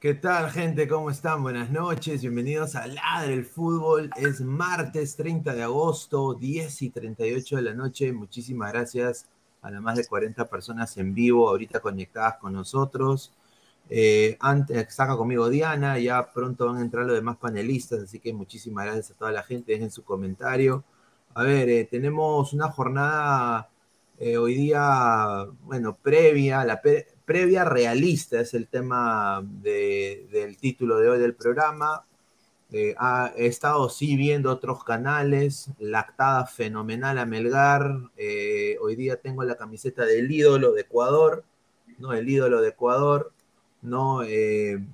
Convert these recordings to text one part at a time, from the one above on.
¿Qué tal, gente? ¿Cómo están? Buenas noches. Bienvenidos a Ladre el Fútbol. Es martes 30 de agosto, 10 y 38 de la noche. Muchísimas gracias a las más de 40 personas en vivo, ahorita conectadas con nosotros. Eh, antes está conmigo Diana, ya pronto van a entrar los demás panelistas, así que muchísimas gracias a toda la gente. Dejen su comentario. A ver, eh, tenemos una jornada eh, hoy día, bueno, previa, la previa realista es el tema del título de hoy del programa. Eh, he estado sí viendo otros canales, lactada fenomenal a Melgar. Eh, hoy día tengo la camiseta del ídolo de Ecuador, ¿no? El ídolo de Ecuador, ¿no? Eh,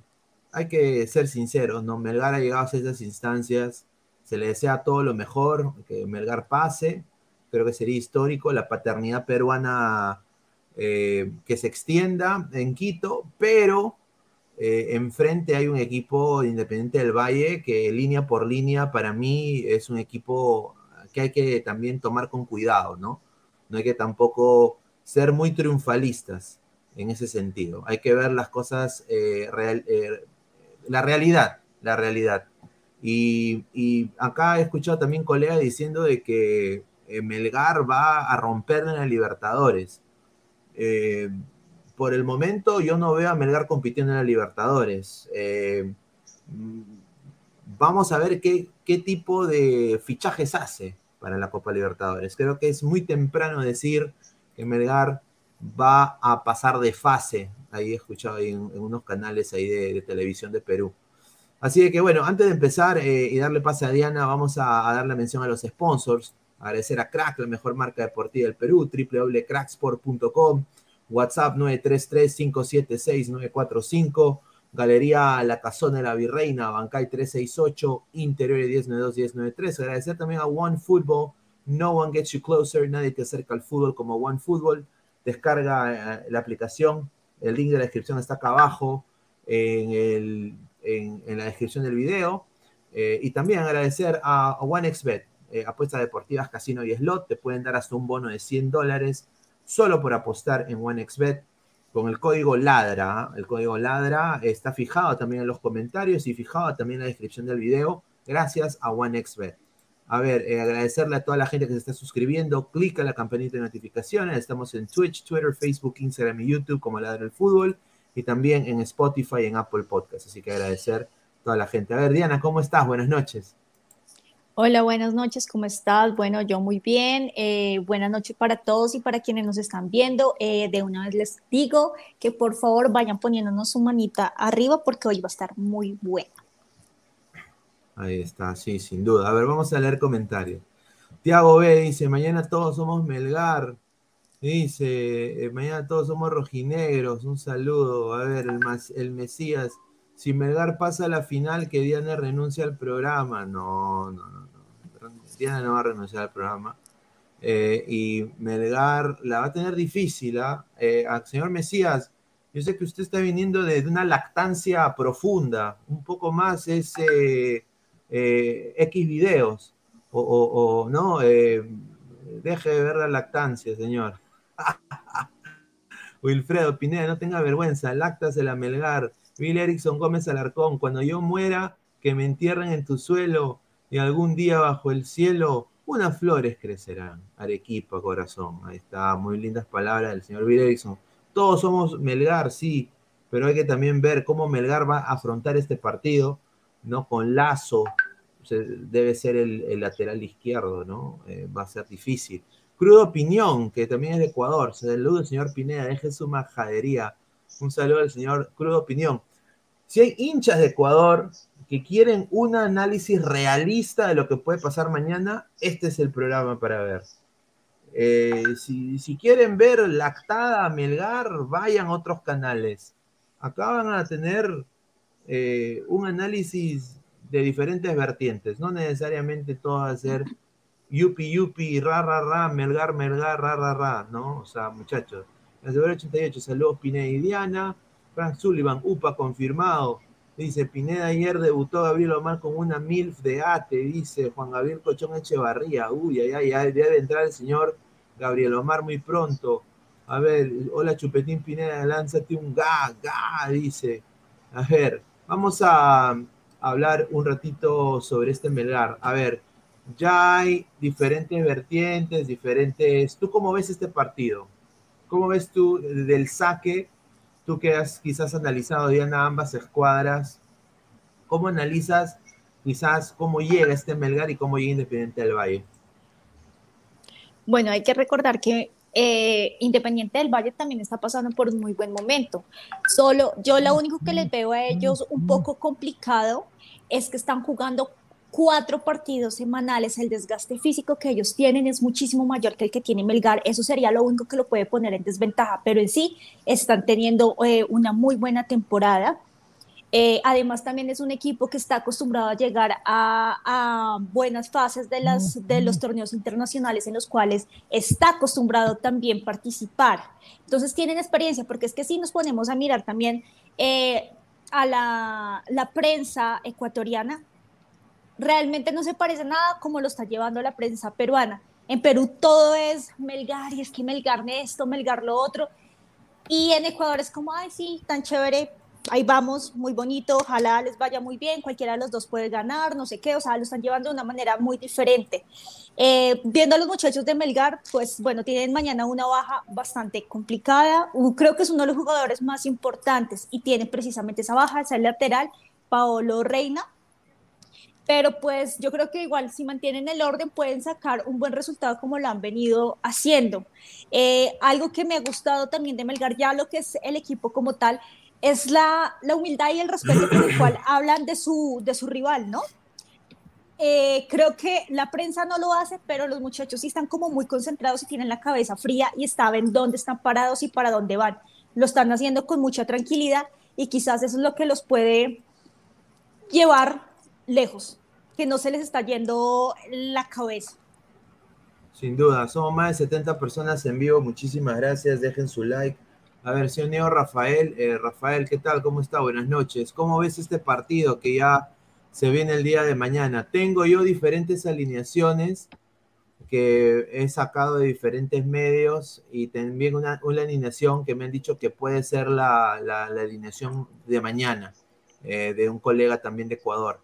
hay que ser sinceros, ¿no? Melgar ha llegado a esas instancias, se le desea todo lo mejor, que Melgar pase, creo que sería histórico, la paternidad peruana eh, que se extienda en Quito, pero eh, enfrente hay un equipo Independiente del Valle que línea por línea para mí es un equipo que hay que también tomar con cuidado, ¿no? No hay que tampoco ser muy triunfalistas en ese sentido. Hay que ver las cosas, eh, la realidad, la realidad. Y, y, acá he escuchado también colegas diciendo de que Melgar va a romper en la Libertadores. Eh, por el momento yo no veo a Melgar compitiendo en la Libertadores. Eh, vamos a ver qué, qué, tipo de fichajes hace para la Copa Libertadores. Creo que es muy temprano decir que Melgar va a pasar de fase. Ahí he escuchado en, unos canales ahí de, televisión de Perú. Así que bueno, antes de empezar eh, y darle pase a Diana, vamos a, a darle mención a los sponsors. Agradecer a Crack, la mejor marca deportiva del Perú, www.cracksport.com, WhatsApp 933-576-945, Galería La Casona de la Virreina, Bancay 368, Interior 1092-1093. Agradecer también a One Football, No One Gets You Closer, nadie te acerca al fútbol como One Football. Descarga eh, la aplicación, el link de la descripción está acá abajo en, el, en, la descripción del video. Eh, y también agradecer a, OneXBet, eh, apuestas deportivas, casino y slot. Te pueden dar hasta un bono de 100 dólares solo por apostar en OneXBet con el código LADRA. El código LADRA está fijado también en los comentarios y fijado también en la descripción del video. Gracias a OneXBet. A ver, eh, agradecerle a toda la gente que se está suscribiendo. Clica la campanita de notificaciones. Estamos en Twitch, Twitter, Facebook, Instagram y YouTube como Ladra el Fútbol. Y también en Spotify y en Apple Podcast. Así que agradecer a toda la gente. A ver, Diana, ¿cómo estás? Buenas noches. Hola, buenas noches, ¿cómo estás? Bueno, yo muy bien. Eh, buenas noches para todos y para quienes nos están viendo. Eh, de una vez les digo que por favor vayan poniéndonos su manita arriba porque hoy va a estar muy bueno. Ahí está, sí, sin duda. A ver, vamos a leer comentarios. Tiago B dice, mañana todos somos Melgar. Dice, eh, mañana todos somos rojinegros. Un saludo. A ver, el, el Mesías. Si Melgar pasa a la final, que Diana renuncia al programa. No, no, no. No. Diana no va a renunciar al programa. Eh, y Melgar la va a tener difícil. ¿ah? ¿eh? señor Mesías, yo sé que usted está viniendo de, una lactancia profunda. Un poco más ese eh, X videos, o, no, deje de ver la lactancia, señor. Wilfredo Pineda, no tenga vergüenza, lactas de la Melgar. Bill Erickson Gómez Alarcón, cuando yo muera, que me entierren en tu suelo y algún día bajo el cielo unas flores crecerán. Arequipa, corazón. Ahí está, muy lindas palabras del señor Bill. Todos somos Melgar, sí, pero hay que también ver cómo Melgar va a afrontar este partido ¿no? Con Lazo, debe ser el, lateral izquierdo, ¿no? Eh, va a ser difícil. Crudo Opinión, que también es de Ecuador. Saludo al señor Pineda, deje su majadería. Un saludo al señor Crudo Opinión. Si hay hinchas de Ecuador que quieren un análisis realista de lo que puede pasar mañana, este es el programa para ver. Eh, si, quieren ver lactada Melgar, vayan a otros canales. Acá van a tener eh, un análisis de diferentes vertientes, no necesariamente todo va a ser yupi yupi, ra ra ra, melgar melgar, ra ra ra, ¿no? O sea, muchachos. El 88, saludos Pineda y Diana. Frank Sullivan, UPA confirmado. Dice, Pineda ayer debutó Gabriel Omar con una MILF de ATE, dice Juan Gabriel Cochón Echevarría. Uy, ay, ay, debe entrar el señor Gabriel Omar muy pronto. A ver, hola Chupetín Pineda, lánzate un ga, ga, dice. A ver, Vamos a hablar un ratito sobre este Melgar. A ver, ya hay diferentes vertientes, diferentes... ¿Tú cómo ves este partido? ¿Cómo ves tú del saque? Tú que has quizás analizado, Diana, ambas escuadras. ¿Cómo analizas quizás cómo llega este Melgar y cómo llega Independiente del Valle? Bueno, hay que recordar que eh, Independiente del Valle también está pasando por un muy buen momento. Solo yo lo único que les veo a ellos un poco complicado es que están jugando cuatro partidos semanales, el desgaste físico que ellos tienen es muchísimo mayor que el que tiene Melgar, eso sería lo único que lo puede poner en desventaja, pero en sí están teniendo eh, una muy buena temporada. Eh, además, también es un equipo que está acostumbrado a llegar a, buenas fases de, las, de los torneos internacionales en los cuales está acostumbrado también participar. Entonces, tienen experiencia, porque es que si nos ponemos a mirar también eh, a la, la, prensa ecuatoriana, realmente no se parece nada como lo está llevando la prensa peruana. En Perú todo es Melgar, y es que Melgar esto, Melgar lo otro. Y en Ecuador es como, ay, sí, tan chévere, ahí vamos, muy bonito, ojalá les vaya muy bien, cualquiera de los dos puede ganar, no sé qué, o sea, lo están llevando de una manera muy diferente. Eh, viendo a los muchachos de Melgar, pues bueno, tienen mañana una baja bastante complicada, creo que es uno de los jugadores más importantes y tienen precisamente esa baja, esa lateral, Paolo Reina, pero pues yo creo que igual si mantienen el orden pueden sacar un buen resultado como lo han venido haciendo. Eh, algo que me ha gustado también de Melgar, ya lo que es el equipo como tal, es la, humildad y el respeto con el cual hablan de su, de su rival, ¿no? Eh, creo que la prensa no lo hace, pero los muchachos sí están como muy concentrados y tienen la cabeza fría y saben dónde están parados y para dónde van. Lo están haciendo con mucha tranquilidad y quizás eso es lo que los puede llevar lejos, que no se les está yendo la cabeza. Sin duda, somos más de 70 personas en vivo. Muchísimas gracias. Dejen su like a ver, señor Neo Rafael, eh, Rafael, ¿qué tal? ¿Cómo está? Buenas noches. ¿Cómo ves este partido que ya se viene el día de mañana. Tengo yo diferentes alineaciones que he sacado de diferentes medios y también una, una alineación que me han dicho que puede ser la, la, la alineación de mañana eh, de un colega también de Ecuador.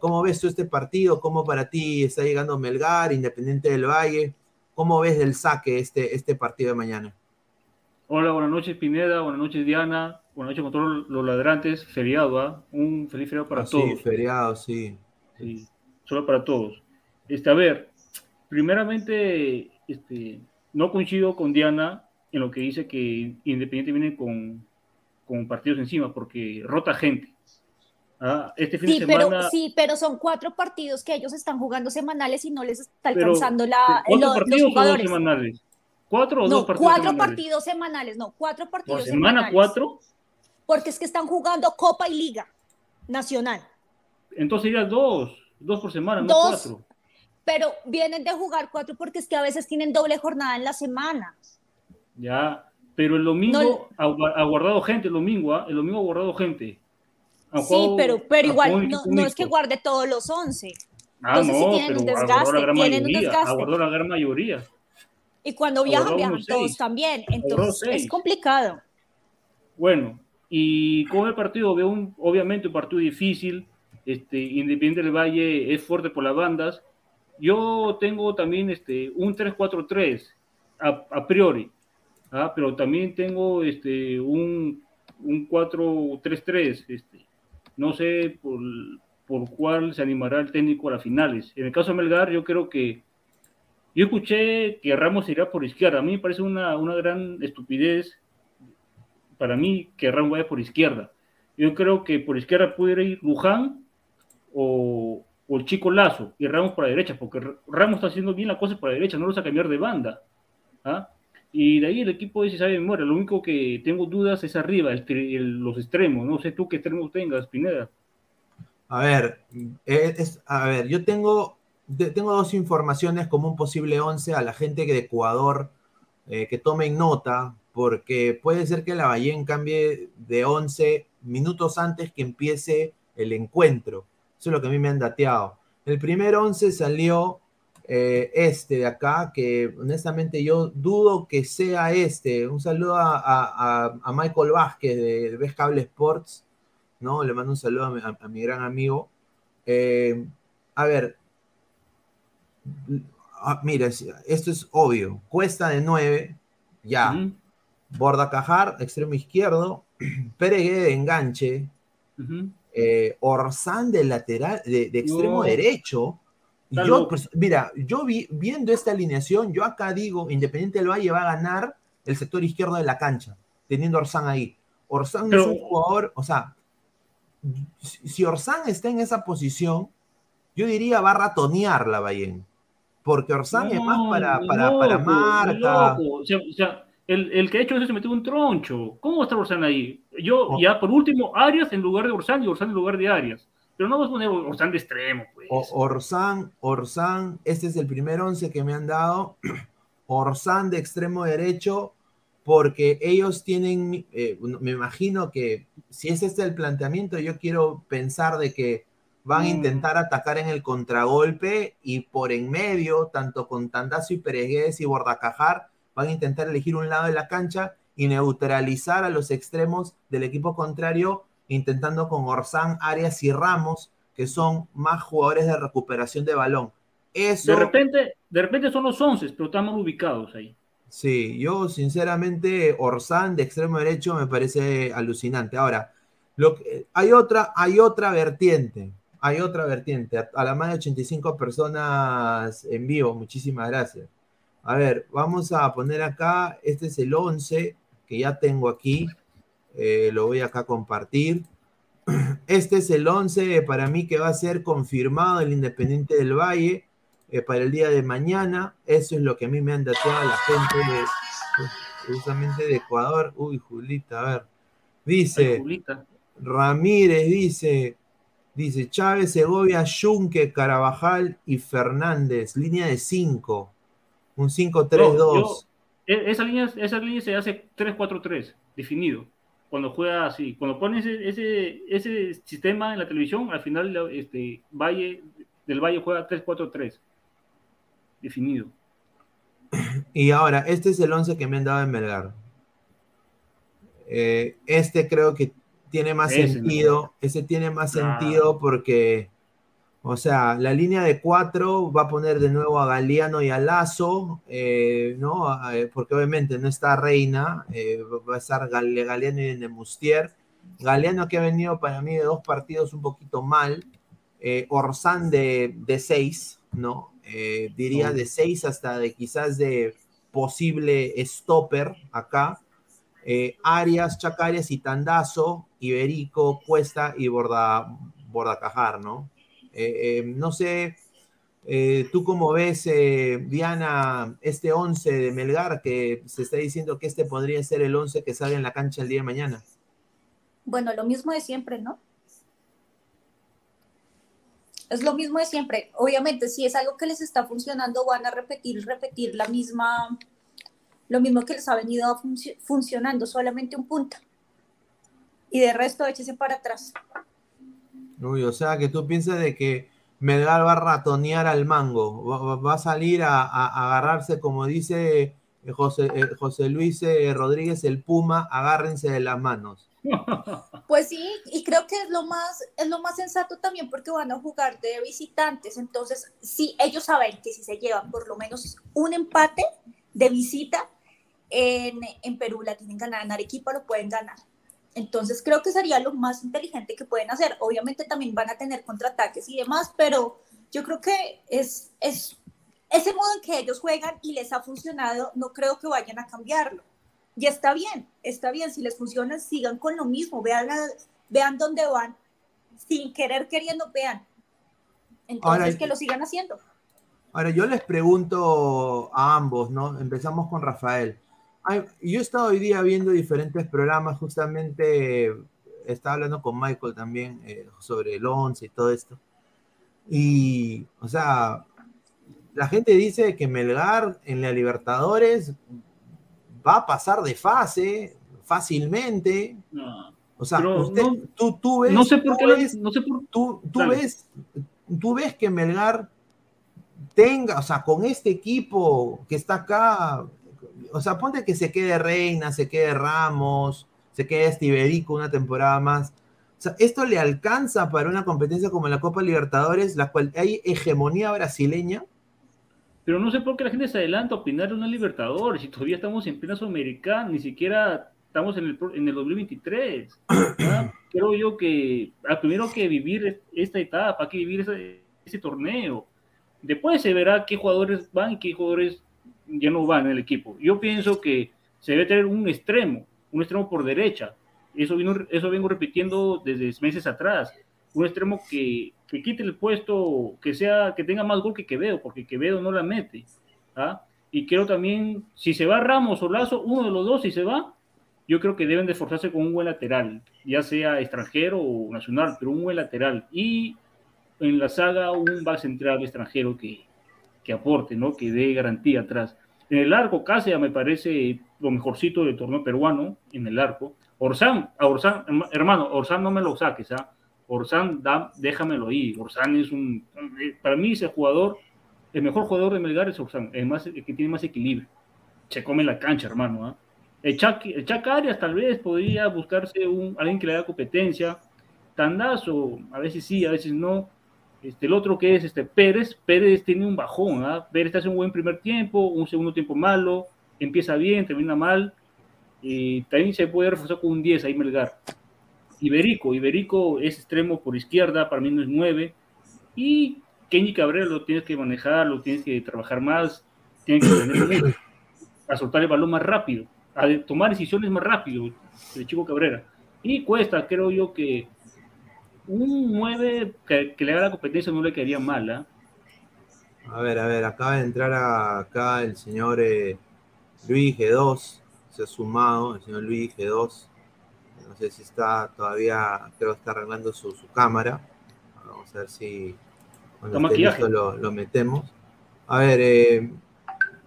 ¿Cómo ves tú este partido? ¿Cómo para ti está llegando Melgar, Independiente del Valle? ¿Cómo ves del saque este, este partido de mañana? Hola, buenas noches Pineda, buenas noches Diana, buenas noches con todos los ladrantes, feriado, ¿ah? Un feliz feriado para Ah, todos. Sí, feriado, sí. Sí, solo para todos. Este, a ver, primeramente, este, no coincido con Diana en lo que dice que Independiente viene con, con partidos encima, porque rota gente. Ah, este fin Sí de pero, semana. sí, pero son cuatro partidos que ellos están jugando semanales y no les está pero, alcanzando la, ¿Cuatro lo- los partidos o dos jugadores. semanales? ¿Cuatro o No, dos partidos cuatro semanales? partidos semanales, no, cuatro ¿Por partidos semana semanales. cuatro? Porque es que están jugando Copa y Liga Nacional. Entonces sería dos, dos por semana, no cuatro. Pero vienen de jugar cuatro porque es que a veces tienen doble jornada en la semana. Ya, pero el domingo ha, ha guardado gente, el domingo, ¿ah? el domingo ha guardado gente. Sí, pero, pero igual un no, no es que guarde todos los once. Ah, entonces no, tienen pero un aguardó desgaste, la gran tienen un mayoría, desgaste. aguardó la gran mayoría. Y cuando viajan, viajan todos seis. también. Entonces es complicado. Bueno, y con el partido veo un, obviamente un partido difícil. Este, Independiente del Valle es fuerte por las bandas. Yo tengo también este, un 3-4-3 a, a priori, ¿ah? pero también tengo este, un, un 4-3-3. Este, no sé por, por cuál se animará el técnico a las finales. En el caso de Melgar, yo creo que yo escuché que Ramos irá por izquierda. A mí me parece una, una gran estupidez para mí que Ramos vaya por izquierda. Yo creo que por izquierda pudiera ir Luján o, o el chico Lazo y Ramos por la derecha, porque Ramos está haciendo bien la cosa por la derecha, no lo a cambiar de banda. ¿ah? Y de ahí el equipo dice, sabe memoria. Lo único que tengo dudas es arriba, los extremos. No sé tú qué extremos tengas, Pineda. A ver, es, a ver, yo tengo, tengo dos informaciones como un posible 11 a la gente de Ecuador eh, que tomen nota, porque puede ser que la Ballén cambie de 11 minutos antes que empiece el encuentro. Eso es lo que a mí me han dateado. El primer 11 salió eh, este de acá, que honestamente yo dudo que sea este. Un saludo a, a, a Michael Vázquez de, de Ves Cable Sports, ¿no? Le mando un saludo a mi, a, a mi gran amigo. Eh, a ver, mira, esto es obvio. Cuesta de 9, ya. Uh -huh. Borda Cajar, extremo izquierdo. Peregué de enganche. Uh -huh. eh, Orsán de lateral, de, de extremo derecho. Yo, pues, mira, yo vi, viendo esta alineación, yo acá digo, Independiente del Valle va a ganar el sector izquierdo de la cancha, teniendo Orsán ahí. Orsán Pero, es un jugador, o sea, si Orsán está en esa posición, yo diría va a ratonear la Bayén. Porque Orsán no, es más para, para, loco, para. O sea, o sea, el, el, que ha hecho eso se metió un troncho. ¿Cómo está Orsán ahí? Yo, oh. ya por último, Arias en lugar de Orsán y Orsán en lugar de Arias. Pero no vas a poner Orsán de extremo, pues. O, Orsán, Orsán, este es el primer once que me han dado. Orsán de extremo derecho, porque ellos tienen, eh, me imagino que si es este el planteamiento, yo quiero pensar de que van a intentar atacar en el contragolpe y por en medio, tanto con Tandazo y Peregués y Bordacajar, van a intentar elegir un lado de la cancha y neutralizar a los extremos del equipo contrario, intentando con Orsán, Arias y Ramos, que son más jugadores de recuperación de balón. Eso, de repente, de repente son los 11, pero están mal ubicados ahí. Sí, yo sinceramente Orsán de extremo derecho me parece alucinante. Ahora, lo que, hay otra, hay otra vertiente, hay otra vertiente. A, a la más de 85 personas en vivo, muchísimas gracias. A ver, vamos a poner acá, este es el 11 que ya tengo aquí, eh, lo voy acá a compartir. Este es el 11 para mí que va a ser confirmado el Independiente del Valle eh, para el día de mañana. Eso es lo que a mí me han dateado la gente de, justamente de Ecuador. Uy, Julita, a ver. Dice, Ay, Julita. Ramírez dice, dice Chávez, Segovia, Yunque, Carabajal y Fernández, línea de 5. Un 5-3-2. E, esa, línea, esa línea se hace 3-4-3, definido. Cuando juega así. Cuando pones ese, ese, ese sistema en la televisión, al final este, Valle, del Valle juega 3-4-3. Definido. Y ahora, este es el 11 que me han dado en Melgar. Eh, este creo que tiene más sentido. Ese tiene más sentido porque, o sea, la línea de cuatro va a poner de nuevo a Galeano y a Lazo, eh, ¿no? Eh, porque obviamente no está Reina, va a estar Galeano y Nemustier. Galeano que ha venido para mí de dos partidos un poquito mal. Orsán de, de seis, ¿no? diría de seis hasta de quizás de posible stopper acá. Eh, Arias, Chacarias y Tandazo, Iberico, Cuesta y Borda, Bordacajar, ¿no? Eh, eh, no sé, tú cómo ves, Diana, este 11 de Melgar, que se está diciendo que este podría ser el 11 que sale en la cancha el día de mañana. Bueno, lo mismo de siempre, ¿no? Es lo mismo de siempre. Obviamente, si es algo que les está funcionando, van a repetir, repetir la misma, lo mismo que les ha venido funcionando, solamente un punto. Y de resto, échese para atrás. O sea, que tú piensas de que Melgar va a ratonear al mango, va, a salir a, agarrarse, como dice eh, José, eh, José Luis eh, Rodríguez, el Puma, agárrense de las manos. Pues sí, y creo que es lo más, es lo más sensato también porque van a jugar de visitantes. Entonces, sí, ellos saben que si se llevan por lo menos un empate de visita en, en Perú, la tienen ganada, en Arequipa lo pueden ganar. Entonces, creo que sería lo más inteligente que pueden hacer. Obviamente también van a tener contraataques y demás, pero yo creo que es, es ese modo en que ellos juegan y les ha funcionado, no creo que vayan a cambiarlo y está bien, está bien, si les funciona, sigan con lo mismo, vean, vean dónde van, sin querer queriendo, vean. Entonces, que lo sigan haciendo. Ahora, yo les pregunto a ambos, ¿no? Empezamos con Rafael. Yo he estado hoy día viendo diferentes programas, justamente estaba hablando con Michael también eh, sobre el 11 y todo esto. Y, o sea, la gente dice que Melgar en la Libertadores va a pasar de fase fácilmente. o sea, tú, tú, ves. No sé por qué. no sé por, tú, tú ves, tú ves que Melgar tenga, o sea, con este equipo que está acá, o sea, ponte que se quede Reina, se quede Ramos, se quede Estiberico una temporada más. O sea, esto le alcanza para una competencia como la Copa Libertadores, la cual hay hegemonía brasileña. Pero no sé por qué la gente se adelanta a opinar de una Libertadores y todavía estamos en plena Sudamericana, ni siquiera estamos en el, en el 2023. Creo yo que ah, primero que vivir esta etapa, hay que vivir ese, torneo. Después se verá qué jugadores van y qué jugadores ya no van en el equipo. Yo pienso que se debe tener un extremo, un extremo por derecha. Eso, vino, eso vengo repitiendo desde meses atrás. Un extremo que que quite el puesto, que sea, que tenga más gol que Quevedo, porque Quevedo no la mete. ¿ah? Y creo también, si se va Ramos o Lazo, uno de los dos, si se va, yo creo que deben de esforzarse con un buen lateral, ya sea extranjero o nacional, pero un buen lateral. Y en la saga un back central extranjero que, que aporte, ¿no? que dé garantía atrás. En el arco, Cáceres me parece lo mejorcito del torneo peruano, en el arco. Orsán, a Orsán, hermano, Orsán no me lo saques, ¿ah? Orsán, déjamelo ahí. Orsán es un, para mí ese jugador, el mejor jugador de Melgar es Orsán, el, más, que tiene más equilibrio. Se come la cancha, hermano. ¿ah? El, Chac, Arias tal vez podría buscarse un, alguien que le haga competencia. Tandazo, a veces sí, a veces no. Este, el otro que es este Pérez, Pérez tiene un bajón, ¿ah? Pérez hace un buen primer tiempo, un segundo tiempo malo, empieza bien, termina mal, y también se puede reforzar con un 10 ahí Melgar. Iberico. Iberico es extremo por izquierda, para mí no es 9. Y Kenny Cabrera lo tienes que manejar, lo tienes que trabajar más, tienes que tener a soltar el balón más rápido, a tomar decisiones más rápido, el chico Cabrera. Y cuesta, creo yo que un 9 que, le haga la competencia no le quedaría mal. ¿ah? A ver, a ver, acaba de entrar acá el señor eh, Luis G2, se ha sumado, el señor Luis G2. No sé si está todavía, creo que está arreglando su, cámara. Vamos a ver si cuando esté listo lo, metemos. A ver, eh,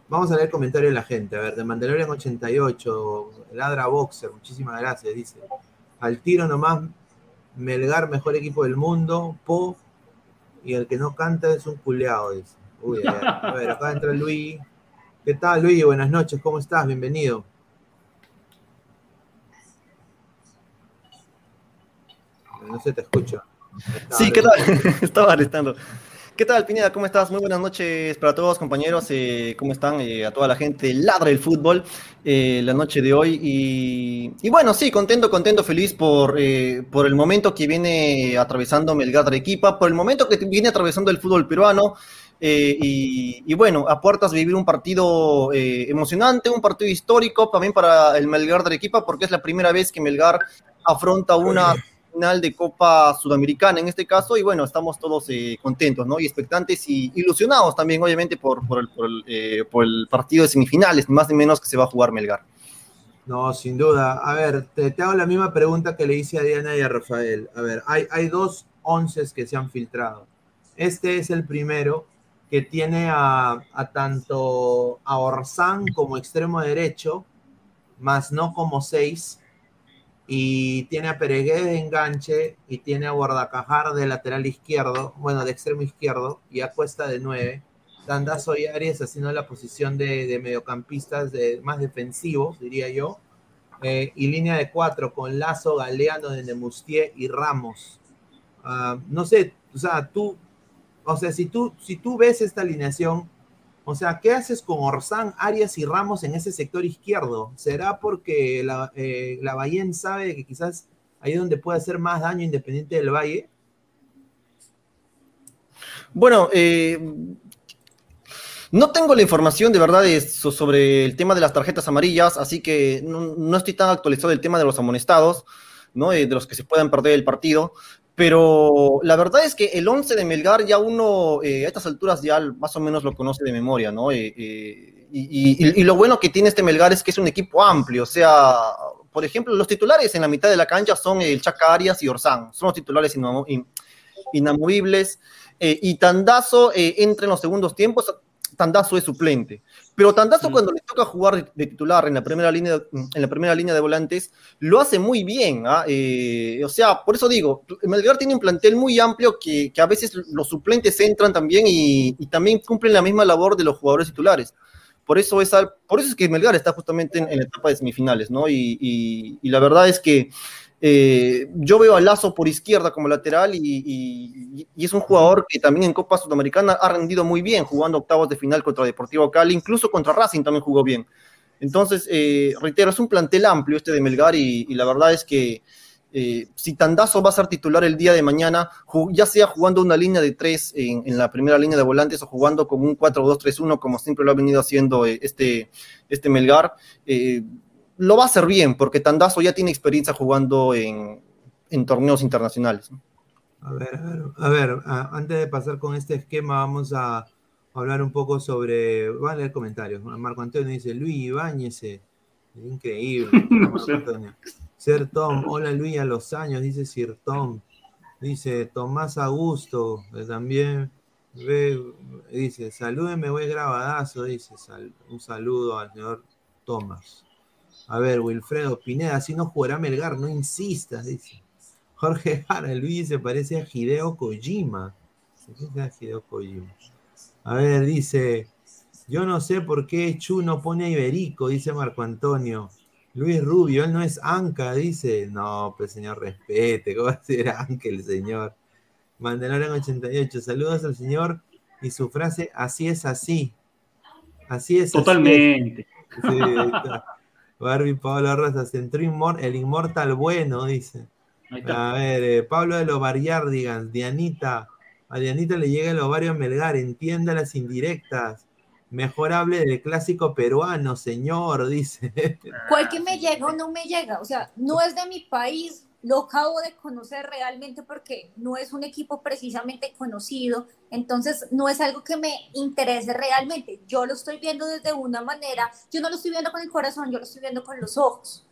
vamos a leer el comentario de la gente. A ver, de Mandalorian 88, Ladra Boxer, muchísimas gracias, dice. Al tiro nomás, Melgar, mejor equipo del mundo, Po, y el que no canta es un culeado, dice. Uy, a ver, a ver, acá entra Luis. ¿Qué tal, Luis? Buenas noches, ¿cómo estás? Bienvenido. No se te escucha. Sí, ¿qué tal? Estaba arrestando. ¿Qué tal, Pineda? ¿Cómo estás? Muy buenas noches para todos, compañeros. Eh, ¿Cómo están? Eh, a toda la gente ladra el fútbol eh, la noche de hoy. Y, bueno, sí, contento, contento, feliz por, por el momento que viene atravesando Melgar de Equipa, por el momento que viene atravesando el fútbol peruano. Y, y, bueno, a puertas vivir un partido emocionante, un partido histórico también para el Melgar de Equipa, porque es la primera vez que Melgar afronta una final de Copa Sudamericana en este caso, y bueno, estamos todos eh, contentos, ¿no? Y expectantes y ilusionados también, obviamente, por, por, el, por, el, eh, por el partido de semifinales, más ni menos que se va a jugar Melgar. No, sin duda. A ver, te, te, hago la misma pregunta que le hice a Diana y a Rafael. A ver, hay, hay dos onces que se han filtrado. Este es el primero que tiene a, a tanto a Orsán como extremo derecho, más no como seis, y tiene a Peregué de enganche y tiene a Guardacajar de lateral izquierdo, bueno, de extremo izquierdo y a Cuesta de nueve. Tandazo y Arias haciendo la posición de, mediocampistas de, más defensivos, diría yo. Eh, y línea de cuatro con Lazo, Galeano, de Nemustier y Ramos. Uh, no sé, o sea, tú, o sea, si tú, si tú ves esta alineación, o sea, ¿qué haces con Orsán, Arias y Ramos en ese sector izquierdo? ¿Será porque la, eh, la sabe que quizás ahí es donde puede hacer más daño Independiente del Valle? Bueno, eh, no tengo la información de verdad sobre el tema de las tarjetas amarillas, así que no, no estoy tan actualizado del tema de los amonestados, ¿no? Eh, de los que se puedan perder el partido. Pero la verdad es que el 11 de Melgar ya uno eh, a estas alturas ya más o menos lo conoce de memoria, ¿no? Eh, eh, y, lo bueno que tiene este Melgar es que es un equipo amplio, o sea, por ejemplo, los titulares en la mitad de la cancha son el Chaca Arias y Orsán, son los titulares inamovibles. y Tandazo entra en los segundos tiempos, Tandazo es suplente. Pero Tandazo, mm. cuando le toca jugar de titular en la primera línea, en la primera línea de volantes, lo hace muy bien. ¿ah? Eh, o sea, por eso digo, Melgar tiene un plantel muy amplio que, que a veces los suplentes entran también y, y, también cumplen la misma labor de los jugadores titulares. Por eso es, por eso es que Melgar está justamente en, en la etapa de semifinales, ¿no? Y, y, y la verdad es que eh, yo veo a Lazo por izquierda como lateral y, es un jugador que también en Copa Sudamericana ha rendido muy bien, jugando octavos de final contra Deportivo Cali, incluso contra Racing también jugó bien. Entonces, eh, reitero, es un plantel amplio este de Melgar y, la verdad es que eh, si Tandazo va a ser titular el día de mañana, ya sea jugando una línea de tres en, la primera línea de volantes o jugando con un 4-2-3-1 como siempre lo ha venido haciendo eh, este, este Melgar, lo va a hacer bien, porque Tandazo ya tiene experiencia jugando en, en torneos internacionales. A ver, a ver, a ver, antes de pasar con este esquema, vamos a hablar un poco sobre. Voy a leer comentarios. Marco Antonio dice: Luis Ibáñez, increíble. Ser Tom, hola Luis a los años, dice Sir Tom. Dice Tomás Augusto, también ve, dice: Salúdeme, voy grabadazo. Dice: sal, un saludo al señor Tomás. A ver, Wilfredo Pineda, así no jugará Melgar, no insistas, dice. Jorge Jara, Luis se parece a Hideo Kojima. ¿Qué es Hideo Kojima? A ver, dice, yo no sé por qué Chu no pone a Iberico, dice Marco Antonio. Luis Rubio, él no es Anca, dice. No, pues señor, respete, ¿cómo va a ser Anca el señor? Mandalorian 88, saludos al señor y su frase, así es así. Así es. Totalmente. Así. Sí, Barbie Pablo Rosas, entró el inmortal bueno, dice. A ver, eh, Pablo de los Barriardigans, Dianita. A Dianita le llega el ovario Melgar, entienda las indirectas. Mejor hable del clásico peruano, señor, dice. ¿Cuál que me llega o no me llega? O sea, no es de mi país, lo acabo de conocer realmente porque no es un equipo precisamente conocido, entonces no es algo que me interese realmente. Yo lo estoy viendo desde una manera, yo no lo estoy viendo con el corazón, yo lo estoy viendo con los ojos.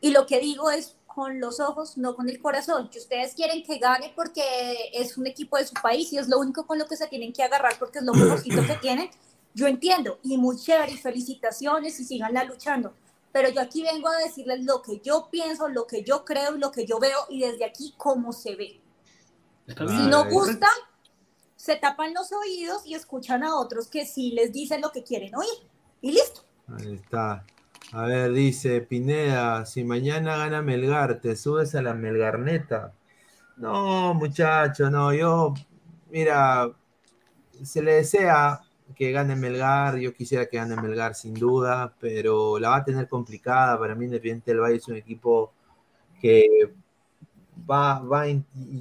Y lo que digo es con los ojos, no con el corazón. Que ustedes quieren que gane porque es un equipo de su país y es lo único con lo que se tienen que agarrar porque es lo mejorcito que tienen. Yo entiendo, y muy chévere, y felicitaciones y siganla luchando. Pero yo aquí vengo a decirles lo que yo pienso, lo que yo creo, lo que yo veo y desde aquí cómo se ve. Si no gusta, se tapan los oídos y escuchan a otros que sí les dicen lo que quieren oír. Y listo. Ahí está. A ver, dice Pineda, si mañana gana Melgar, ¿te subes a la Melgarneta? No, muchacho, no, yo, mira, se le desea que gane Melgar, yo quisiera que gane Melgar sin duda, pero la va a tener complicada. Para mí, Independiente del Valle es un equipo que va, va,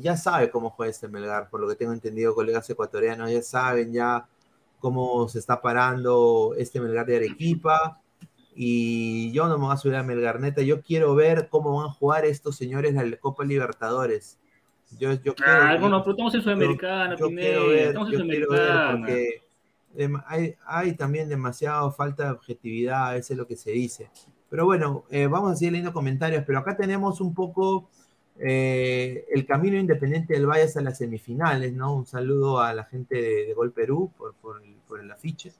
ya sabe cómo juega este Melgar, por lo que tengo entendido, colegas ecuatorianos ya saben ya cómo se está parando este Melgar de Arequipa. Y yo no me voy a subir a Melgarneta, yo quiero ver cómo van a jugar estos señores la Copa Libertadores. Yo, yo ah, bueno, pero estamos en Sudamericana, yo, quiero ver, yo quiero ver porque hay, también demasiado falta de objetividad, eso es lo que se dice. Pero bueno, eh, vamos a seguir leyendo comentarios, pero acá tenemos un poco eh, el camino independiente del Valle hasta las semifinales, ¿no? Un saludo a la gente de, Gol Perú por, por, el, afiche.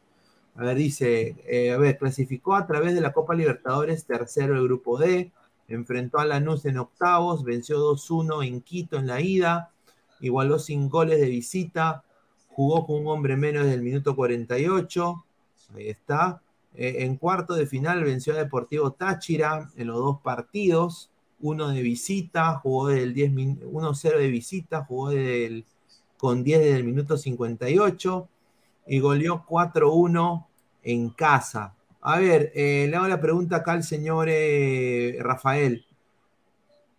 A ver, dice, eh, a ver, clasificó a través de la Copa Libertadores, tercero el grupo D, enfrentó a Lanús en octavos, venció 2-1 en Quito en la ida, igualó sin goles de visita, jugó con un hombre menos del minuto 48, ahí está. Eh, en cuarto de final venció a Deportivo Táchira en los dos partidos, uno de visita, jugó del 10 1-0 de visita, jugó del, con 10 desde el minuto 58 y goleó 4-1 en casa. A ver, eh, le hago la pregunta acá al señor eh, Rafael.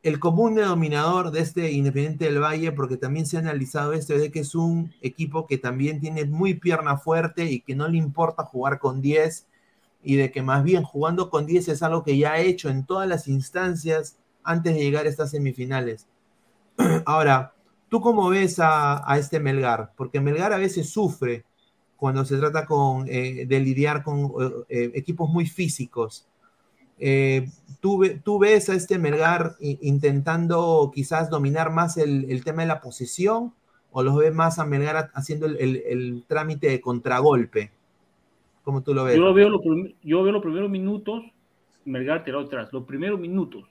El común denominador de este Independiente del Valle, porque también se ha analizado esto, es de que es un equipo que también tiene muy pierna fuerte y que no le importa jugar con 10 y de que más bien jugando con 10 es algo que ya ha hecho en todas las instancias antes de llegar a estas semifinales. Ahora, ¿tú cómo ves a, este Melgar? Porque Melgar a veces sufre cuando se trata con, eh, de lidiar con eh, eh, equipos muy físicos. ¿Tú, ¿tú, ves a este Melgar intentando quizás dominar más el, tema de la posición o los ves más a Melgar haciendo el, trámite de contragolpe? ¿Cómo tú lo ves? Yo veo, yo veo los primeros minutos, Melgar tirado atrás, los primeros minutos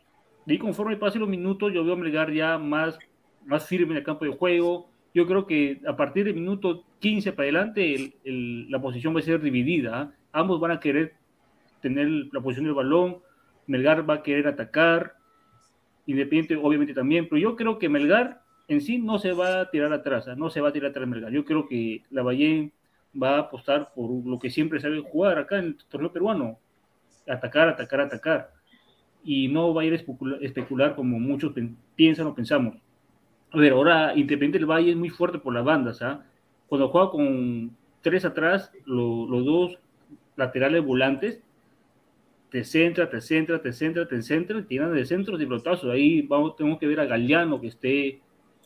y conforme pasen los minutos, yo veo a Melgar ya más, más firme en el campo de juego. Yo creo que a partir del minuto 15 para adelante, la posición va a ser dividida. ¿ah? Ambos van a querer tener la posición del balón. Melgar va a querer atacar. Independiente, obviamente, también. Pero yo creo que Melgar en sí no se va a tirar atrás. ¿ah? No se va a tirar atrás Melgar. Yo creo que la Valle va a apostar por lo que siempre sabe jugar acá en el torneo peruano. Atacar, atacar, atacar y no va a ir a especular, como muchos piensan o pensamos. A ver, ahora Independiente del Valle es muy fuerte por las bandas. ¿ah? Cuando juega con tres atrás, los dos laterales volantes, te centra, te centra, te centra, te centra, tiran de centros y pelotazos. Ahí vamos, tenemos que ver a Galeano que esté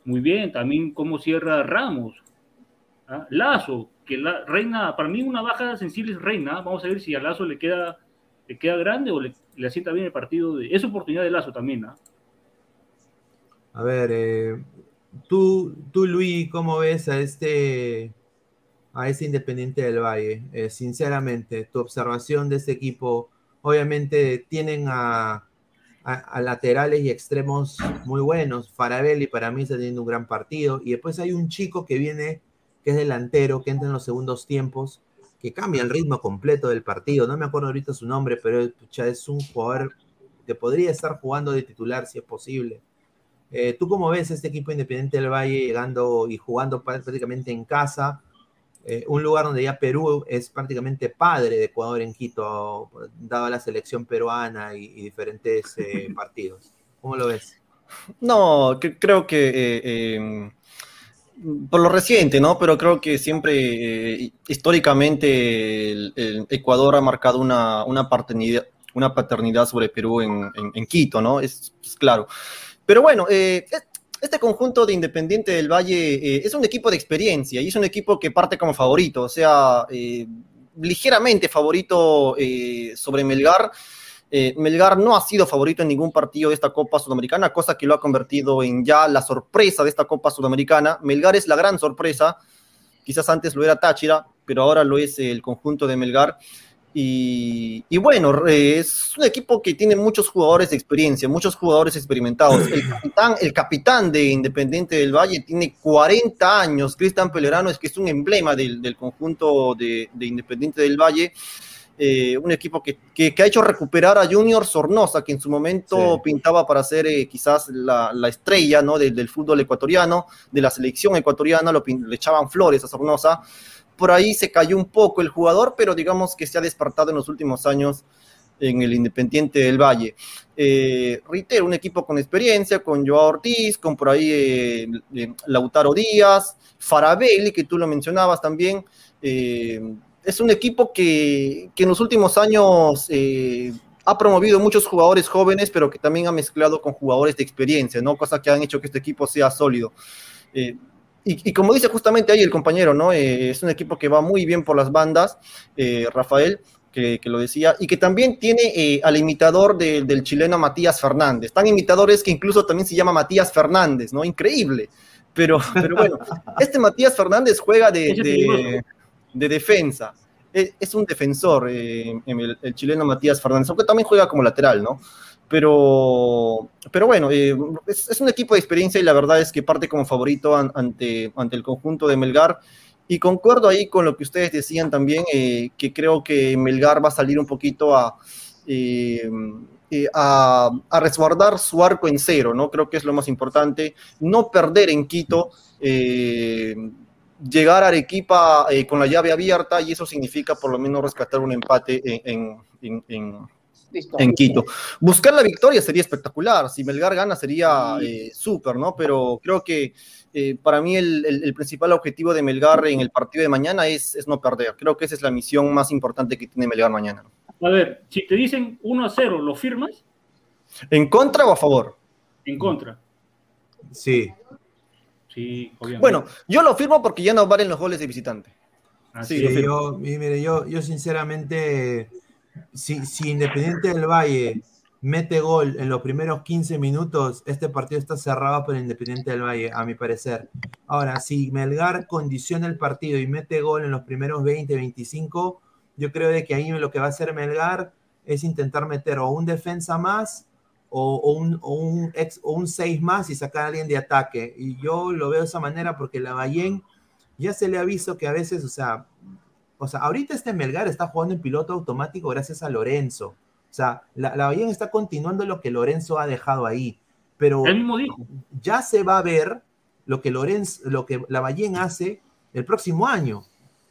muy bien. También cómo cierra Ramos. ¿ah? Lazo, que la reina, para mí una baja sensible es reina. Vamos a ver si a Lazo le queda, le queda grande o le le asienta bien el partido. De, es oportunidad de Lazo también, ¿no? A ver, eh, tú, tú, Luis, ¿cómo ves a este, a ese Independiente del Valle? Eh, sinceramente, tu observación de este equipo, obviamente tienen a, laterales y extremos muy buenos. Farabelli para mí está teniendo un gran partido. Y después hay un chico que viene, que es delantero, que entra en los segundos tiempos, que cambia el ritmo completo del partido. No me acuerdo ahorita su nombre, pero es un jugador que podría estar jugando de titular si es posible. Eh, ¿Tú cómo ves este equipo independiente del Valle llegando y jugando prácticamente en casa? Eh, un lugar donde ya Perú es prácticamente padre de Ecuador en Quito, dado la selección peruana y, diferentes eh, partidos. ¿Cómo lo ves? No, creo que por lo reciente, ¿no? Pero creo que siempre, eh, históricamente, el, Ecuador ha marcado una, una, paternidad, una paternidad sobre Perú en, Quito, ¿no? Es, claro. Pero bueno, eh, este conjunto de Independiente del Valle eh, es un equipo de experiencia y es un equipo que parte como favorito, o sea, ligeramente favorito sobre Melgar eh, Melgar no ha sido favorito en ningún partido de esta Copa Sudamericana, cosa que lo ha convertido en ya la sorpresa de esta Copa Sudamericana. Melgar es la gran sorpresa. quizás antes lo era Táchira, pero ahora lo es el conjunto de Melgar. Y, y, bueno, es un equipo que tiene muchos jugadores de experiencia, muchos jugadores experimentados. El capitán, el capitán de Independiente del Valle tiene 40 años, Cristian Pelerano es que es un emblema del, del conjunto de, de, Independiente del Valle. Eh, un equipo que, que, que, ha hecho recuperar a Junior Sornosa, que en su momento sí. pintaba para ser eh, quizás la, la, estrella ¿no? del, del fútbol ecuatoriano, de la selección ecuatoriana, lo, le echaban flores a Sornosa por ahí se cayó un poco el jugador, pero digamos que se ha despertado en los últimos años en el Independiente del Valle. Eh, reitero, un equipo con experiencia, con Joao Ortiz, con por ahí eh, eh, Lautaro Díaz, Farabelli, que tú lo mencionabas también. Eh, es un equipo que, que, en los últimos años ha promovido muchos jugadores jóvenes, pero que también ha mezclado con jugadores de experiencia, ¿no? Cosa que han hecho que este equipo sea sólido. Y, y, como dice justamente ahí el compañero, ¿no? Eh, es un equipo que va muy bien por las bandas, eh, Rafael, que, que, lo decía, y que también tiene eh, al imitador de, del chileno Matías Fernández. Tan imitadores que incluso también se llama Matías Fernández, ¿no? Increíble. Pero, pero bueno, este Matías Fernández juega de, de, de defensa. Es, es, un defensor, eh, el, el chileno Matías Fernández, aunque también juega como lateral, ¿no? Pero, pero bueno, eh, es, un equipo de experiencia y la verdad es que parte como favorito an, ante, ante el conjunto de Melgar. Y concuerdo ahí con lo que ustedes decían también, eh, que creo que Melgar va a salir un poquito a, eh, a, a, resguardar su arco en cero, ¿no? Creo que es lo más importante. No perder en Quito, llegar a Arequipa con la llave abierta y eso significa por lo menos rescatar un empate en Listo. en Quito. Buscar la victoria sería espectacular, si Melgar gana sería eh, súper, ¿no? Pero creo que eh, para mí el, el, el, principal objetivo de Melgar en el partido de mañana es, es, no perder. Creo que esa es la misión más importante que tiene Melgar mañana. A ver, si te dicen 1 a 0, ¿lo firmas? ¿En contra o a favor? En contra. Sí. Sí, obviamente. Bueno, yo lo firmo porque ya no valen los goles de visitante. Así sí, yo, mire, yo, yo sinceramente si, Independiente del Valle mete gol en los primeros 15 minutos, este partido está cerrado por Independiente del Valle, a mi parecer. Ahora, si Melgar condiciona el partido y mete gol en los primeros 20, 25, yo creo de que ahí lo que va a hacer Melgar es intentar meter o un defensa más o, un, o, un, ex, un 6 más y sacar a alguien de ataque. Y yo lo veo de esa manera porque la Ballén ya se le ha visto que a veces, o sea, o sea, ahorita este Melgar está jugando en piloto automático gracias a Lorenzo. O sea, la, la Bahía está continuando lo que Lorenzo ha dejado ahí. Pero Él mismo dijo. ya se va a ver lo que Lorenzo, lo que la Ballén hace el próximo año.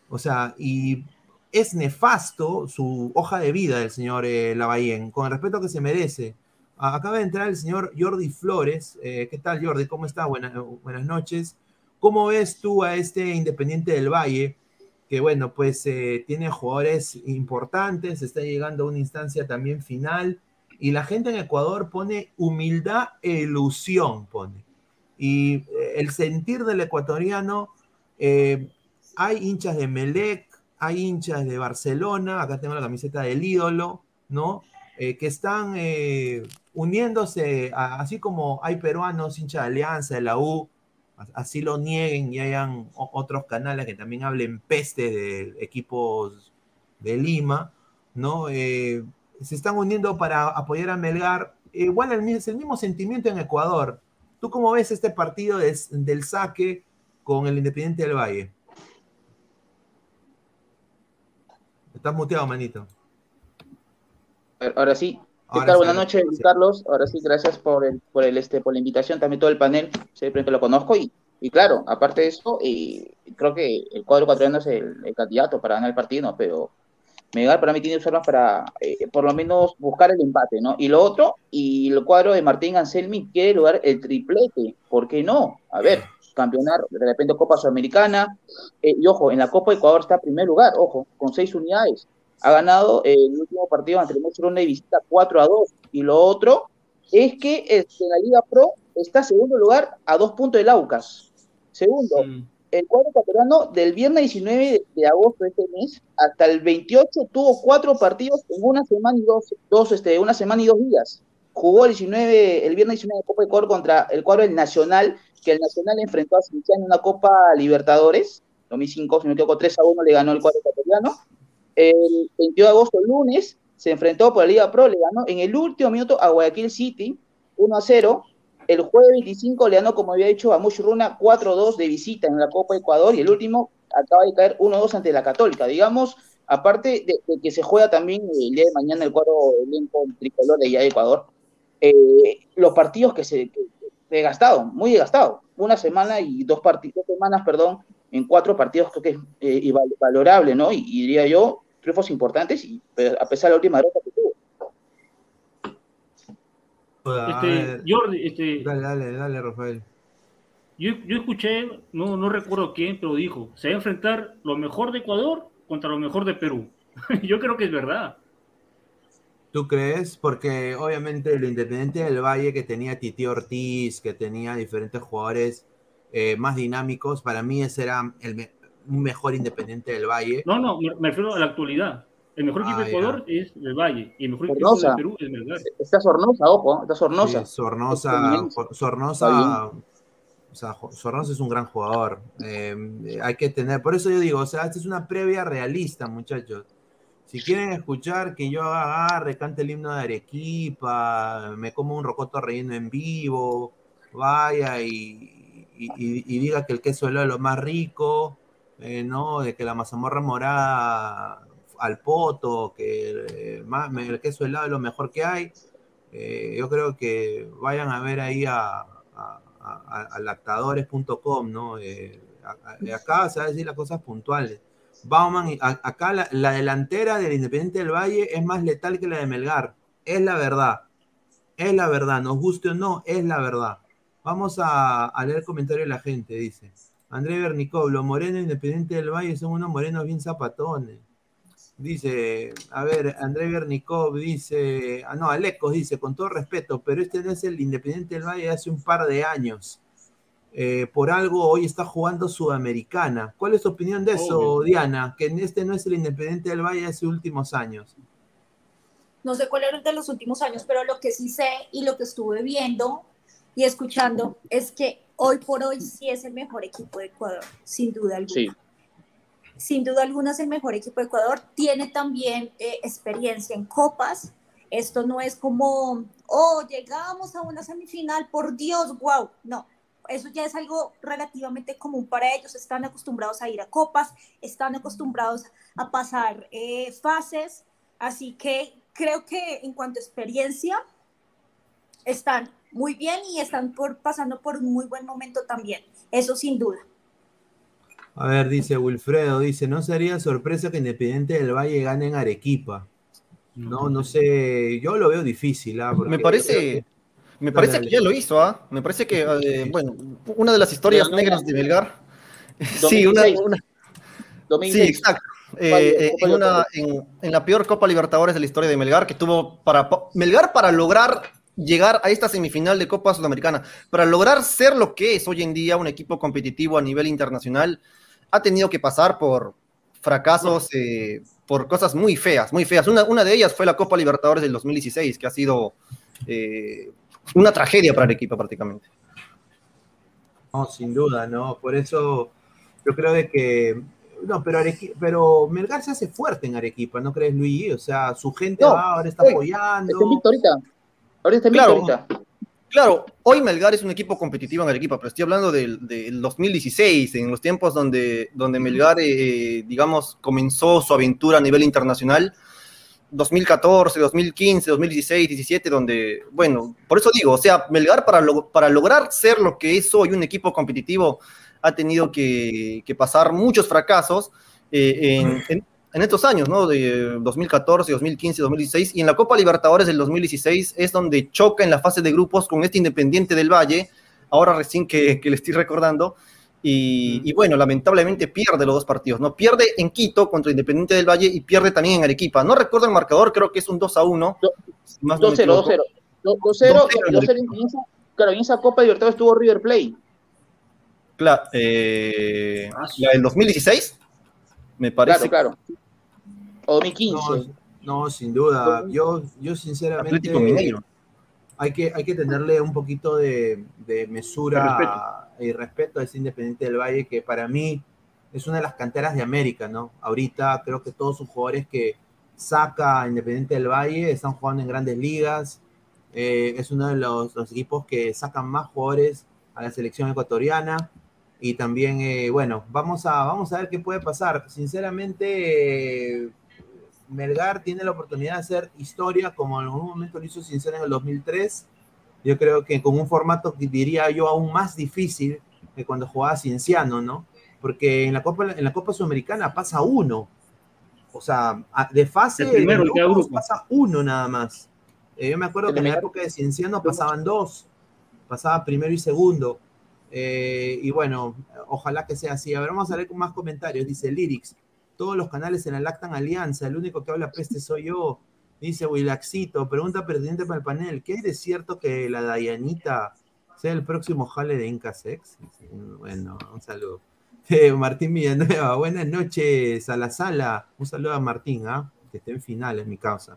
O sea, y es nefasto su hoja de vida del señor eh, Lavallén, con el respeto que se merece. Acaba de entrar el señor Jordi Flores. Eh, ¿Qué tal, Jordi? ¿Cómo está? Buenas, buenas noches. ¿Cómo ves tú a este Independiente del Valle? Que bueno, pues eh, tiene jugadores importantes, está llegando a una instancia también final, y la gente en Ecuador pone humildad e ilusión, pone. Y eh, el sentir del ecuatoriano, eh, hay hinchas de Melec, hay hinchas de Barcelona, acá tengo la camiseta del ídolo, ¿no? Eh, que están uniéndose, a, así como hay peruanos, hinchas de Alianza, de la U, así lo nieguen y hayan otros canales que también hablen peste de equipos de Lima, ¿no? Eh, se están uniendo para apoyar a Melgar. Igual es el mismo sentimiento en Ecuador. ¿Tú cómo ves este partido de, del saque con el Independiente del Valle? Estás muteado, manito. Ahora sí, ¿Qué tal? Buenas noches. Carlos. Ahora sí, gracias por el, por el este por la invitación, también todo el panel, siempre lo conozco y, y claro, aparte de eso, y creo que el cuadro ecuatoriano es el, el, candidato para ganar el partido, pero Melgar para mí tiene armas para eh, por lo menos buscar el empate, ¿no? Y lo otro, y el cuadro de Martín Anselmi quiere lograr el triplete, ¿por qué no? A ver, campeonar de repente Copa Sudamericana, eh, y ojo, en la Copa Ecuador está en primer lugar, ojo, con seis unidades, ha ganado el último partido ante el Barcelona de visita 4 a 2. Y lo otro es que este, en la Liga Pro está segundo lugar a dos puntos del Aucas. Segundo, mm. el cuadro ecuatoriano del viernes 19 de, de, agosto de este mes hasta el 28 tuvo cuatro partidos en una semana y dos, dos este, una semana y dos días. Jugó el 19, el viernes 19 de Copa de Ecuador contra el cuadro del Nacional, que el Nacional enfrentó a Cienciano en una Copa Libertadores 2005, si no me equivoco, 3 a 1 le ganó el cuadro ecuatoriano. El 22 de agosto, el lunes, se enfrentó por la Liga Pro, le ganó en el último minuto a Guayaquil City, 1 a 0. El jueves 25 le ganó, como había dicho, a Mushruna 4-2 de visita en la Copa Ecuador y el último acaba de caer 1-2 ante la Católica. Digamos, aparte de, que se juega también el día de mañana el cuadro elenco tricolor de de Ecuador, eh, los partidos que se he gastado, muy gastado. Una semana y dos dos semanas, perdón, en cuatro partidos creo que es eh, valorable, ¿no? Y, diría yo, triunfos importantes, y a pesar de la última derrota que tuvo. Este, Jordi, este, dale, dale, dale, Rafael. Yo, yo, escuché, no, no recuerdo quién, pero dijo, se va a enfrentar lo mejor de Ecuador contra lo mejor de Perú. yo creo que es verdad. ¿Tú crees? Porque obviamente lo Independiente del Valle que tenía Titi Ortiz, que tenía diferentes jugadores eh, más dinámicos, para mí ese era el un mejor Independiente del Valle. No, no, me, refiero a la actualidad. El mejor equipo de ah, Ecuador es el Valle y el mejor equipo de Perú es Melgar. Está Sornosa, ojo, está Sornosa. Sornosa, Sornosa, o sea, Sornosa es un gran jugador. Eh, hay que tener, por eso yo digo, o sea, esta es una previa realista, muchachos. Si quieren escuchar que yo agarre, cante el himno de Arequipa, me como un rocoto relleno en vivo, vaya y, diga que el queso es lo más rico, eh, ¿no? De que la mazamorra morada al poto, que eh, el queso helado es lo mejor que hay. Eh, yo creo que vayan a ver ahí a, lactadores.com, ¿no? acá se va a decir las cosas puntuales. Bauman, acá la, delantera del Independiente del Valle es más letal que la de Melgar. Es la verdad. Es la verdad. Nos guste o no, es la verdad. Vamos a, leer el comentario de la gente, dice. André Bernicov, los morenos Independiente del Valle son unos morenos bien zapatones. Dice, a ver, André Bernicov dice, ah, no, Alecos dice, con todo respeto, pero este no es el Independiente del Valle de hace un par de años. Eh, por algo hoy está jugando Sudamericana. ¿Cuál es tu opinión de eso, Diana? Que este no es el Independiente del Valle de hace últimos años. No sé cuál era el de los últimos años, pero lo que sí sé y lo que estuve viendo y escuchando es que hoy por hoy sí es el mejor equipo de Ecuador, sin duda alguna. Sin duda alguna es el mejor equipo de Ecuador. Tiene también eh, experiencia en copas. Esto no es como, oh, llegamos a una semifinal, por Dios, wow. No, eso ya es algo relativamente común para ellos, están acostumbrados a ir a copas, están acostumbrados a pasar eh, fases, así que creo que en cuanto a experiencia, están muy bien y están por, pasando por un muy buen momento también, eso sin duda. A ver, dice Wilfredo, dice, ¿no sería sorpresa que Independiente del Valle gane en Arequipa? No, no sé, yo lo veo difícil. ¿ah? Me parece, me parece que ya lo hizo, ¿ah? Me parece que, eh, bueno, una de las historias negras de Melgar. Sí, una, Sí, exacto. Eh, eh, en, la peor Copa Libertadores de la historia de Melgar, que tuvo para. Melgar para lograr llegar a esta semifinal de Copa Sudamericana, para lograr ser lo que es hoy en día un equipo competitivo a nivel internacional, ha tenido que pasar por fracasos, por cosas muy feas, muy feas. Una, una de ellas fue la Copa Libertadores del 2016, que ha sido una tragedia para Arequipa prácticamente. No, sin duda, ¿no? Por eso yo creo de que no, pero, pero Melgar se hace fuerte en Arequipa, ¿no crees, Luis? O sea, su gente va, ahora está apoyando. ahorita. Ahorita claro, Claro, hoy Melgar es un equipo competitivo en Arequipa, pero estoy hablando del, 2016, en los tiempos donde, donde Melgar, eh, digamos, comenzó su aventura a nivel internacional 2014, 2015, 2016, 17, donde, bueno, por eso digo, o sea, Melgar para, para lograr ser lo que es hoy un equipo competitivo ha tenido que, pasar muchos fracasos eh, en, estos años, ¿no? De 2014, 2015, 2016, y en la Copa Libertadores del 2016 es donde choca en la fase de grupos con este Independiente del Valle, ahora recién que, que le estoy recordando, y, bueno, lamentablemente pierde los dos partidos, ¿no? Pierde en Quito contra Independiente del Valle y pierde también en Arequipa. No recuerdo el marcador, creo que es un 2 a 1. 2-0, 2-0. 2-0, claro, en esa Copa Libertadores estuvo River Plate. Claro, eh, ¿la del 2016? Me parece. Claro, claro. O 2015. No, sin duda. Yo, yo sinceramente. Atlético Mineiro hay que, hay que tenerle un poquito de, mesura y respeto a ese Independiente del Valle que para mí es una de las canteras de América, ¿no? Ahorita creo que todos sus jugadores que saca Independiente del Valle están jugando en grandes ligas. Eh, es uno de los, equipos que sacan más jugadores a la selección ecuatoriana. Y también, eh, bueno, vamos a, vamos a ver qué puede pasar. Sinceramente, Melgar tiene la oportunidad de hacer historia como en algún momento lo hizo Sincero en el 2003. Yo creo que con un formato que diría yo aún más difícil que cuando jugaba Cienciano, ¿no? Porque en la Copa, en la Copa Sudamericana pasa uno. O sea, de fase primero, pasa uno nada más. Eh, yo me acuerdo que en la época de Cienciano pasaban dos. Pasaba primero y segundo. Eh, y bueno, ojalá que sea así. A ver, vamos a leer con más comentarios. Dice Lyrics todos los canales en la Lactan Alianza, el único que habla peste soy yo, dice Wilaxito, pregunta pertinente para el panel, ¿qué es cierto que la Dayanita sea el próximo jale de Inca Sex? Bueno, un saludo. Eh, Martín Villanueva, buenas noches a la sala, un saludo a Martín, ¿ah? que esté en final, es mi causa.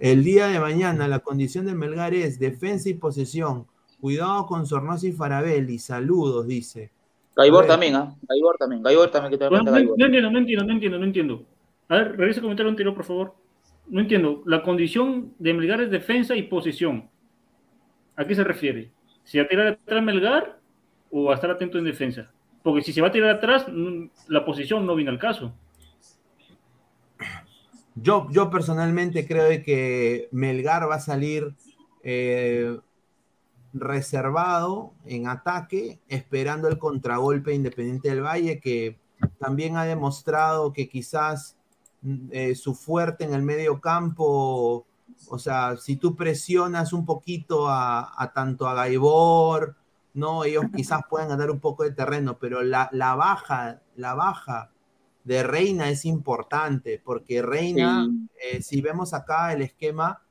El día de mañana la condición de Melgar es defensa y posesión. Cuidado con Sornosa y Farabelli. Saludos, dice. Gaibor también, ¿ah? Gaibor también. Gaibor también que te no, no, no, entiendo, no entiendo, no entiendo, no entiendo. A ver, revisa el comentario anterior, por favor. No entiendo. La condición de Melgar es defensa y posición. ¿A qué se refiere? ¿Si va a tirar atrás Melgar o va a estar atento en defensa? Porque si se va a tirar atrás, la posición no viene al caso. Yo, yo personalmente creo que Melgar va a salir eh, reservado en ataque, esperando el contragolpe Independiente del Valle, que también ha demostrado que quizás mm, eh, su fuerte en el medio campo, o sea, si tú presionas un poquito a, tanto a Gaibor, no, ellos quizás puedan ganar un poco de terreno, pero la, baja, la baja de Reina es importante, porque Reina, eh, si vemos acá el esquema,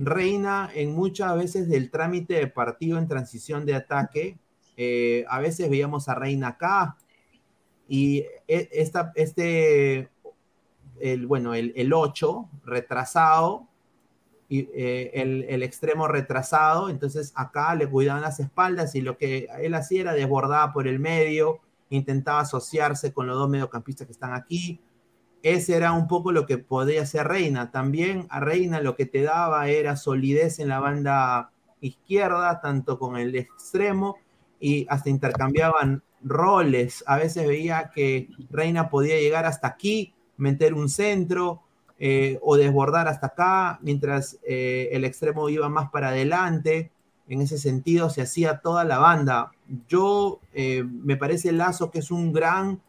reina en muchas veces del trámite de partido en transición de ataque. Eh, a veces veíamos a Reina acá y e, esta, este, el, bueno, el, 8 retrasado y eh, el, extremo retrasado, entonces acá le cuidaban las espaldas y lo que él hacía era desbordar por el medio, intentaba asociarse con los dos mediocampistas que están aquí, ese era un poco lo que podía hacer Reina. También a Reina lo que te daba era solidez en la banda izquierda, tanto con el extremo, y hasta intercambiaban roles. A veces veía que Reina podía llegar hasta aquí, meter un centro eh, o desbordar hasta acá, mientras eh, el extremo iba más para adelante. En ese sentido se hacía toda la banda. Yo eh, me parece Lazo que es un gran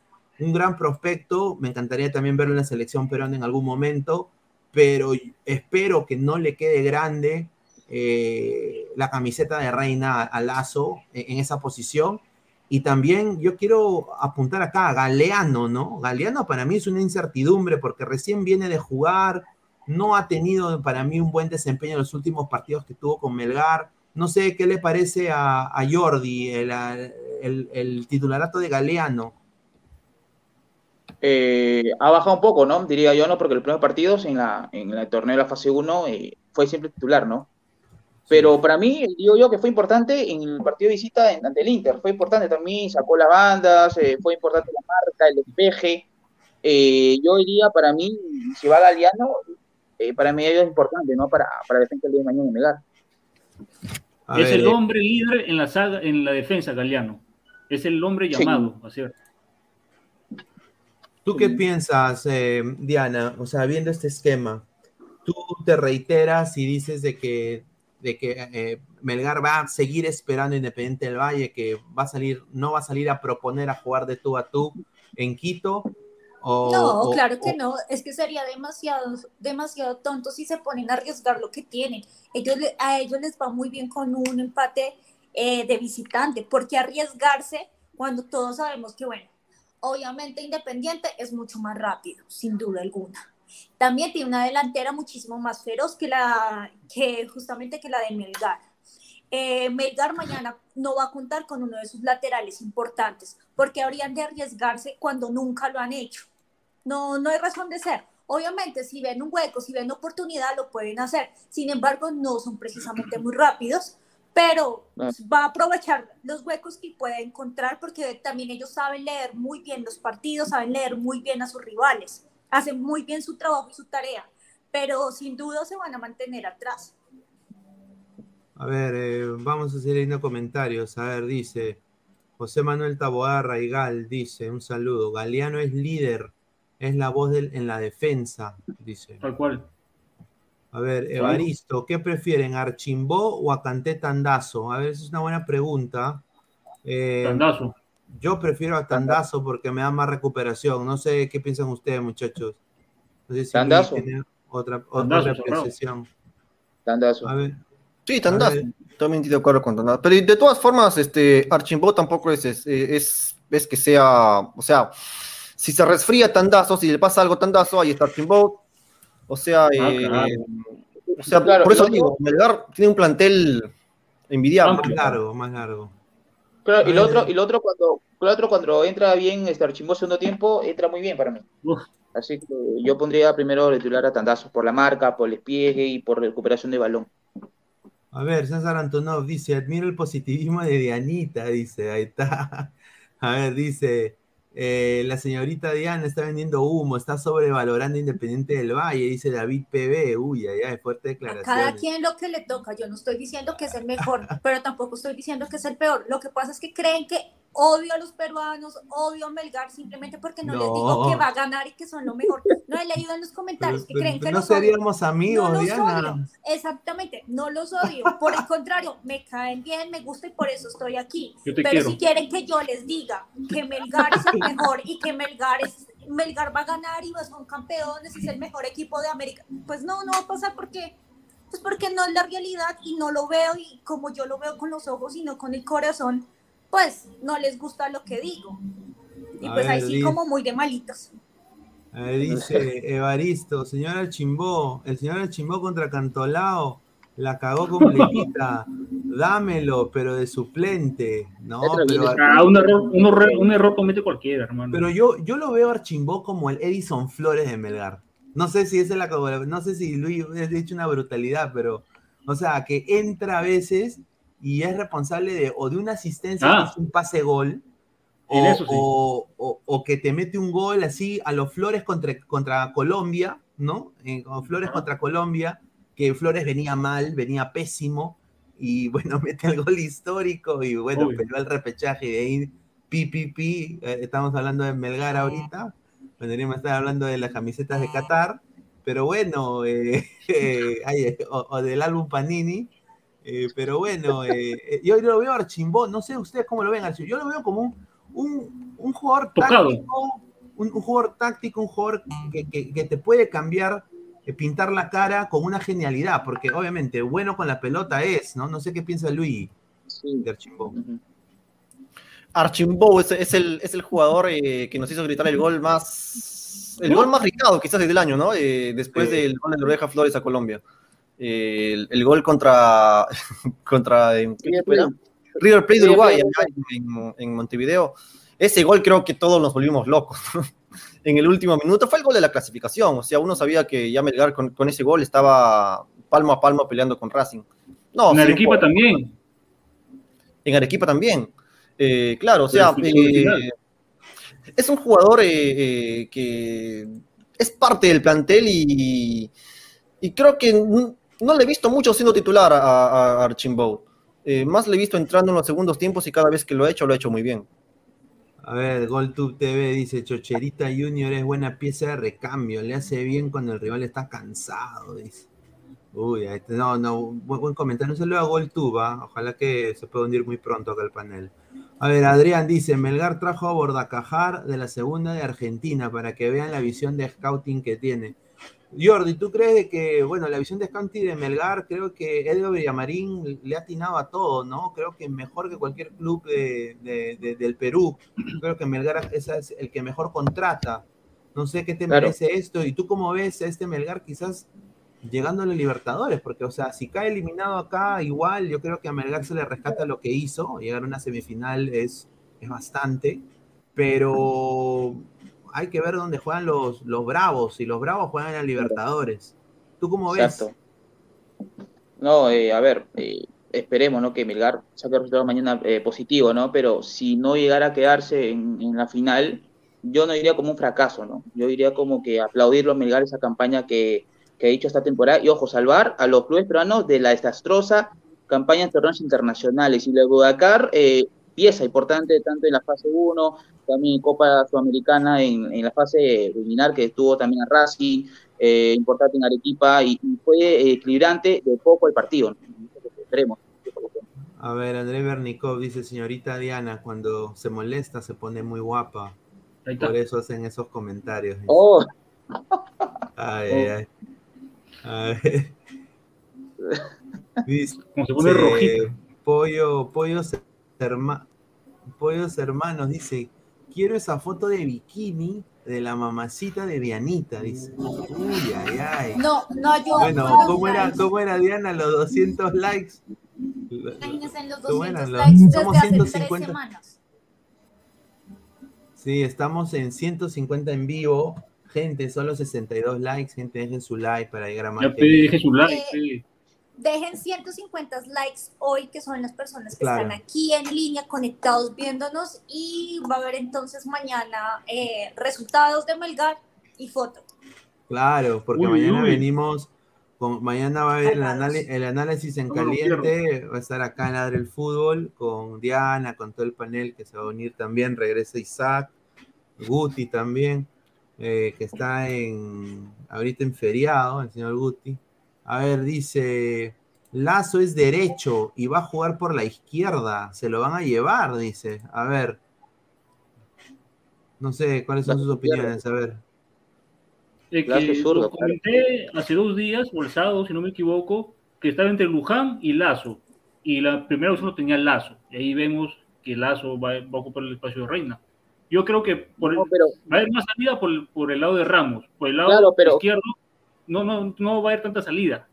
un gran prospecto, me encantaría también verlo en la selección peruana en algún momento, pero espero que no le quede grande eh, la camiseta de Reina a Lazo en, esa posición. Y también yo quiero apuntar acá a Galeano, ¿no? Galeano para mí es una incertidumbre porque recién viene de jugar, no ha tenido para mí un buen desempeño en los últimos partidos que tuvo con Melgar. No sé qué le parece a, Jordi, el, el titularato de Galeano. Eh, ha bajado un poco, ¿no? Diría yo, ¿no? Porque los primeros partidos en, la, en el torneo de la fase 1 eh, fue siempre titular, ¿no? Pero para mí, digo yo que fue importante en el partido de visita ante el Inter, fue importante también, sacó las bandas, eh, fue importante la marca, el despeje. yo diría, para mí, si va Galeano, para mí es importante, ¿no? Para, para defensa el día de mañana en Negar. Es el hombre líder en la saga, en la defensa, Galeano. Es el hombre llamado, sí. ¿Tú qué piensas, eh, Diana? O sea, viendo este esquema, tú te reiteras y dices de que, de que eh, Melgar va a seguir esperando Independiente del Valle, que va a salir, no va a salir a proponer a jugar de tú a tú en Quito. no, claro que no, es que sería demasiado, demasiado tonto si se ponen a arriesgar lo que tienen. Ellos, a ellos les va muy bien con un empate eh, de visitante, porque arriesgarse cuando todos sabemos que, bueno, Obviamente Independiente es mucho más rápido, sin duda alguna. También tiene una delantera muchísimo más feroz que la que justamente que la de Melgar. Eh, Melgar mañana no va a contar con uno de sus laterales importantes, porque habrían de arriesgarse cuando nunca lo han hecho. No, no hay razón de ser. Obviamente, si ven un hueco, si ven oportunidad, lo pueden hacer. Sin embargo, no son precisamente muy rápidos, pero va a aprovechar los huecos que pueda encontrar porque también ellos saben leer muy bien los partidos, saben leer muy bien a sus rivales, hacen muy bien su trabajo y su tarea, pero sin duda se van a mantener atrás. A ver, eh, vamos a seguir leyendo comentarios. A ver, dice José Manuel Taboada Raigal, dice, un saludo. Galeano es líder, es la voz del, en la defensa, dice. Tal cual. A ver, Evaristo, ¿qué prefieren, Archimbó o a Canté Tandazo? A ver, esa es una buena pregunta. Eh, tandazo. Yo prefiero a Tandazo porque me da más recuperación. No sé qué piensan ustedes, muchachos. No sé si tandazo. Otra, otra apreciación. Tandazo. A ver. Sí, Tandazo. También estoy de acuerdo con Tandazo. Pero de todas formas, este, Archimbó tampoco es, es, es, es que sea, o sea, si se resfría Tandazo, si le pasa algo Tandazo, ahí está Archimbó, o sea, ah, eh, o sea por eso digo, Melgar tiene un plantel envidiable. Más largo, más largo. Claro, y lo otro, y lo otro cuando, lo otro cuando entra bien este Archimbó segundo tiempo, entra muy bien para mí. Así que yo pondría primero el titular a Tandazo, por la marca, por el despliegue y por recuperación de balón. A ver, César Antonov dice, admiro el positivismo de Dianita, dice, ahí está. A ver, dice, eh, la señorita Diana está vendiendo humo, está sobrevalorando Independiente del Valle, dice David PB. Uy, allá es fuerte declaración. Cada quien lo que le toca. Yo no estoy diciendo que es el mejor, pero tampoco estoy diciendo que es el peor. Lo que pasa es que creen que odio a los peruanos, odio a Melgar simplemente porque no, les digo que va a ganar y que son lo mejor. No he leído en los comentarios que creen que no seríamos amigos, Diana. Exactamente, no los odio. Por el contrario, me caen bien, me gusta y por eso estoy aquí. Pero si quieren que yo les diga que Melgar es el mejor y que Melgar es Melgar va a ganar y son campeones y es el mejor equipo de América, pues no, no va a pasar porque pues porque no es la realidad y no lo veo y como yo lo veo con los ojos y no con el corazón, pues no les gusta lo que digo. Y pues ahí sí como muy de malitos. dice Evaristo, señor Archimbó, el señor Archimbó contra Cantolao la cagó completita. Dámelo, pero de suplente. No, pero, ah, un, error, un, error, comete cualquiera, hermano. Pero yo, yo lo veo a Archimbó como el Edison Flores de Melgar. No sé si es la no sé si Luis ha dicho una brutalidad, pero o sea, que entra a veces y es responsable de o de una asistencia que ah. es un pase gol o, o, que te mete un gol así a los Flores contra, contra Colombia, ¿no? Eh, Flores contra Colombia, que Flores venía mal, venía pésimo y bueno, mete el gol histórico y bueno, peleó el repechaje de ahí, pi, pi, pi, eh, estamos hablando de Melgar ahorita, vendríamos a estar hablando de las camisetas de Qatar, pero bueno, eh, o, del álbum Panini, eh, pero bueno, eh, eh, yo lo veo Archimbó, no sé ustedes cómo lo ven, Archimbó. Yo lo veo como un, un, jugador táctico, un, jugador táctico, un jugador que, te puede cambiar, pintar la cara con una genialidad, porque obviamente bueno con la pelota es, ¿no? No sé qué piensa Luis de Archimbó. Archimbó es, el, es el jugador que nos hizo gritar el gol más. El gol más gritado quizás desde el año, ¿no? después del gol de Oreja Flores a Colombia el, gol contra, contra River Plate de Uruguay en, Montevideo. Ese gol creo que todos nos volvimos locos. en el último minuto fue el gol de la clasificación. O sea, uno sabía que ya Melgar con, ese gol estaba palmo a palmo peleando con Racing. No, en Arequipa también. En Arequipa también. Eh, claro, o sea, eh, es un jugador eh, que es parte del plantel y, y creo que no le he visto mucho siendo titular a, a eh, más le he visto entrando en los segundos tiempos y cada vez que lo ha hecho, lo ha hecho muy bien. A ver, GolTube TV dice, Chocherita Junior es buena pieza de recambio, le hace bien cuando el rival está cansado, dice. Uy, no, no, buen, comentario. Un saludo a GolTube, ¿ah? ojalá que se pueda hundir muy pronto acá el panel. A ver, Adrián dice, Melgar trajo a Bordacajar de la segunda de Argentina para que vean la visión de scouting que tiene. Jordi, ¿tú crees que, bueno, la visión de Scanti de Melgar, creo que Edgar Villamarín le ha atinado a todo, ¿no? Creo que mejor que cualquier club del Perú. Creo que Melgar es el que mejor contrata. No sé qué te parece esto. ¿Y tú cómo ves a este Melgar quizás llegando a los Libertadores? Porque, o sea, si cae eliminado acá, igual yo creo que a Melgar se le rescata lo que hizo. Llegar a una semifinal es, es bastante. Pero hay que ver dónde juegan los, los Bravos. Si los Bravos juegan en Libertadores. ¿Tú cómo ves? No, eh, a ver, eh, esperemos, ¿no? Que Melgar saque el resultado mañana eh, positivo, ¿no? Pero si no llegara a quedarse en, la final, yo no diría como un fracaso, ¿no? Yo diría como que aplaudirlo a Melgar esa campaña que, que ha hecho esta temporada y, ojo, salvar a los clubes peruanos de la desastrosa campaña en torneos internacionales. Y luego Dakar, eh, pieza importante tanto en la fase 1, también en Copa Sudamericana en, en la fase eliminar que estuvo también a Racing, eh, importante en Arequipa y, fue eh, equilibrante de poco el partido. A ver, André Bernikov dice, señorita Diana, cuando se molesta se pone muy guapa. Por eso hacen esos comentarios. Oh. Ay, ay, ay. Dice, se pone rojito. Pollo, pollo, pollos hermanos, dice, quiero esa foto de bikini de la mamacita de Dianita, dice. Uy, ay, ay. No, no, yo. Bueno, ¿cómo era, ¿cómo era Diana los 200 likes? Imagínense los 200 likes desde Somos 150. semanas. Sí, estamos en 150 en vivo. Gente, solo 62 likes. Gente, dejen su like para llegar a más. Ya dejen su like, eh, sí dejen 150 likes hoy, que son las personas que están aquí en línea conectados viéndonos y va a haber entonces mañana eh, resultados de Melgar y foto. Claro, porque mañana venimos, con, mañana va a haber el, análisis en caliente, va a estar acá en Adre el Fútbol con Diana, con todo el panel que se va a unir también, regresa Isaac, Guti también, eh, que está en ahorita en feriado, el señor Guti. A ver, dice, Lazo es derecho y va a jugar por la izquierda. Se lo van a llevar, dice. A ver. No sé, ¿cuáles son sus opiniones? A ver. Eh, lo comenté hace dos días, o el sábado, si no me equivoco, que estaba entre Luján y Lazo. Y la primera opción lo tenía Lazo. Y ahí vemos que Lazo va, a ocupar el espacio de Reina. Yo creo que por va a haber más salida por, por, el lado de Ramos. Por el lado izquierdo no, no, no va a haber tanta salida.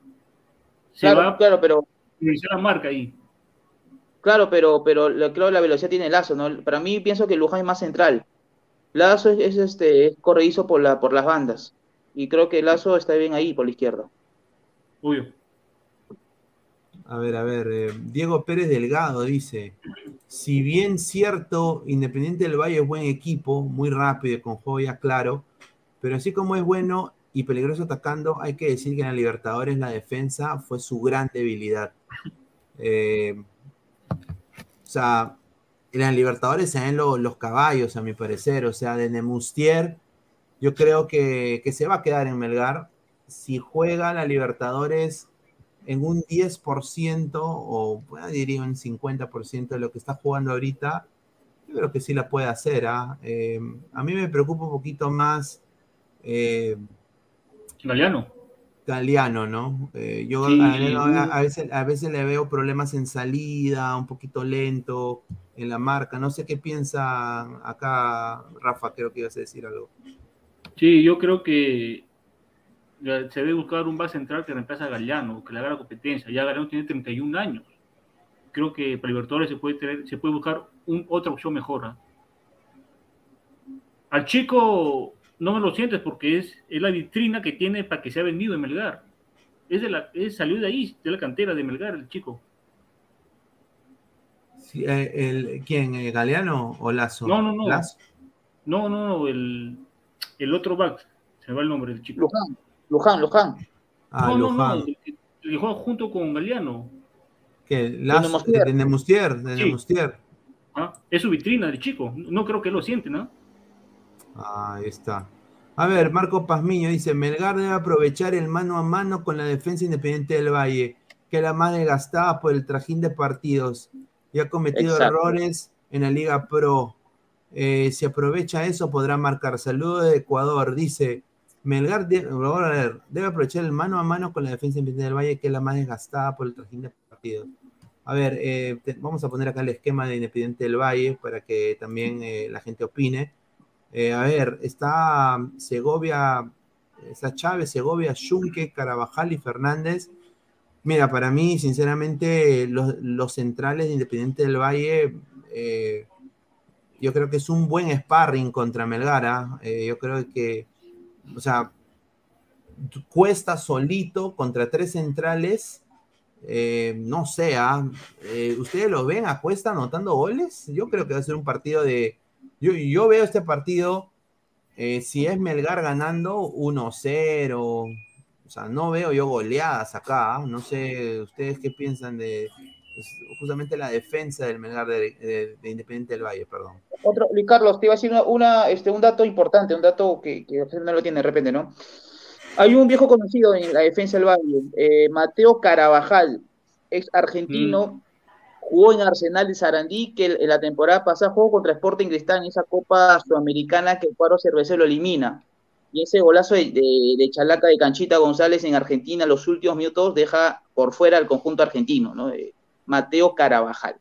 Se claro, va claro, pero. la marca ahí. Claro, pero, pero creo que la velocidad tiene Lazo, ¿no? Para mí pienso que Luján es más central. Lazo es, este, es corredizo por, la, por las bandas. Y creo que Lazo está bien ahí por la izquierda. Obvio. A ver, a ver, eh, Diego Pérez Delgado dice, si bien cierto, Independiente del Valle es buen equipo, muy rápido, con juego ya claro, pero así como es bueno, y peligroso atacando, hay que decir que en la Libertadores la defensa fue su gran debilidad. Eh, o sea, en la Libertadores se ven los caballos, a mi parecer. O sea, de Nemustier, yo creo que, se va a quedar en Melgar. Si juega la Libertadores en un 10% o bueno, diría un 50% de lo que está jugando ahorita, yo creo que sí la puede hacer. ¿ah? Eh, a mí me preocupa un poquito más eh, Galeano. Galeano, ¿no? Eh, yo a, veces, a veces le veo problemas en salida, un poquito lento en la marca. No sé qué piensa acá, Rafa, creo que ibas a decir algo. Sí, yo creo que se debe buscar un base central que reemplace a Galeano, que le haga la competencia. Ya Galeano tiene 31 años. Creo que para Libertadores se puede, tener, se puede buscar otra opción mejor. ¿ah? Al chico no me lo sientes porque es, es la vitrina que tiene para que sea vendido en Melgar. Es de la, es, salió de ahí, de la cantera de Melgar, el chico. Eh, el, ¿Quién? ¿El ¿Galeano o Lazo? No, no, no. No, no, no, el, el otro back. Se me va el nombre del chico. Luján, Luján, Luján. Ah, no, Luján. no, no, el, juega junto con Galeano. ¿Qué? Lazo, de Nemustier, de Nemustier. Ah, es su vitrina el chico. No creo que lo siente, ¿no? Ahí está. A ver, Marco Pazmiño dice, Melgar debe aprovechar el mano a mano con la defensa independiente del Valle, que es la más desgastada por el trajín de partidos y ha cometido errores en la Liga Pro. Eh, si aprovecha eso, podrá marcar. Saludo de Ecuador. Dice, Melgar debe, debe aprovechar el mano a mano con la defensa independiente del Valle, que es la más desgastada por el trajín de partidos. A ver, eh, vamos a poner acá el esquema de Independiente del Valle para que también eh, la gente opine. Eh, a ver, está Segovia, está Chávez, Segovia, Junque, Carabajal y Fernández. Mira, para mí, sinceramente, los, centrales de Independiente del Valle, eh, yo creo que es un buen sparring contra Melgara. Eh, yo creo que, o sea, cuesta solito contra tres centrales no sé, ¿ah? ¿ustedes lo ven a anotando goles? Yo creo que va a ser un partido de... Yo, yo veo este partido, eh, si es Melgar ganando 1-0, o sea, no veo yo goleadas acá, no sé, ¿ustedes qué piensan de pues, justamente la defensa del Melgar de, Independiente del Valle, perdón? Otro, Luis Carlos, te iba a decir una, este, un dato importante, un dato que, que no lo tiene de repente, ¿no? Hay un viejo conocido en la defensa del Valle, eh, Mateo Carabajal, ex argentino, mm. Jugó en Arsenal de Sarandí, que en la temporada pasada jugó contra Sporting Cristal en esa Copa Sudamericana que el cuadro cervecero elimina. Y ese golazo de, Chalaca de Canchita González en Argentina, los últimos minutos, deja por fuera al conjunto argentino, ¿no? Mateo Carabajal.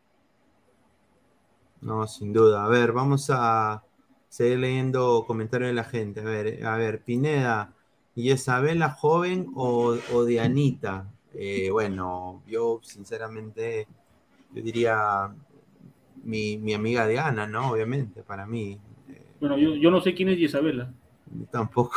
No, sin duda. A ver, vamos a seguir leyendo comentarios de la gente. A ver, a ver, Pineda. ¿Y Isabela joven o, o Dianita? Eh, bueno, yo sinceramente, yo diría mi, mi, amiga Diana, ¿no? Obviamente, para mí. Eh, bueno, yo, yo, no sé quién es Isabela. Tampoco.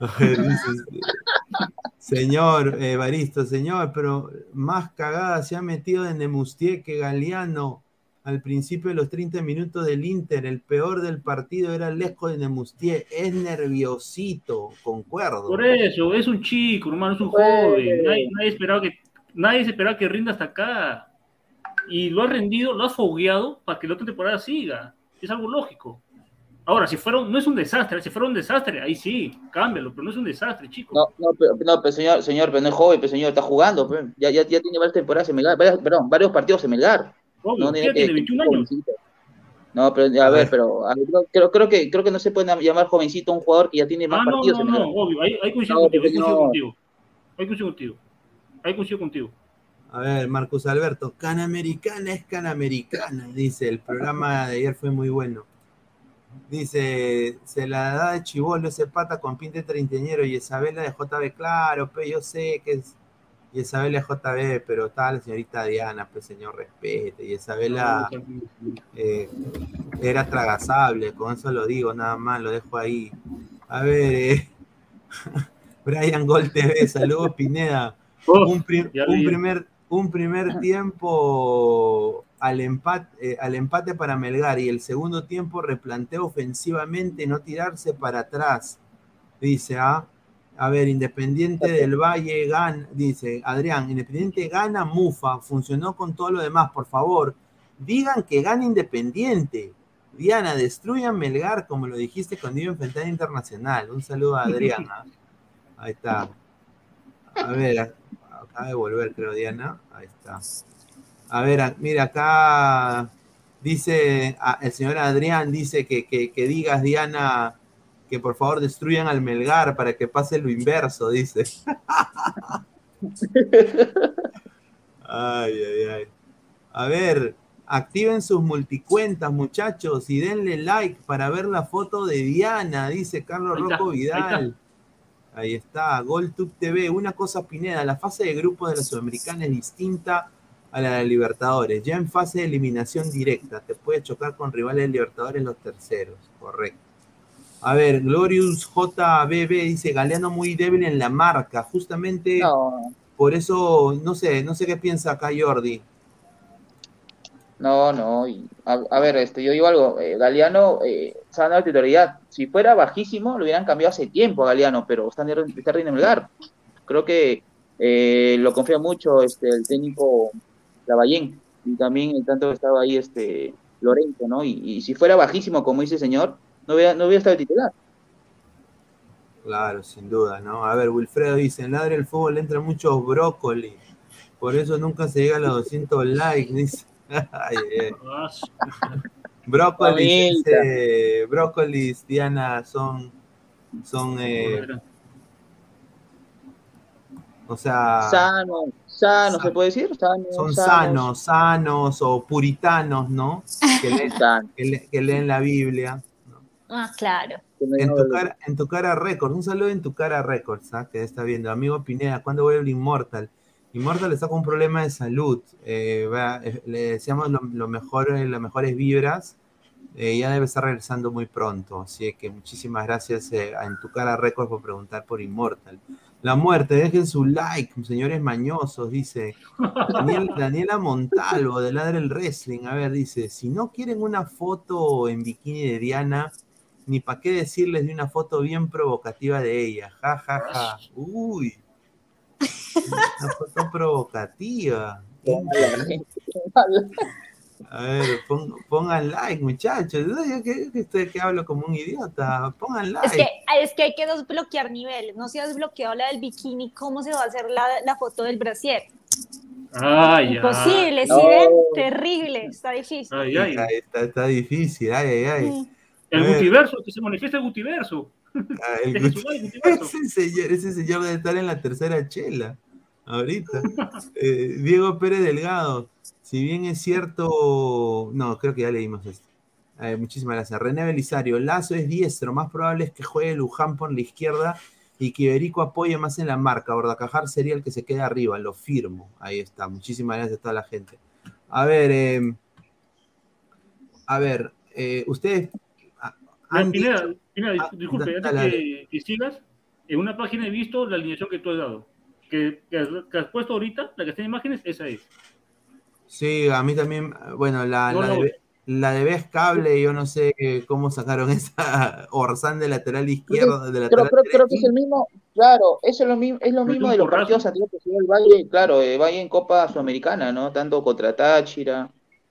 señor Evaristo, señor, pero más cagada se ha metido en Nemustier que Galeano al principio de los 30 minutos del Inter, el peor del partido era el Lesco de Nemustier, es nerviosito, concuerdo. Por eso, es un chico, hermano, es un joven, nadie, esperaba que, nadie esperaba que rinda hasta acá. Y lo ha rendido, lo ha fogueado para que la otra temporada siga. Es algo lógico. Ahora, si fueron, no es un desastre, si fuera un desastre, ahí sí, cámbialo, pero no es un desastre, chico. No, no, pero, no, pero señor, señor, pero no es joven, pero señor, está jugando, Ya, ya, ya tiene varias temporadas en Melgar, perdón, varios partidos en Melgar no, tiene, 21 años. No, pero a, ver, pero creo, creo, que, creo que no se puede llamar jovencito a un jugador que ya tiene más ah, partidos. No, no, no, obvio, hay, hay coincido contigo, hay coincido contigo. Hay coincido contigo. Hay coincido contigo. A ver, Marcos Alberto, Canamericana es Canamericana, dice, el programa de ayer fue muy bueno. Dice, se la da de chivolo ese pata con pinte treintañero y Isabela de JB, claro, pero yo sé que es y Isabela JB, pero está la señorita Diana, pues señor respete, y Isabela eh, era tragasable, con eso lo digo, nada más, lo dejo ahí. A ver, eh, Brian Gol TV, saludos Pineda. Oh, un, primer, un primer tiempo al empate, eh, al empate para Melgar y el segundo tiempo replanteo ofensivamente, no tirarse para atrás. Dice, ¿ah? A ver, Independiente del Valle gana, dice Adrián, Independiente gana Mufa, funcionó con todo lo demás, por favor, digan que gana Independiente. Diana, destruyan Melgar, como lo dijiste cuando iba a enfrentar Internacional. Un saludo a Adriana. Ahí está. A ver, acaba de volver, creo, Diana. Ahí está. A ver, mira, acá dice el señor Adrián, dice que, que digas, Diana, que por favor destruyan al Melgar para que pase lo inverso, dice. ay, ay, ay. A ver, activen sus multicuentas, muchachos, y denle like para ver la foto de Diana, dice Carlos Rocco Vidal. Ahí está, GolTube TV. Una cosa, Pineda, la fase de grupos de la Sudamericana es distinta a la de Libertadores. Ya en fase de eliminación directa, te puede chocar con rivales de Libertadores los terceros, correcto. A ver, Glorious JBB dice Galeano muy débil en la marca, justamente por eso, no sé, no sé qué piensa acá Jordi. No, no, a, ver, este, yo digo algo, eh, Galeano eh, está dando titularidad, si fuera bajísimo lo hubieran cambiado hace tiempo a Galeano, pero está, está en el lugar. Creo que eh, lo confía mucho este, el técnico Lavallén y también el tanto que estaba ahí este Lorenzo, ¿no? Y, y si fuera bajísimo, como dice el señor, no hubiera, no estado titular. Claro, sin duda, ¿no? A ver, Wilfredo dice, en Ladre el Fútbol entra muchos brócoli, por eso nunca se llega a los 200 likes, dice. Brócoli, brócolis, Diana, son, son, eh, o sea... Sano, sano, ¿se puede decir? son sanos. sanos, o puritanos, ¿no? que leen la Biblia. Ah, claro. En tu, cara, en tu cara Records, un saludo en tu cara Records, ¿ah? que está viendo. Amigo Pineda, ¿cuándo vuelve el Immortal? Immortal está con un problema de salud. Eh, eh, le deseamos lo, mejor, las mejores vibras. Eh, ya debe estar regresando muy pronto. Así que muchísimas gracias eh, a En tu cara Records por preguntar por Immortal. La muerte, dejen su like, señores mañosos, dice Daniel- Daniela Montalvo de Ladre el Wrestling. A ver, dice: si no quieren una foto en bikini de Diana, ni para qué decirles de una foto bien provocativa de ella. Ja, ja, ja. Uy. Una foto provocativa. A ver, pon- pongan like, muchachos. Yo que, que estoy que hablo como un idiota. Pongan like. Es que, es que hay que desbloquear niveles. No se ha desbloqueado la del bikini. ¿Cómo se va a hacer la, la foto del brasier? Ah, ya. Imposible, No. ¿sí ven? Terrible, está difícil. Ay, ay. Está, está- está difícil, ay, ay, ay. El multiverso, que se manifiesta el multiverso. Ah, el ese, señor, ese señor debe estar en la tercera chela. Ahorita. Eh, Diego Pérez Delgado. Si bien es cierto. No, creo que ya leímos esto. Eh, muchísimas gracias. René Belisario. Lazo es diestro. Más probable es que juegue Luján por la izquierda y que Iberico apoye más en la marca. Bordacajar sería el que se quede arriba. Lo firmo. Ahí está. Muchísimas gracias a toda la gente. A ver. eh, a ver. ustedes. Ah, han Pineda, dicho- Pineda, dis- Ah, disculpe, da- antes que, que sigas, en una página he visto la alineación que tú has dado. Que, que has, que has puesto ahorita, la que está en imágenes, esa es. Sí, a mí también, bueno, la, No, la, no. de, la de Vez Cable, yo no sé cómo sacaron esa Orzán de lateral izquierdo, de Creo, lateral creo, creo que es el mismo, claro, eso es lo mismo, es lo mismo de los partidos anteriores que el Valle, claro, eh, Valle en Copa Sudamericana, ¿no? Tanto contra Táchira,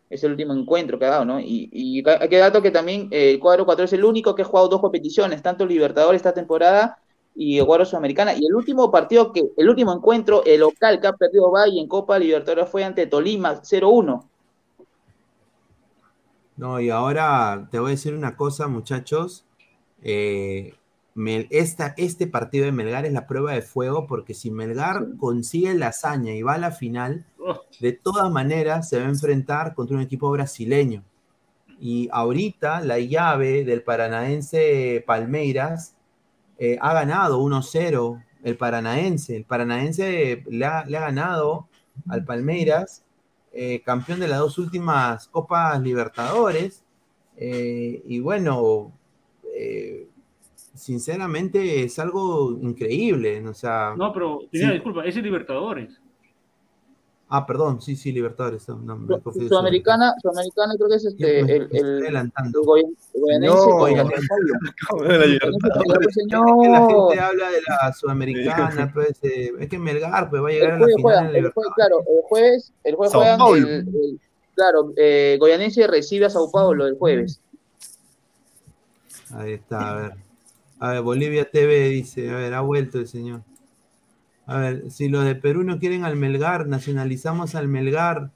es el último encuentro que ha dado, ¿no? Y, hay que dato que también eh, el cuadro 4 es el único que ha jugado dos competiciones, tanto Libertadores esta temporada y el cuadro Sudamericana. Y el último partido que, el último encuentro, el local que ha perdido Valle en Copa Libertadores fue ante Tolima 0-1. No, y ahora te voy a decir una cosa, muchachos. Eh, Mel- esta, este partido de Melgar es la prueba de fuego porque si Melgar consigue la hazaña y va a la final, Oh, de todas maneras se va a enfrentar contra un equipo brasileño. Y ahorita la llave del paranaense Palmeiras eh, ha ganado 1-0 el paranaense. El paranaense le ha, le ha ganado al Palmeiras, eh, campeón de las dos últimas Copas Libertadores. Eh, y bueno, eh, sinceramente es algo increíble. O sea, no, pero, Pineda, Sí. disculpa, ese es Libertadores. Ah, perdón, sí, sí, Libertadores. no, no, me de Sudamericana, Sudamericana creo que es este, me- el, el, adelantando. el No, de la gente habla de la Sudamericana, pues, eh, es que Melgar pues, va a llegar El a la final Libertadores. jueves, claro, el jueves, el jueves Sao juegan Paulo. el, el- claro, eh, Goyanense recibe a Sao Paulo el jueves. Ahí está, a ver. A ver, Bolivia TV dice, a ver, ha vuelto el señor. A ver, si los de Perú no quieren al Melgar, nacionalizamos al Melgar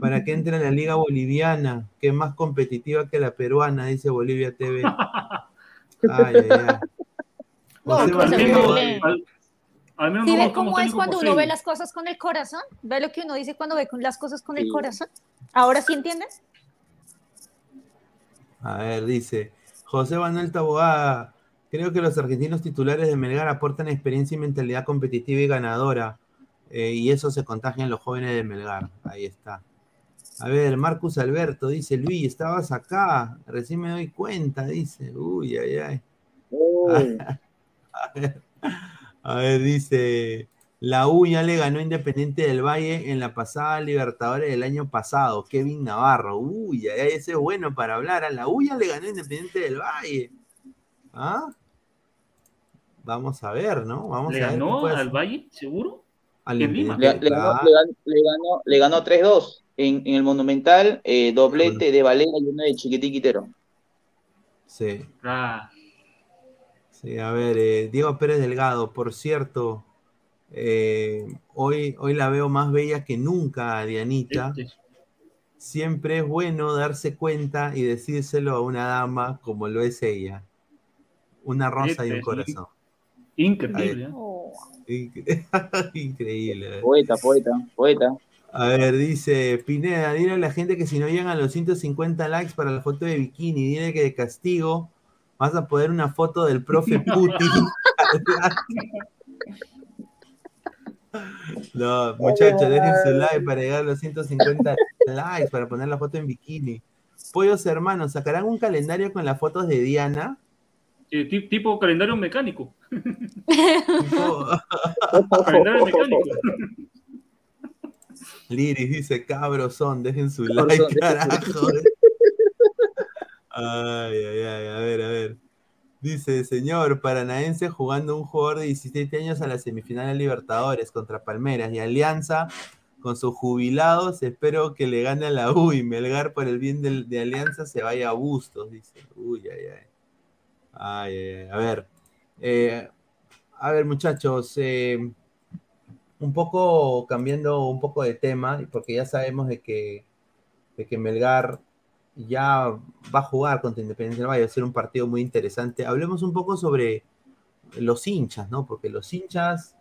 para que entre en la liga boliviana, que es más competitiva que la peruana, dice Bolivia TV. Ay, ay, ay. ¿Sí no ve buscamos cómo es cuando uno ve las cosas con el corazón? ¿Ve lo que uno dice cuando ve con las cosas con el corazón? ¿Ahora sí entiendes? A ver, dice José Manuel Taboada. Creo que los argentinos titulares de Melgar aportan experiencia y mentalidad competitiva y ganadora. eh, y eso se contagia en los jóvenes de Melgar. Ahí está. A ver, Marcus Alberto dice: Luis, estabas acá. Recién me doy cuenta. Dice: Uy, ay, ay. A ver, a ver, dice. La U ya le ganó Independiente del Valle en la pasada Libertadores del año pasado. Kevin Navarro. Uy, ay, ay, ese es bueno para hablar. A la U ya le ganó Independiente del Valle. ¿Ah? Vamos a ver, ¿no? Vamos ¿Le a ver. ganó al. Valle, seguro? Al en Lima. Independiente, le, le ganó, claro. le ganó, le ganó, le ganó 3-2 en, en el Monumental, eh, doblete de Valera y uno de Chiquitiquitero. Sí, Ah, sí, a ver, eh, Diego Pérez Delgado, por cierto, eh, hoy, hoy la veo más bella que nunca, Dianita. este, Siempre es bueno darse cuenta y decírselo a una dama como lo es ella. Una rosa y un Este, sí. corazón. Increíble. ¿eh? Oh. Incre- Increíble. Poeta, poeta, poeta. A ver, dice Pineda, dile a la gente que si no llegan a los 150 likes para la foto de bikini, dile que de castigo vas a poner una foto del profe Putin. No, muchachos, dejen su like para llegar a los 150 likes, para poner la foto en bikini. pollos hermanos, ¿sacarán un calendario con las fotos de Diana? Eh, ti- tipo calendario mecánico. Calendario mecánico. Liris dice, cabros son, dejen su Cabros like, son, dejen su carajo. Ay, ay, ay, a ver, a ver. Dice, señor, paranaense jugando un jugador de 17 años a la semifinal de Libertadores contra Palmeras y Alianza con sus jubilados, espero que le gane a la U y Melgar por el bien del- de, Alianza se vaya a Bustos, dice. Uy, ay, ay. A ver. eh, a ver, muchachos, eh, un poco cambiando un poco de tema, porque ya sabemos de que, de que Melgar ya va a jugar contra Independiente del Valle, va a ser un partido muy interesante. Hablemos un poco sobre los hinchas, ¿no? Porque los hinchas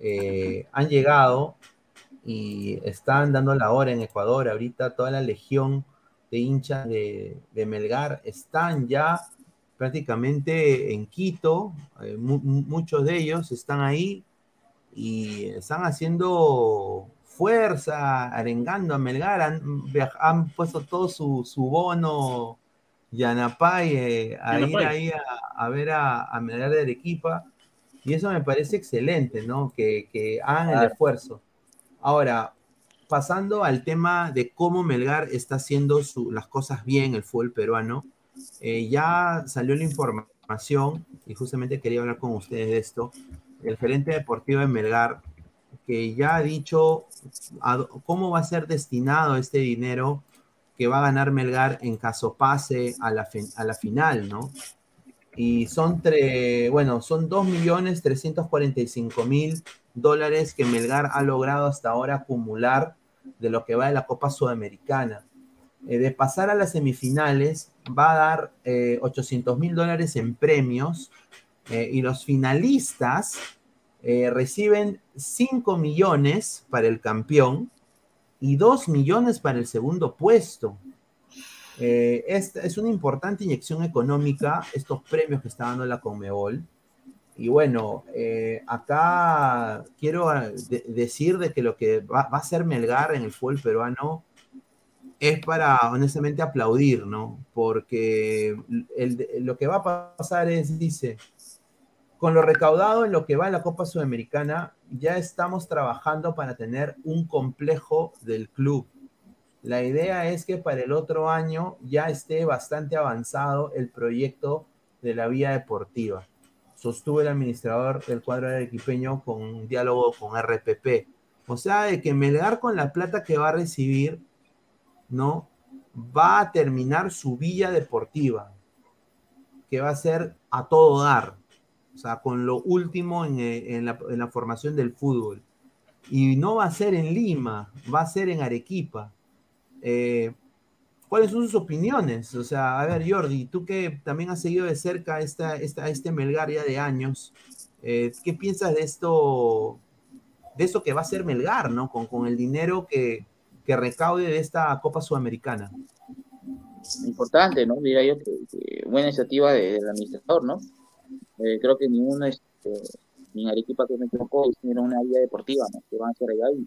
eh, han llegado y están dando la hora en Ecuador. Ahorita toda la legión de hinchas de, de Melgar están ya prácticamente en Quito. eh, mu- mu- muchos de ellos están ahí y están haciendo fuerza, arengando a Melgar, han, han puesto todo su, su bono Yanapay eh, a ir ahí a, a ver a, a Melgar de Arequipa, y eso me parece excelente, ¿no? Que, que hagan el esfuerzo. Ahora, pasando al tema de cómo Melgar está haciendo su- las cosas bien, el fútbol peruano, eh, ya salió la información, y justamente quería hablar con ustedes de esto, el gerente deportivo de Melgar, que ya ha dicho cómo va a ser destinado este dinero que va a ganar Melgar en caso pase a la, a la final, ¿no? Y son, tre- bueno, son 2.345.000 dólares que Melgar ha logrado hasta ahora acumular de lo que va de la Copa Sudamericana. Eh, de pasar a las semifinales, va a dar eh, 800 mil dólares en premios eh, y los finalistas eh, reciben 5 millones para el campeón y 2 millones para el segundo puesto. Esta es una importante inyección económica, estos premios que está dando la Conmebol. Y bueno, acá quiero de- decir de que lo que va, va a hacer Melgar en el fútbol peruano es para honestamente aplaudir, ¿no? Porque el- lo que va a pasar es, dice, con lo recaudado en lo que va en la Copa Sudamericana, ya estamos trabajando para tener un complejo del club. La idea es que para el otro año ya esté bastante avanzado el proyecto de la vía deportiva. Sostuvo el administrador del cuadro arequipeño con un diálogo con RPP. O sea, de que Melgar con la plata que va a recibir, ¿no? Va a terminar su villa deportiva, que va a ser a todo dar. O sea, con lo último en, eh, la formación del fútbol. Y no va a ser en Lima, va a ser en Arequipa. Eh, ¿Cuáles son sus opiniones? O sea, a ver, Jordi, tú que también has seguido de cerca esta, esta, este Melgar ya de años, eh, ¿qué piensas de esto, de eso que va a ser Melgar, ¿no? Con, con el dinero que, que recaude de esta Copa Sudamericana. Importante, ¿no? Diría yo que, que buena iniciativa de- del administrador, ¿no? Eh, creo que ninguno, este, ni en Arequipa que me equivoco, hicieron una vía deportiva, ¿no? Que van a hacer allá y,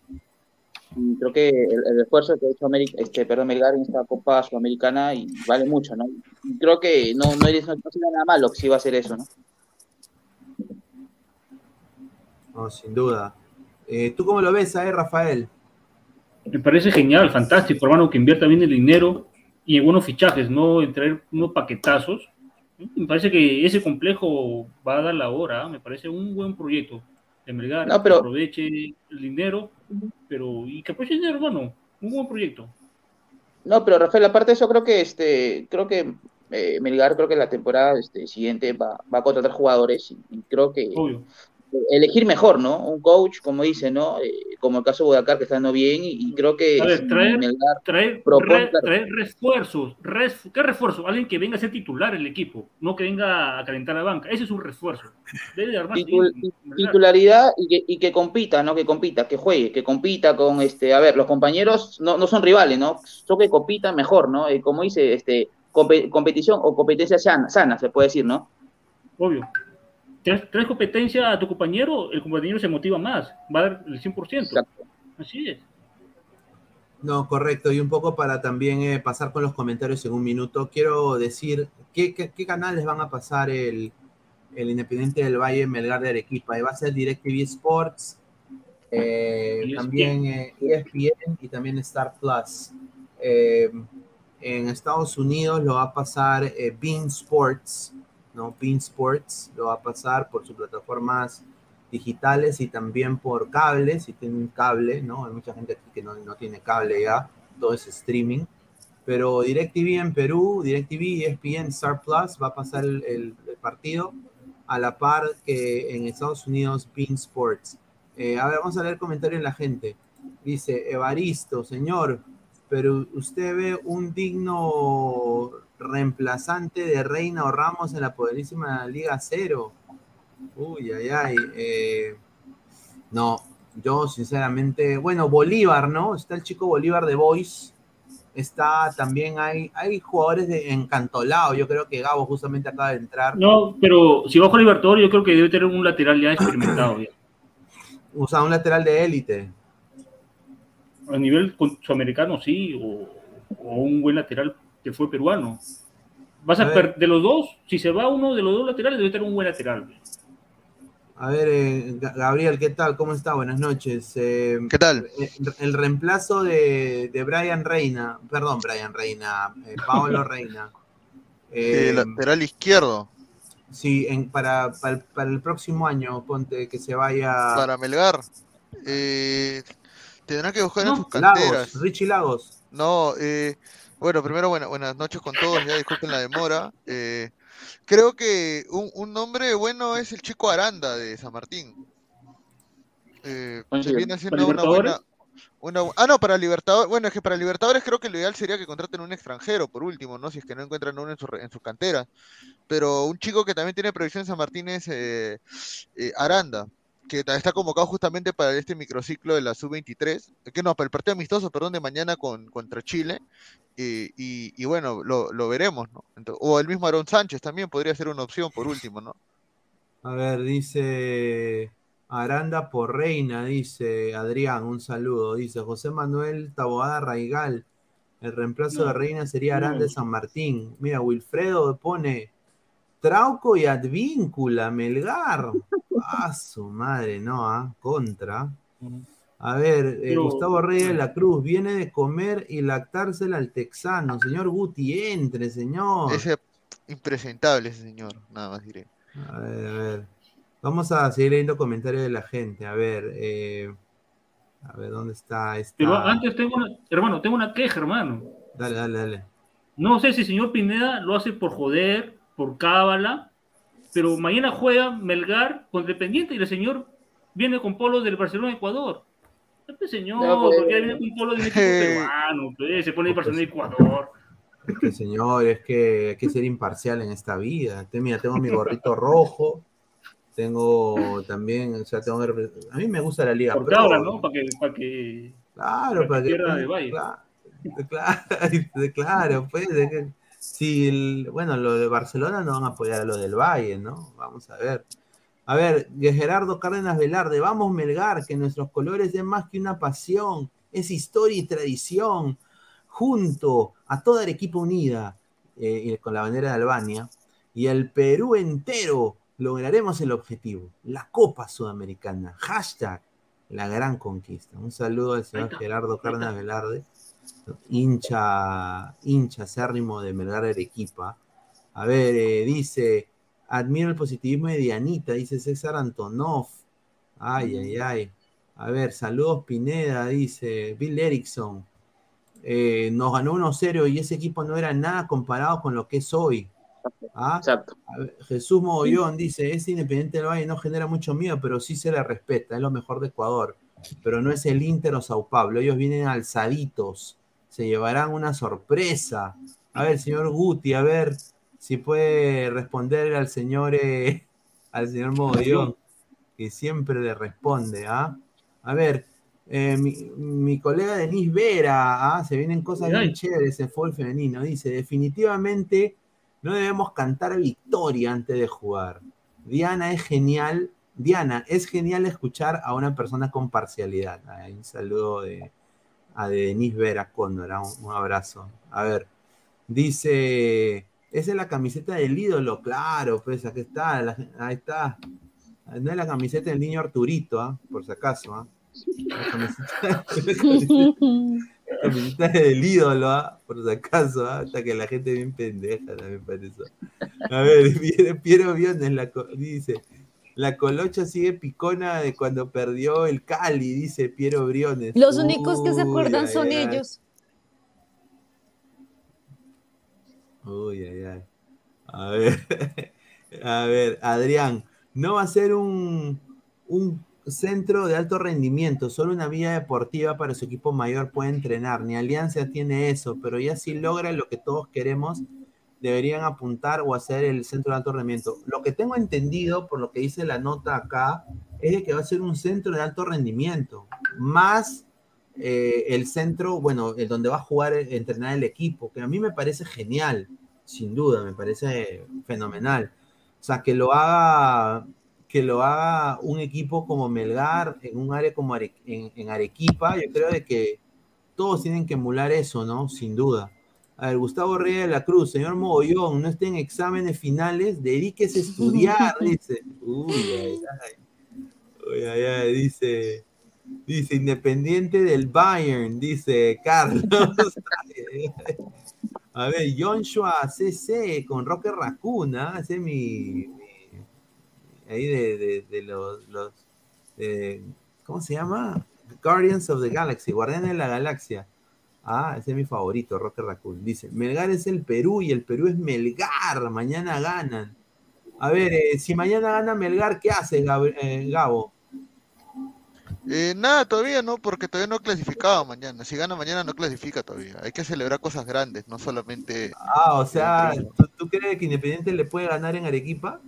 y creo que el, el esfuerzo que ha hecho América, este, perdón, Melgar en esta Copa Sudamericana y vale mucho, ¿no? Y creo que no, no, es, no, sería nada malo que sí va a hacer eso, ¿no? No, sin duda. Eh, ¿Tú cómo lo ves, eh, Rafael? Me parece genial, fantástico, hermano, que invierta bien el dinero y en buenos fichajes, no en traer unos paquetazos. Me parece que ese complejo va a dar la hora, ¿ah? me parece un buen proyecto de Melgar, No, pero- que aproveche el dinero, pero y que aproveche el dinero, hermano, un buen proyecto. No, pero Rafael, aparte de eso, creo que este, creo que eh, Melgar, creo que la temporada este, siguiente va, va a contratar jugadores y, y creo que Obvio. Elegir mejor, ¿no? Un coach, como dice, ¿no? Eh, como el caso de Bodacar, que está dando bien, y, creo que A ver, traer- Melgar Traer, propone, re- claro, traer refuerzos, res- ¿qué refuerzo? Alguien que venga a ser titular el equipo, no que venga a calentar la banca, ese es un refuerzo. Debe titul- bien, titularidad y que, y que compita, ¿no? Que compita, que juegue, que compita con, este, a ver, los compañeros no, no son rivales, ¿no? Son que compitan mejor, ¿no? Eh, como dice, este, compe- competición o competencia sana, sana, se puede decir, ¿no? Obvio. Traes, traes competencia a tu compañero, el compañero se motiva más, va a dar el 100%. Exacto. Así es. No, correcto. Y un poco para también eh, pasar con los comentarios en un minuto, quiero decir qué, qué, canales van a pasar el, el, Independiente del Valle Melgar de Arequipa. Y va a ser DirecTV Sports, eh, también ESPN e y también Star Plus. en Estados Unidos lo va a pasar Bean Sports, ¿no? Bean Sports lo va a pasar por sus plataformas digitales y también por cables, si tienen cable, ¿no? Hay mucha gente aquí que no, no tiene cable ya, todo es streaming. Pero DirecTV en Perú, DirecTV, ESPN, Star Plus va a pasar el, partido a la par que en Estados Unidos Bean Sports. Eh, a ver, vamos a leer comentarios de la gente. Dice Evaristo, señor, pero usted ve un digno reemplazante de Reina o Ramos en la poderísima Liga Cero. Uy, ay, ay. Eh, no, yo sinceramente, bueno, Bolívar, ¿no? Está el chico Bolívar de Boys. Está también, hay, hay jugadores de encantolado. Yo creo que Gabo justamente acaba de entrar. No, pero si bajo Libertador, yo creo que debe tener un lateral ya experimentado. O sea, un lateral de élite. A nivel sudamericano, sí, o, o un buen lateral que fue peruano. Vas a, de los dos, si se va uno de los dos laterales, debe tener un buen lateral. A ver, eh, Gabriel, ¿qué tal? ¿Cómo está? Buenas noches. Eh, ¿Qué tal? Eh, el reemplazo de, de, Brian Reina, perdón, Brian Reina, Paolo Reina. lateral izquierdo. Sí, en, para, para, el próximo año, ponte que se vaya. Para Melgar. tendrá que buscar en sus canteras. Lagos, Richie Lagos. No, bueno, primero buenas noches con todos, ya disculpen la demora. Creo que un, nombre bueno es el chico Aranda de San Martín. Eh, se viene haciendo una buena. ah, no, para Libertadores. Bueno, es que para Libertadores creo que lo ideal sería que contraten un extranjero, por último, ¿no? Si es que no encuentran uno en su, en su cantera. Pero un chico que también tiene previsión en San Martín es eh, eh, Aranda que está convocado justamente para este microciclo de la sub-23, que no, para el partido amistoso, perdón, de mañana con, contra Chile, y, bueno, lo, veremos, ¿no? o el mismo Aaron Sánchez también podría ser una opción por último, ¿no? A ver, dice Aranda por Reina, dice Adrián, un saludo, dice José Manuel Taboada Raigal, el reemplazo de Reina sería Aranda de San Martín. Mira, Wilfredo pone Trauco y Advíncula, Melgar. Ah, su madre, no, ¿ah? contra. A ver, eh, Gustavo Reyes de la Cruz, viene de comer y lactársela al texano. Señor Guti, entre, señor. Ese impresentable ese señor, nada más diré. A ver, a ver. Vamos a seguir leyendo comentarios de la gente. A ver, eh, a ver, ¿dónde está? Pero antes tengo una, hermano, tengo una queja, hermano. Dale, dale, dale. No sé si el señor Pineda lo hace por joder, por cábala, pero mañana juega Melgar con Dependiente y el señor viene con polo del Barcelona Ecuador. Este señor, pues, porque viene con polo del equipo peruano, pues, se pone el Barcelona Ecuador. Es que señor, es que hay que ser imparcial en esta vida. Mira, tengo mi gorrito rojo, tengo también, o sea, tengo a mí me gusta la liga. Porque ahora, ¿no? Para que, para que, claro, para que, que claro, claro, claro, pues, Sí, bueno, lo de Barcelona no van a apoyar a lo del Valle, ¿no? Vamos a ver. A ver, Gerardo Cárdenas Velarde, vamos Melgar, que nuestros colores den más que una pasión, es historia y tradición, junto a toda Arequipa unida, eh, con la bandera de Albania, y el Perú entero, lograremos el objetivo, la Copa Sudamericana, hashtag, la gran conquista. Un saludo al señor Gerardo Cárdenas Velarde hincha, hincha acérrimo de Melgar Arequipa. A ver, eh, dice, admiro el positivismo de Dianita, dice César Antonov. Ay, ay, ay. A ver, saludos Pineda, dice Bill Erickson. Eh, nos ganó 1-0 y ese equipo no era nada comparado con lo que es hoy. ¿Ah? Exacto. Jesús Mogollón dice, es Independiente del Valle, no genera mucho miedo, pero sí se le respeta, es lo mejor de Ecuador. Pero no es el Inter o Sao Paulo, ellos vienen alzaditos se llevarán una sorpresa. A ver, señor Guti, a ver si puede responder al señor, eh, al señor Mogollón, que siempre le responde, ¿ah? A ver, eh, mi, colega Denise Vera, ¿ah? se vienen cosas bien chéveres en fútbol femenino, dice, definitivamente no debemos cantar victoria antes de jugar. Diana es genial, Diana, es genial escuchar a una persona con parcialidad. un saludo de, a Denis Vera Cóndor. Un, un abrazo. A ver, dice, esa es la camiseta del ídolo, claro, pues aquí está, ahí está. No es la camiseta del niño Arturito, ¿ah? por si acaso. ¿ah? La camiseta, la camiseta- la camiseta del ídolo, ¿ah? por si acaso, hasta que la gente bien pendeja también para. A ver, Piero, co- dice, la colocha sigue picona de cuando perdió el Cali, dice Piero Briones. Los únicos que se acuerdan ay, son ay. ellos. Uy, ay, ay. A ver, a ver, Adrián, no va a ser un, un centro de alto rendimiento, solo una vía deportiva para su equipo mayor puede entrenar. Ni Alianza tiene eso, pero ya si logra lo que todos queremos, deberían apuntar o hacer el centro de alto rendimiento. Lo que tengo entendido, por lo que dice la nota acá, es que va a ser un centro de alto rendimiento, más eh, el centro, bueno, el donde va a jugar, eh, entrenar el equipo, que a mí me parece genial, sin duda, me parece fenomenal. O sea, que lo haga, que lo haga un equipo como Melgar, en un área como Are- en, en Arequipa, yo creo de que todos tienen que emular eso, ¿no? Sin duda. A ver, Gustavo Reyes de la Cruz, señor Mogollón, no esté en exámenes finales, dedíquese a estudiar, dice. Uy, ay, ay. Uy, ay, ay, dice. Dice, independiente del Bayern, dice Carlos. A ver, Joshua CC con Roque Raccoon, ¿ah? ese es mi, mi- ahí de, de- de los, los eh, ¿cómo se llama? Guardians of the Galaxy, Guardianes de la Galaxia. Ah, ese es mi favorito, Roque Raccoon. Dice, Melgar es el Perú y el Perú es Melgar, mañana ganan. A ver, eh, si mañana gana Melgar, ¿qué hace Gab- eh, Gabo? Eh, nada, todavía no, porque todavía no ha clasificado mañana. Si gana mañana no clasifica todavía. Hay que celebrar cosas grandes, no solamente... Ah, o sea, ¿tú, tú crees que Independiente le puede ganar en Arequipa?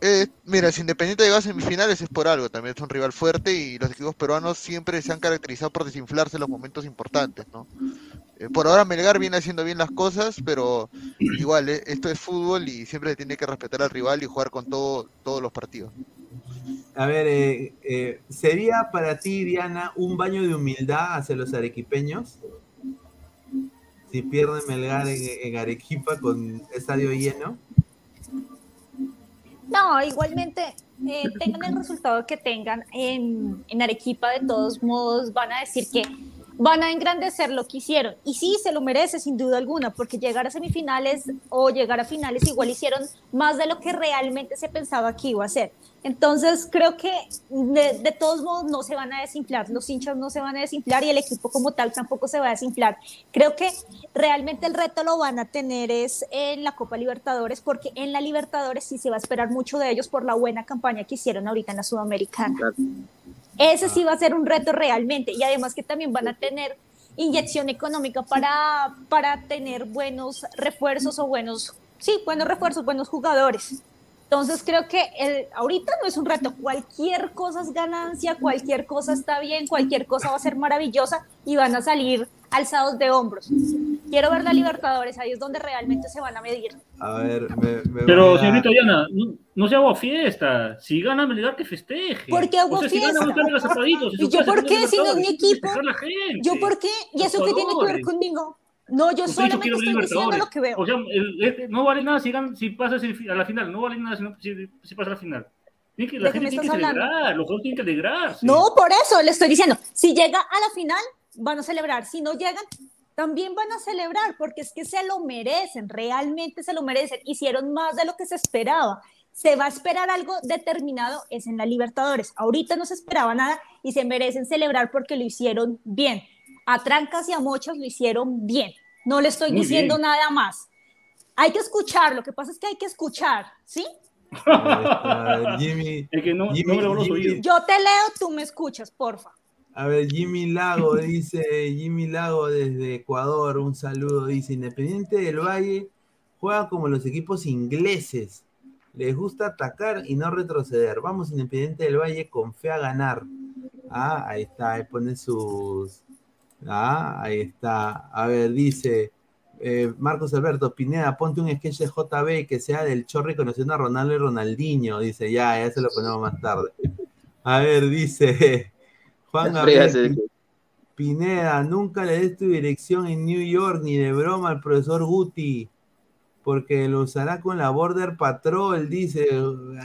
Eh, mira, si Independiente llega a semifinales es por algo, también es un rival fuerte y los equipos peruanos siempre se han caracterizado por desinflarse en los momentos importantes, ¿no? Eh, por ahora Melgar viene haciendo bien las cosas, pero igual, eh, esto es fútbol y siempre se tiene que respetar al rival y jugar con todo, todos los partidos. A ver, ¿sería para ti, Diana, un baño de humildad hacia los arequipeños? Si pierde Melgar en Arequipa con estadio lleno. No, igualmente, eh, tengan el resultado que tengan en, en Arequipa, de todos modos van a decir que van a engrandecer lo que hicieron. Y sí, se lo merece, sin duda alguna, porque llegar a semifinales o llegar a finales igual hicieron más de lo que realmente se pensaba que iba a ser. Entonces, creo que de, de todos modos no se van a desinflar, los hinchas no se van a desinflar y el equipo como tal tampoco se va a desinflar. Creo que realmente el reto lo van a tener es en la Copa Libertadores, porque en la Libertadores sí se va a esperar mucho de ellos por la buena campaña que hicieron ahorita en la Sudamericana. Ese sí va a ser un reto realmente y además que también van a tener inyección económica para, para tener buenos refuerzos o buenos, sí, buenos refuerzos, buenos jugadores. Entonces creo que el, ahorita no es un reto, cualquier cosa es ganancia, cualquier cosa está bien, cualquier cosa va a ser maravillosa y van a salir alzados de hombros. Quiero ver la Libertadores, ahí es donde realmente se van a medir. A ver, me, me Pero, voy a- señorita Diana, no, no se haga fiesta. Si gana Melgar, que festeje. ¿Por qué hago o sea, Si fiesta? gana, no los zapaditos. ¿Y yo por qué? Si no es mi equipo. ¿Yo por qué? ¿Y eso qué tiene que ver conmigo? No, yo Usted solamente estoy diciendo lo que veo. O sea, el- este, no vale nada si, si pasas el- a la final. No vale nada si, no- si, si pasa a la final. Tiene que, la ¿De qué gente tiene que hablando? celebrar. Los jugadores tienen que alegrarse. No, por eso le estoy diciendo, si llega a la final, van a celebrar. Si no llegan, también van a celebrar, porque es que se lo merecen, realmente se lo merecen. Hicieron más de lo que se esperaba. Se va a esperar algo determinado, es en la Libertadores. Ahorita no se esperaba nada y se merecen celebrar porque lo hicieron bien. A trancas y a mochas lo hicieron bien. No le estoy Muy diciendo bien. nada más. Hay que escuchar, lo que pasa es que hay que escuchar, ¿sí? Jimmy, Es que no, Jimmy- no me lo Jimmy-. Yo te leo, tú me escuchas, porfa. A ver, Jimmy Lago dice, Jimmy Lago desde Ecuador, un saludo, dice, Independiente del Valle juega como los equipos ingleses, les gusta atacar y no retroceder. Vamos, Independiente del Valle, con fe a ganar. Ah, ahí está, ahí pone sus... Ah, ahí está. A ver, dice eh, Marcos Alberto, Pineda, ponte un sketch de JB que sea del Chorri conociendo a Ronaldo y Ronaldinho. Dice, ya, ya se lo ponemos más tarde. A ver, dice Juan Gabriel. Pineda, nunca le des tu dirección en New York ni de broma al profesor Guti, porque lo usará con la Border Patrol, dice.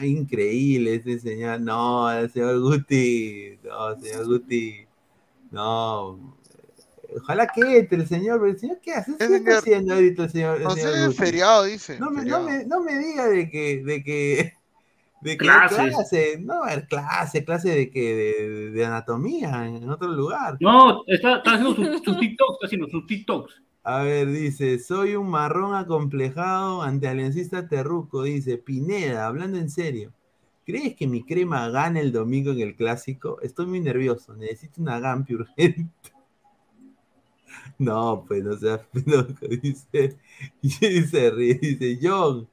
Increíble este señor. No, el señor Guti. No, señor Guti. No. Ojalá que entre el señor, el señor, ¿qué hace? ¿Qué está haciendo ahorita el señor? No señor sé, Guti? feriado, dice. No me, no, me, no me diga de que, de que, de que Clases. clase, no, a ver, clase, clase de que, de, de anatomía en otro lugar. No, está, está haciendo sus sus TikToks, está haciendo sus TikToks. A ver, dice, soy un marrón acomplejado ante Aliancista Terruco, dice, Pineda, hablando en serio, ¿crees que mi crema gane el domingo en el clásico? Estoy muy nervioso, necesito una Gampi urgente. No, pues no seas loco, dice, dice, dice, John,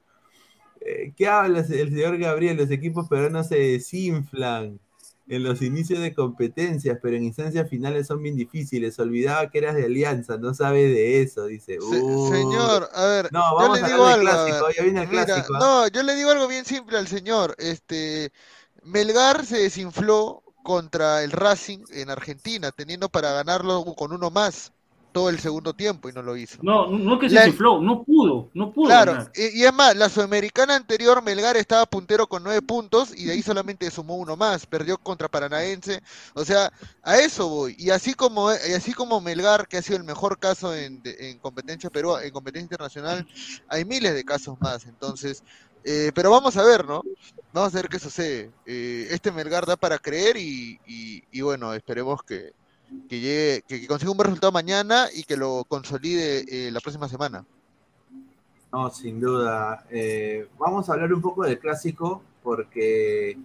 eh, ¿qué habla el señor Gabriel? Los equipos peruanos se desinflan en los inicios de competencias, pero en instancias finales son bien difíciles. Olvidaba que eras de Alianza, no sabe de eso, dice. Señor, a ver, No, yo vamos le a digo algo. a clásico, ver. ya viene el Mira, clásico. ¿ah? no, yo le digo algo bien simple al señor. Este, Melgar se desinfló contra el Racing en Argentina, teniendo para ganarlo con uno más todo el segundo tiempo y no lo hizo. No, no que se La- desinfló, no pudo, no pudo. Claro, ganar. y, es más, la sudamericana anterior, Melgar estaba puntero con nueve puntos y de ahí solamente sumó uno más, perdió contra Paranaense, o sea, a eso voy. Y así como, y así como Melgar, que ha sido el mejor caso en, en competencia Perú, en competencia internacional, hay miles de casos más. Entonces, eh, pero vamos a ver, ¿no? Vamos a ver qué sucede. Eh, este Melgar da para creer y, y- y bueno, esperemos que, que llegue, que, consiga un buen resultado mañana y que lo consolide eh, la próxima semana. No, sin duda. Eh, vamos a hablar un poco del clásico, porque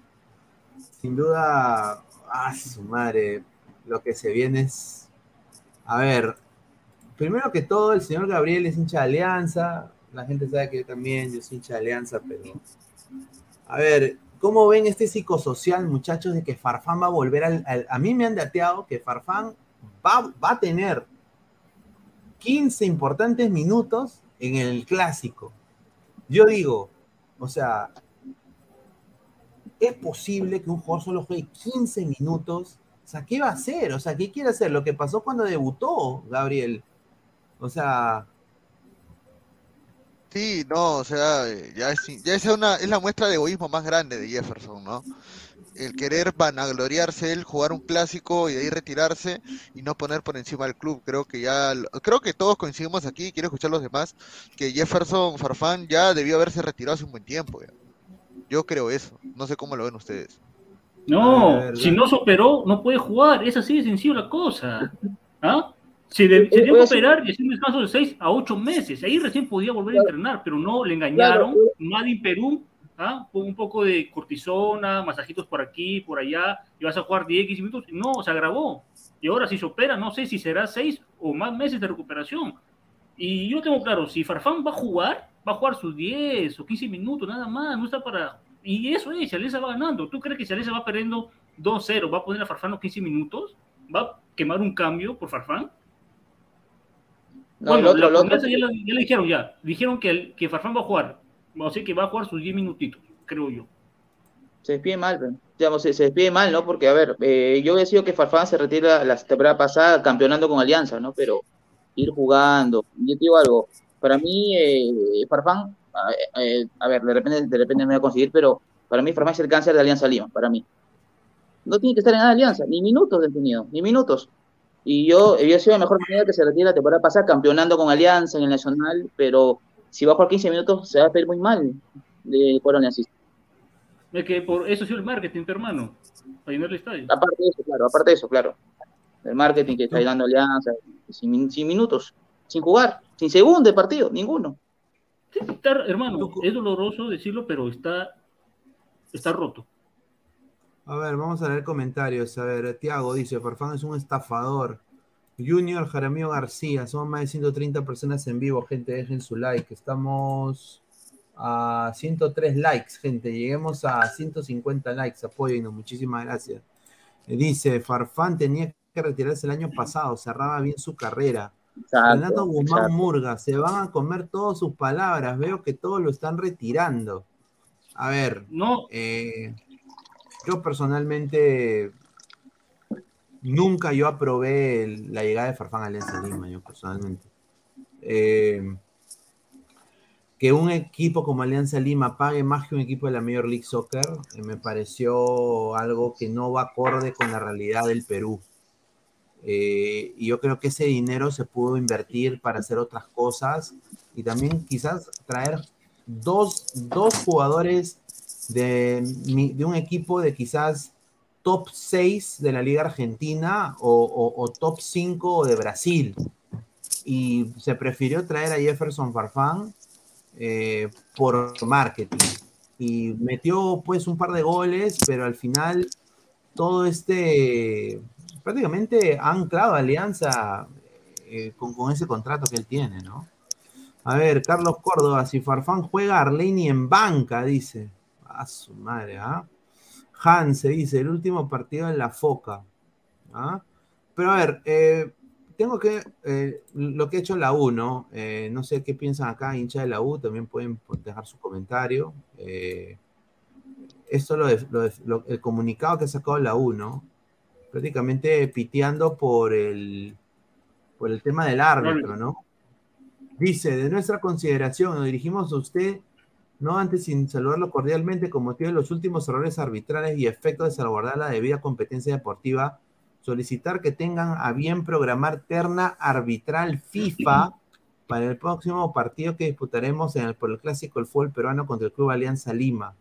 sin duda, ah, su madre, lo que se viene es. A ver, primero que todo, el señor Gabriel es hincha de Alianza. La gente sabe que yo también, yo soy hincha de Alianza, pero. A ver, ¿cómo ven este psicosocial, muchachos, de que Farfán va a volver al. a mí me han dateado que Farfán va, va a tener 15 importantes minutos en el clásico. Yo digo, o sea, es posible que un jugador solo juegue 15 minutos. O sea, ¿qué va a hacer? O sea, ¿qué quiere hacer? Lo que pasó cuando debutó Gabriel. O sea, Sí, no, o sea, eh, ya es, ya es una, es la muestra de egoísmo más grande de Jefferson, ¿no? El querer vanagloriarse él, jugar un clásico y de ahí retirarse y no poner por encima al club. Creo que ya, lo- creo que todos coincidimos aquí, quiero escuchar a los demás, que Jefferson Farfán ya debió haberse retirado hace un buen tiempo. ya. Yo creo eso, no sé cómo lo ven ustedes. No, si no se operó, no puede jugar. Es así de sencillo la cosa. ¿Ah? Se, de- se Eh, debe operar y hacer un descanso de 6 a 8 meses. Ahí recién podía volver a entrenar, pero no, le engañaron. Claro. Madi Perú, ¿ah? Con un poco de cortisona, masajitos por aquí, por allá, y vas a jugar 10, 15 minutos. No, se agravó. Y ahora si se opera, no sé si será 6 o más meses de recuperación. Y yo tengo claro, si Farfán va a jugar, va a jugar sus 10 o 15 minutos, nada más, no está para... Y eso es, Alianza va ganando. ¿Tú crees que si Alianza va perdiendo 2-0, va a poner a Farfán los 15 minutos? ¿Va a quemar un cambio por Farfán? No, bueno, el otro, el otro. ya, la- ya le dijeron ya. Dijeron que, el- que Farfán va a jugar. O sea que va a jugar sus 10 minutitos, creo yo. Se despide mal, pero, digamos, se, se despide mal, ¿no? Porque, a ver, eh, yo he sido que Farfán se retira la temporada pasada campeonando con Alianza, ¿no? Pero ir jugando. Yo te digo algo, para mí, eh, Farfán, a, eh, a ver, de repente, de repente me voy a conseguir, pero para mí Farfán es el cáncer de Alianza Lima, para mí. No tiene que estar en nada de Alianza, ni minutos detenido, ni minutos. Y yo, había sido la mejor manera que se retire la temporada pasada campeonando con Alianza en el Nacional, pero si va a jugar 15 minutos se va a pedir muy mal de cuadro aliancista. Es que por eso ha sido el marketing, hermano. Para llenar el estadio. Aparte de eso, claro, aparte de eso, claro. El marketing que está dando Alianza, sin, min- sin minutos, sin jugar, sin segundo de partido, ninguno. Está, hermano, es doloroso decirlo, pero está, está roto. A ver, vamos a leer comentarios. A ver, Tiago dice, Farfán es un estafador. Junior Jaramillo García, somos más de 130 personas en vivo, gente, dejen su like. Estamos a 103 likes, gente. Lleguemos a 150 likes, apóyennos, muchísimas gracias. Eh, Dice, Farfán tenía que retirarse el año pasado, cerraba bien su carrera. Renato Exacto, Guzmán exacto. Murga, se van a comer todas sus palabras, veo que todos lo están retirando. A ver, No, eh, yo personalmente, nunca yo aprobé la llegada de Farfán a Alianza Lima, yo personalmente. Eh, que un equipo como Alianza Lima pague más que un equipo de la Major League Soccer eh, me pareció algo que no va acorde con la realidad del Perú. Eh, y yo creo que ese dinero se pudo invertir para hacer otras cosas y también quizás traer dos, jugadores de, un equipo de quizás top 6 de la Liga Argentina o, o top 5 de Brasil. Y se prefirió traer a Jefferson Farfán eh, por marketing. Y metió pues un par de goles, pero al final todo este, prácticamente ha anclado alianza eh, con, ese contrato que él tiene, ¿no? A ver, Carlos Córdoba, si Farfán juega Arleni en banca, dice. A su madre, ¿ah? Hans se dice, el último partido en la foca. ¿ah? Pero a ver, eh, tengo que, eh, lo que ha hecho la U, ¿no? Eh, no sé qué piensan acá, hincha de la U, también pueden dejar su comentario. Esto lo, lo, el comunicado que ha sacado la U, ¿no? Prácticamente piteando por el, por el tema del árbitro, ¿no? Dice, de nuestra consideración, nos dirigimos a usted, no antes sin saludarlo cordialmente, con motivo de los últimos errores arbitrales y efectos de salvaguardar la debida competencia deportiva solicitar que tengan a bien programar terna arbitral FIFA para el próximo partido que disputaremos en el, por el clásico el fútbol peruano contra el Club Alianza Lima.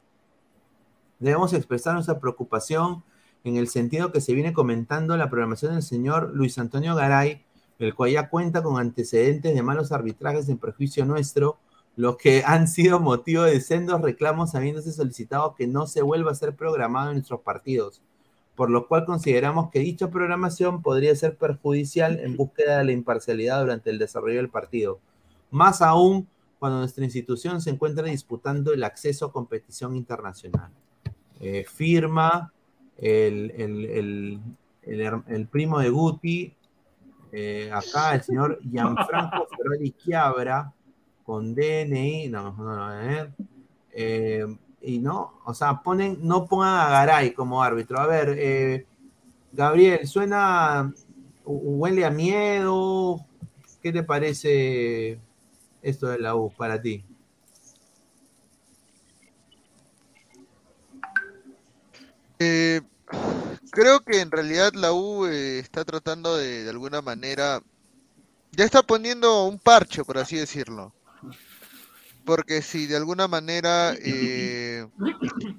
Debemos expresar nuestra preocupación en el sentido que se viene comentando la programación del señor Luis Antonio Garay, el cual ya cuenta con antecedentes de malos arbitrajes en perjuicio nuestro, los que han sido motivo de sendos reclamos habiéndose solicitado que no se vuelva a ser programado en nuestros partidos por lo cual consideramos que dicha programación podría ser perjudicial en búsqueda de la imparcialidad durante el desarrollo del partido, más aún cuando nuestra institución se encuentra disputando el acceso a competición internacional. Eh, firma el, primo de Guti, eh, acá el señor Gianfranco Ferrari Chiabra, con DNI, no, no, no, eh, eh y no, o sea, ponen, no pongan a Garay como árbitro. A ver, eh, Gabriel, suena, huele a miedo. ¿Qué te parece esto de la U para ti? Eh, creo que en realidad la U eh, está tratando de, de alguna manera, ya está poniendo un parche, por así decirlo porque si de alguna manera eh,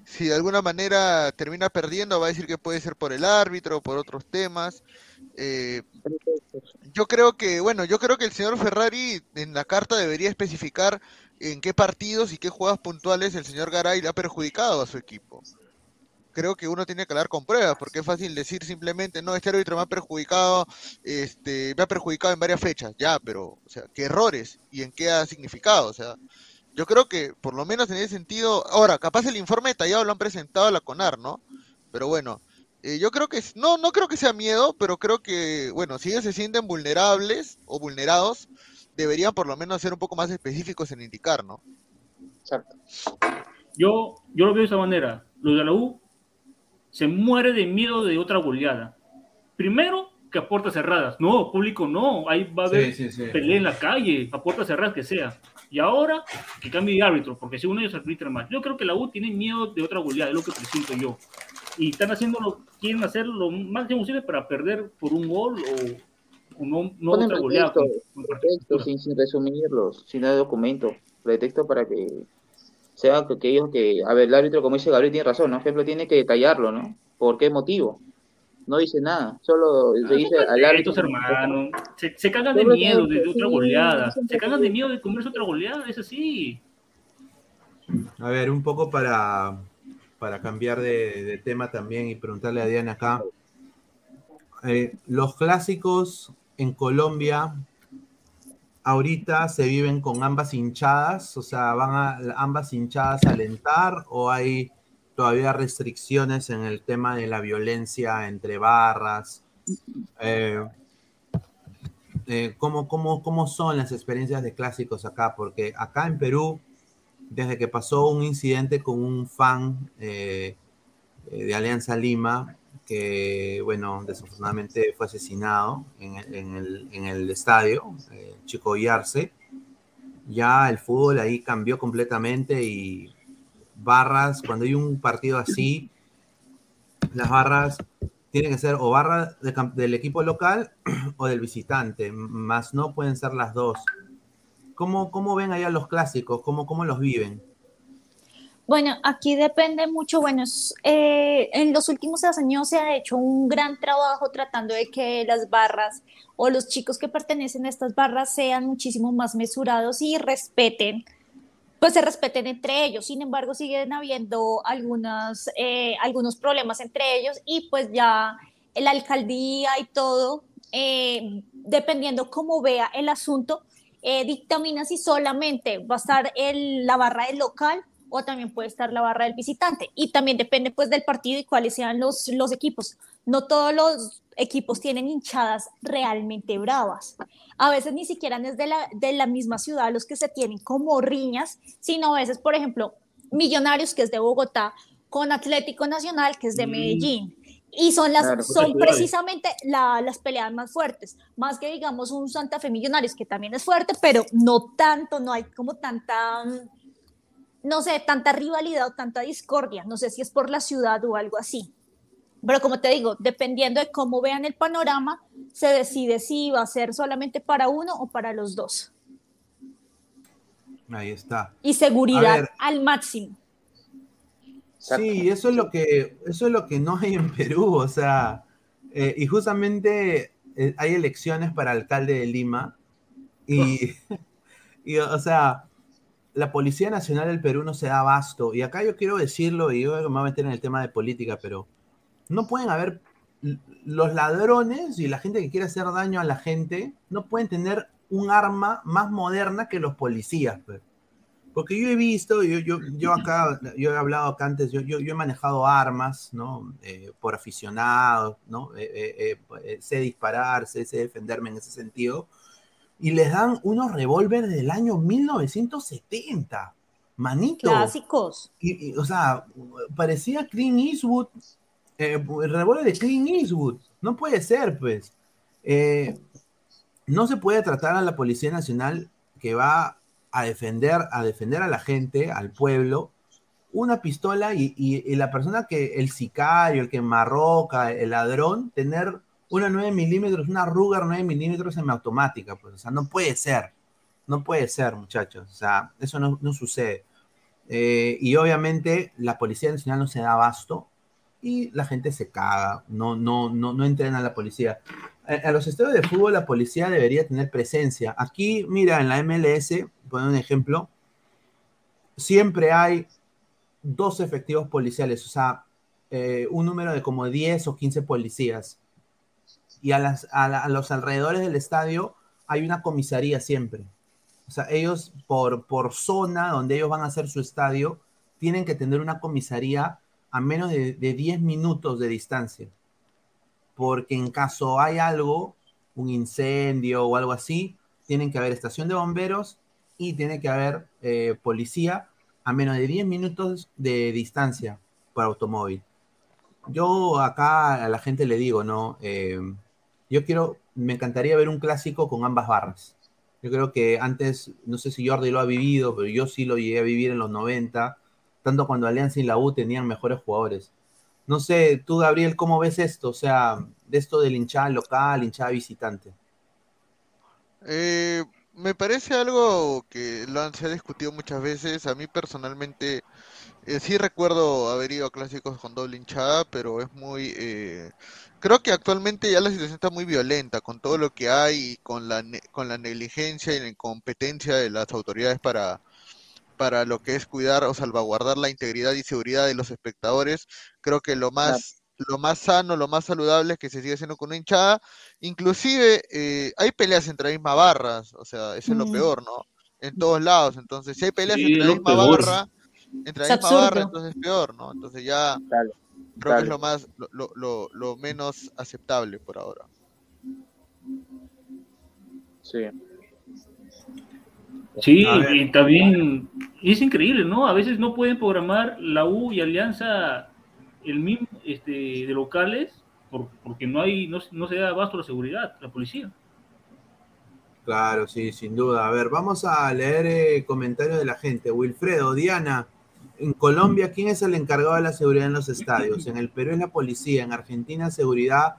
si de alguna manera termina perdiendo va a decir que puede ser por el árbitro o por otros temas eh, yo creo que bueno yo creo que el señor Ferrari en la carta debería especificar en qué partidos y qué jugadas puntuales el señor Garay le ha perjudicado a su equipo creo que uno tiene que hablar con pruebas, porque es fácil decir simplemente, no, este árbitro me ha perjudicado, este, me ha perjudicado en varias fechas, ya, pero, o sea, ¿qué errores? ¿Y en qué ha significado? O sea, yo creo que, por lo menos en ese sentido, ahora, capaz el informe detallado lo han presentado a la CONAR, ¿no? Pero bueno, eh, yo creo que, no, no creo que sea miedo, pero creo que, bueno, si ellos se sienten vulnerables o vulnerados, deberían por lo menos ser un poco más específicos en indicar, ¿no? Exacto. Yo, yo lo veo de esa manera. Los de la U se muere de miedo de otra goleada. Primero, que a puertas cerradas. No, público no. Ahí va a haber pelea en la calle, a puertas cerradas que sea. Y ahora que cambie de árbitro, porque según ellos arbitran más. Yo creo que la U tiene miedo de otra goleada, es lo que presiento yo. Y están haciendo lo, quieren hacer lo máximo posible para perder por un gol o, no, no otra goleada. Pretexto, sin, sin resumirlos, sin dar documento. Pretexto para que sea que, que ellos que. A ver, el árbitro, como dice Gabriel, tiene razón, ¿no? Por ejemplo, tiene que detallarlo, ¿no? ¿Por qué motivo? No dice nada, solo se ah, dice al árbitro. hermano. Se, se cagan de miedo de, otra goleada. Se cagan de miedo de comerse otra goleada, es así. A ver, un poco para, para cambiar de, tema también y preguntarle a Diana acá. Eh, los clásicos en Colombia ahorita se viven con ambas hinchadas, o sea, van a ambas hinchadas a alentar o hay todavía restricciones en el tema de la violencia entre barras. Eh, eh, ¿cómo, cómo, son las experiencias de clásicos acá? Porque acá en Perú, desde que pasó un incidente con un fan eh, de Alianza Lima, que, bueno, desafortunadamente fue asesinado en en el, en el estadio, eh, Chico Yarse. Ya el fútbol ahí cambió completamente y barras, cuando hay un partido así, las barras tienen que ser o barra de, del equipo local o del visitante, más no pueden ser las dos. ¿Cómo, cómo ven allá los clásicos? ¿Cómo, cómo los viven? Bueno, aquí depende mucho, bueno, eh, en los últimos años se ha hecho un gran trabajo tratando de que las barras o los chicos que pertenecen a estas barras sean muchísimo más mesurados y respeten, pues se respeten entre ellos. Sin embargo, siguen habiendo algunas, eh, algunos problemas entre ellos y pues ya la alcaldía y todo, eh, dependiendo cómo vea el asunto, dictamina si solamente va a estar el, la barra del local o también puede estar la barra del visitante. Y también depende pues del partido y cuáles sean los, los equipos. No todos los equipos tienen hinchadas realmente bravas. A veces ni siquiera es de la, de la misma ciudad los que se tienen como riñas, sino a veces, por ejemplo, Millonarios, que es de Bogotá, con Atlético Nacional, que es de mm. Medellín. Y son, las, son precisamente las peleas más fuertes, más que digamos un Santa Fe Millonarios, que también es fuerte, pero no tanto, no hay como tanta no sé, tanta rivalidad o tanta discordia. No sé si es por la ciudad o algo así. Pero como te digo, dependiendo de cómo vean el panorama, se decide si va a ser solamente para uno o para los dos. Ahí está. Y seguridad al máximo. Sí, eso es lo que eso es lo que no hay en Perú, o sea, eh, y justamente eh, hay elecciones para alcalde de Lima y, y o sea, la Policía Nacional del Perú no se da abasto. Y acá yo quiero decirlo, y yo me voy a meter en el tema de política, pero no pueden haber los ladrones y la gente que quiere hacer daño a la gente, no pueden tener un arma más moderna que los policías. Pues. Porque yo he visto, yo, yo, yo acá, yo he hablado acá antes, yo, yo, he manejado armas, ¿no? Eh, por aficionado, ¿no? Eh, eh, sé disparar, sé defenderme en ese sentido y les dan unos revólveres del año 1970. Manito. Clásicos. Y, o sea, parecía Clint Eastwood, eh, el revólver de Clint Eastwood. No puede ser, pues. Eh, no se puede tratar a la Policía Nacional que va a defender, a defender a la gente, al pueblo, una pistola y, la persona que, el sicario, el que marroca, el ladrón, tener una 9 milímetros, una Ruger 9 milímetros semiautomática, pues, o sea, no puede ser, no puede ser, muchachos, o sea, eso no, sucede. Eh, y obviamente la Policía Nacional no se da abasto y la gente se caga, no, no, no, no entrena a la policía. A, los estadios de fútbol la policía debería tener presencia. Aquí, mira, en la MLS, poner un ejemplo, siempre hay dos efectivos policiales, o sea, eh, un número de como 10 o 15 policías y a, las, a, los alrededores del estadio hay una comisaría siempre. O sea, ellos por, por zona donde ellos van a hacer su estadio, tienen que tener una comisaría a menos de, de 10 minutos de distancia. Porque en caso hay algo, un incendio o algo así, tienen que haber estación de bomberos y tiene que haber eh, policía a menos de 10 minutos de distancia por automóvil. Yo acá a la gente le digo, ¿no? Eh, yo quiero, me encantaría ver un clásico con ambas barras. Yo creo que antes, no sé si Jordi lo ha vivido, pero yo sí lo llegué a vivir en los 90, tanto cuando Alianza y la U tenían mejores jugadores. No sé, tú, Gabriel, ¿cómo ves esto? O sea, de esto del hinchada local, hinchada visitante. Eh, me parece algo que lo han, se ha discutido muchas veces. A mí personalmente eh, sí recuerdo haber ido a clásicos con doble hinchada, pero es muy... Eh, creo que actualmente ya la situación está muy violenta con todo lo que hay y con la, con la negligencia y la incompetencia de las autoridades para, para lo que es cuidar o salvaguardar la integridad y seguridad de los espectadores. Creo que lo más, lo más sano, lo más saludable es que se siga haciendo con una hinchada. Inclusive eh, hay peleas entre las mismas barras, o sea, eso es lo peor, ¿no? En todos lados. Entonces, si hay peleas entre la misma barra, entre la misma barra, entonces es peor, ¿no? Entonces ya creo que es lo más, lo, lo, lo menos aceptable por ahora. Sí. Sí, y también es increíble, ¿no? A veces no pueden programar la U y Alianza el mismo este, de locales por, porque no hay no, no se da abasto la seguridad, la policía. Claro, sí, sin duda. A ver, vamos a leer eh, comentarios de la gente. Wilfredo, Diana, en Colombia, ¿quién es el encargado de la seguridad en los estadios? En el Perú es la policía, en Argentina seguridad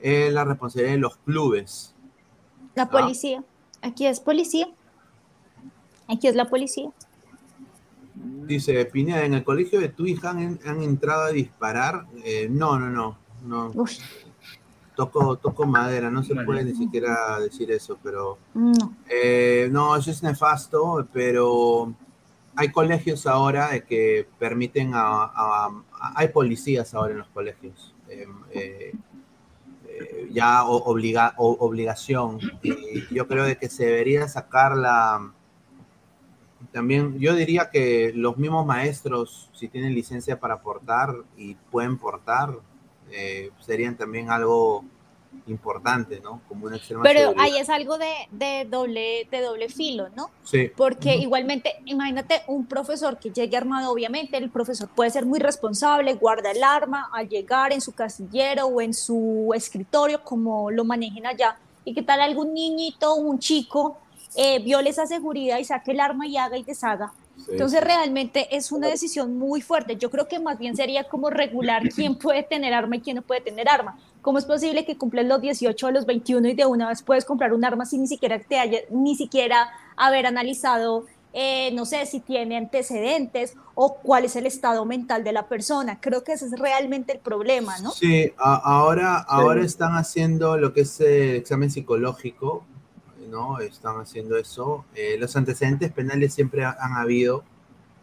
es la responsabilidad de los clubes. La policía. Aquí es policía. Aquí es la policía. Dice Pineda, ¿en el colegio de tu hija han, han entrado a disparar? Eh, no, no, no. no. Toco, toco madera, no se puede ni siquiera decir eso, pero... No. Eh, no, eso es nefasto, pero hay colegios ahora de que permiten a, a- a- hay policías ahora en los colegios eh, eh, ya obliga, o- obligación y yo creo de que se debería sacar la también yo diría que los mismos maestros si tienen licencia para portar y pueden portar eh, serían también algo importante no como una extrema Pero seguridad. ahí es algo de, de doble, de doble filo, ¿no? sí Porque igualmente, imagínate un profesor que llegue armado, obviamente, el profesor puede ser muy responsable, guarda el arma al llegar en su casillero o en su escritorio, como lo manejen allá. ¿Y qué tal algún niñito un chico eh, viole esa seguridad y saque el arma y haga y deshaga? Sí, Entonces realmente es una decisión muy fuerte. Yo creo que más bien sería como regular quién puede tener arma y quién no puede tener arma. ¿Cómo es posible que cumples los 18 o los 21 y de una vez puedes comprar un arma sin ni siquiera te haya, ni siquiera haber analizado, eh, no sé, si tiene antecedentes o cuál es el estado mental de la persona? Creo que ese es realmente el problema, ¿no? Sí, a- ahora, ahora están haciendo lo que es el examen psicológico, ¿no? Están haciendo eso. Eh, los antecedentes penales siempre ha- han habido,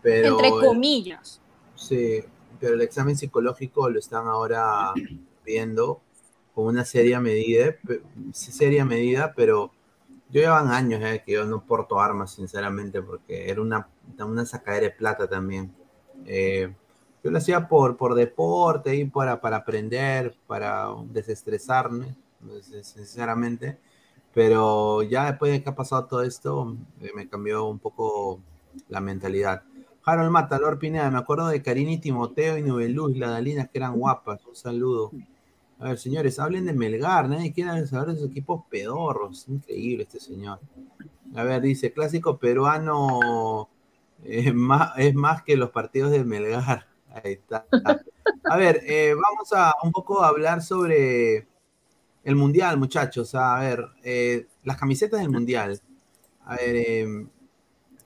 pero... Entre comillas. Sí, pero el examen psicológico lo están ahora viendo con una seria medida, seria medida, pero yo llevan años eh, que yo no porto armas, sinceramente, porque era una, una sacadera de plata también. Eh, yo lo hacía por, por deporte y para, para aprender, para desestresarme, sinceramente. Pero ya después de que ha pasado todo esto, eh, me cambió un poco la mentalidad. Harold Mata, Pineda, me acuerdo de Karini, Timoteo y Nubeluz, las Dalinas que eran guapas. Un saludo. A ver, señores, hablen de Melgar, nadie quiere saber de esos equipos pedorros. Increíble este señor. A ver, dice, clásico peruano eh, es más que los partidos de Melgar. Ahí está. A ver, eh, vamos a un poco hablar sobre el Mundial, muchachos. A ver, eh, las camisetas del Mundial. A ver, eh,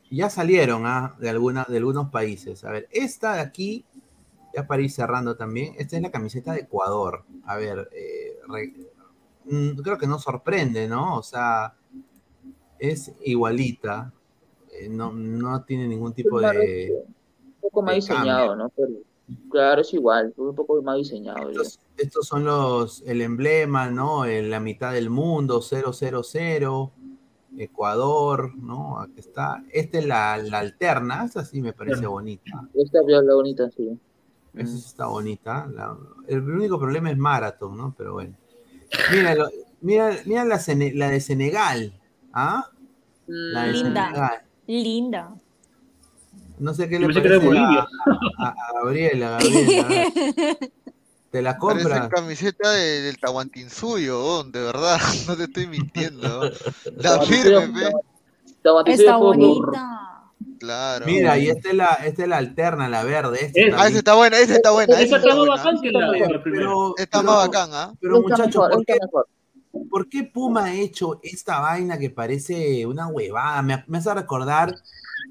ya salieron ah, de, alguna, de algunos países. A ver, esta de aquí, ya para ir cerrando también, esta es la camiseta de Ecuador. A ver, eh, re- mm, creo que no sorprende, ¿no? O sea, es igualita. eh, no, no tiene ningún tipo de... Un poco más diseñado. ¿no? Pero, claro, es igual, un poco más diseñado. Estos, estos son los, el emblema, ¿no? En la mitad del mundo, 000, Ecuador, ¿no? Aquí está. Esta es la, la alterna, esta sí me parece bonita. Esta es la bonita, sí. Esa sí está bonita. La- el único problema es Marathon, ¿no? Pero bueno. Mira, lo- mira, mira la, de Senegal, ¿ah? La de Linda. Senegal. Linda. No sé qué le que parece a, Bolivia. a- a Gabriela, Gabriela. ¿Te la Parece compras? camiseta de- del Tahuantinsuyo, oh, de verdad, no te estoy mintiendo. La firme, Está bonita. Claro. Mira, y esta es la, esta es la alterna, la verde. esta Es- Ah, esa está buena, esa está buena. Esa Esa está está más buena. bacán que la, primera. Pero, Está pero- más bacán, ¿ah? pero muchachos, ¿por qué, mejor. Por qué Puma ha hecho esta vaina que parece una huevada? Me, me hace recordar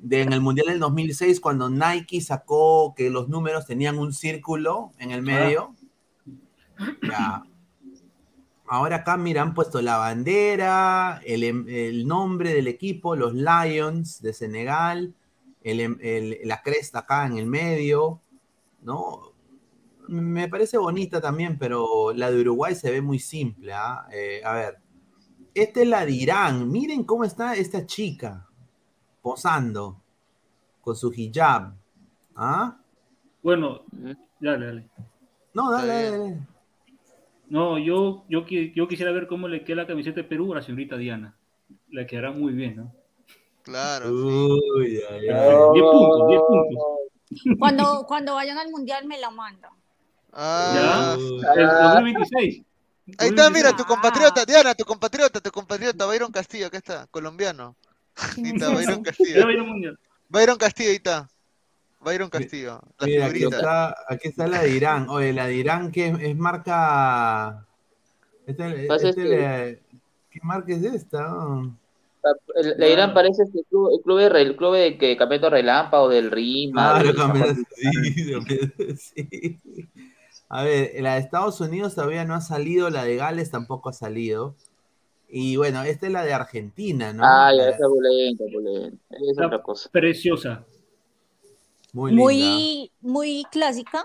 de en el Mundial del 2006 cuando Nike sacó que los números tenían un círculo en el medio. Ya. Ahora acá, mira, han puesto la bandera, el, em- el nombre del equipo, los Lions de Senegal, el em- el- la cresta acá en el medio, ¿no? Me parece bonita también, pero la de Uruguay se ve muy simple. ¿ah? Eh, a ver, esta es la de Irán. Miren cómo está esta chica posando con su hijab. ¿Ah? Bueno, dale, dale. No, dale, dale. No, yo, yo, yo quisiera ver cómo le queda la camiseta de Perú a la señorita Diana. Le quedará muy bien, ¿no? Claro, sí. Uy, ay, ay. Oh. 10 puntos, 10 puntos. Cuando, cuando vayan al mundial me la manda. Ah, Ya. El 2026. Ahí está, mira, tu compatriota, Diana, tu compatriota, tu compatriota, Byron Castillo, acá está, colombiano. Ahí está, Byron Castillo. Byron Castillo, ahí está. Byron Castillo, la Mira, aquí está, aquí está la de Irán. Oye, la de Irán que es, es marca. Este, este este- ¿Qué marca es esta? El- La Irán parece este club, el club de, re- el club de que campeonato relámpago del Rima. Ah, del- lo cambiaste, sí, sí. A ver, la de Estados Unidos todavía no ha salido, la de Gales tampoco ha salido. Y bueno, esta es la de Argentina, ¿no? Ah, ya, La- esa es opulenta, opulenta. Es otra cosa. Preciosa. muy linda. Muy, muy clásica.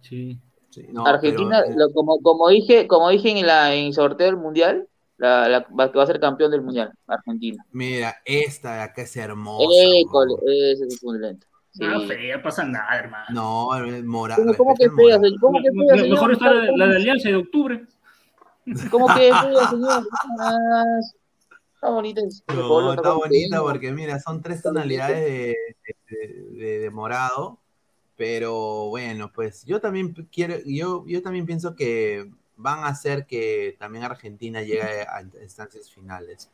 Sí. Sí, no, Argentina, pero, lo- como, como dije, como dije en la en el sorteo del mundial, la, la- va, que va a ser campeón del mundial, Argentina. mira, esta de acá es hermosa. École, ese es. Sí. No, fea, pasa nada, hermano. No, es morada. ¿Cómo, cómo que fea, señor? ¿Cómo que fea, Me- señor? Mejor está la, la de Alianza de octubre. ¿Cómo que fea, señor? Ah, Está bonita. No, está bonita porque mira, son tres tonalidades de, de- de- de morado, pero bueno, pues yo también quiero, yo, yo también pienso que van a hacer que también Argentina llegue a instancias finales.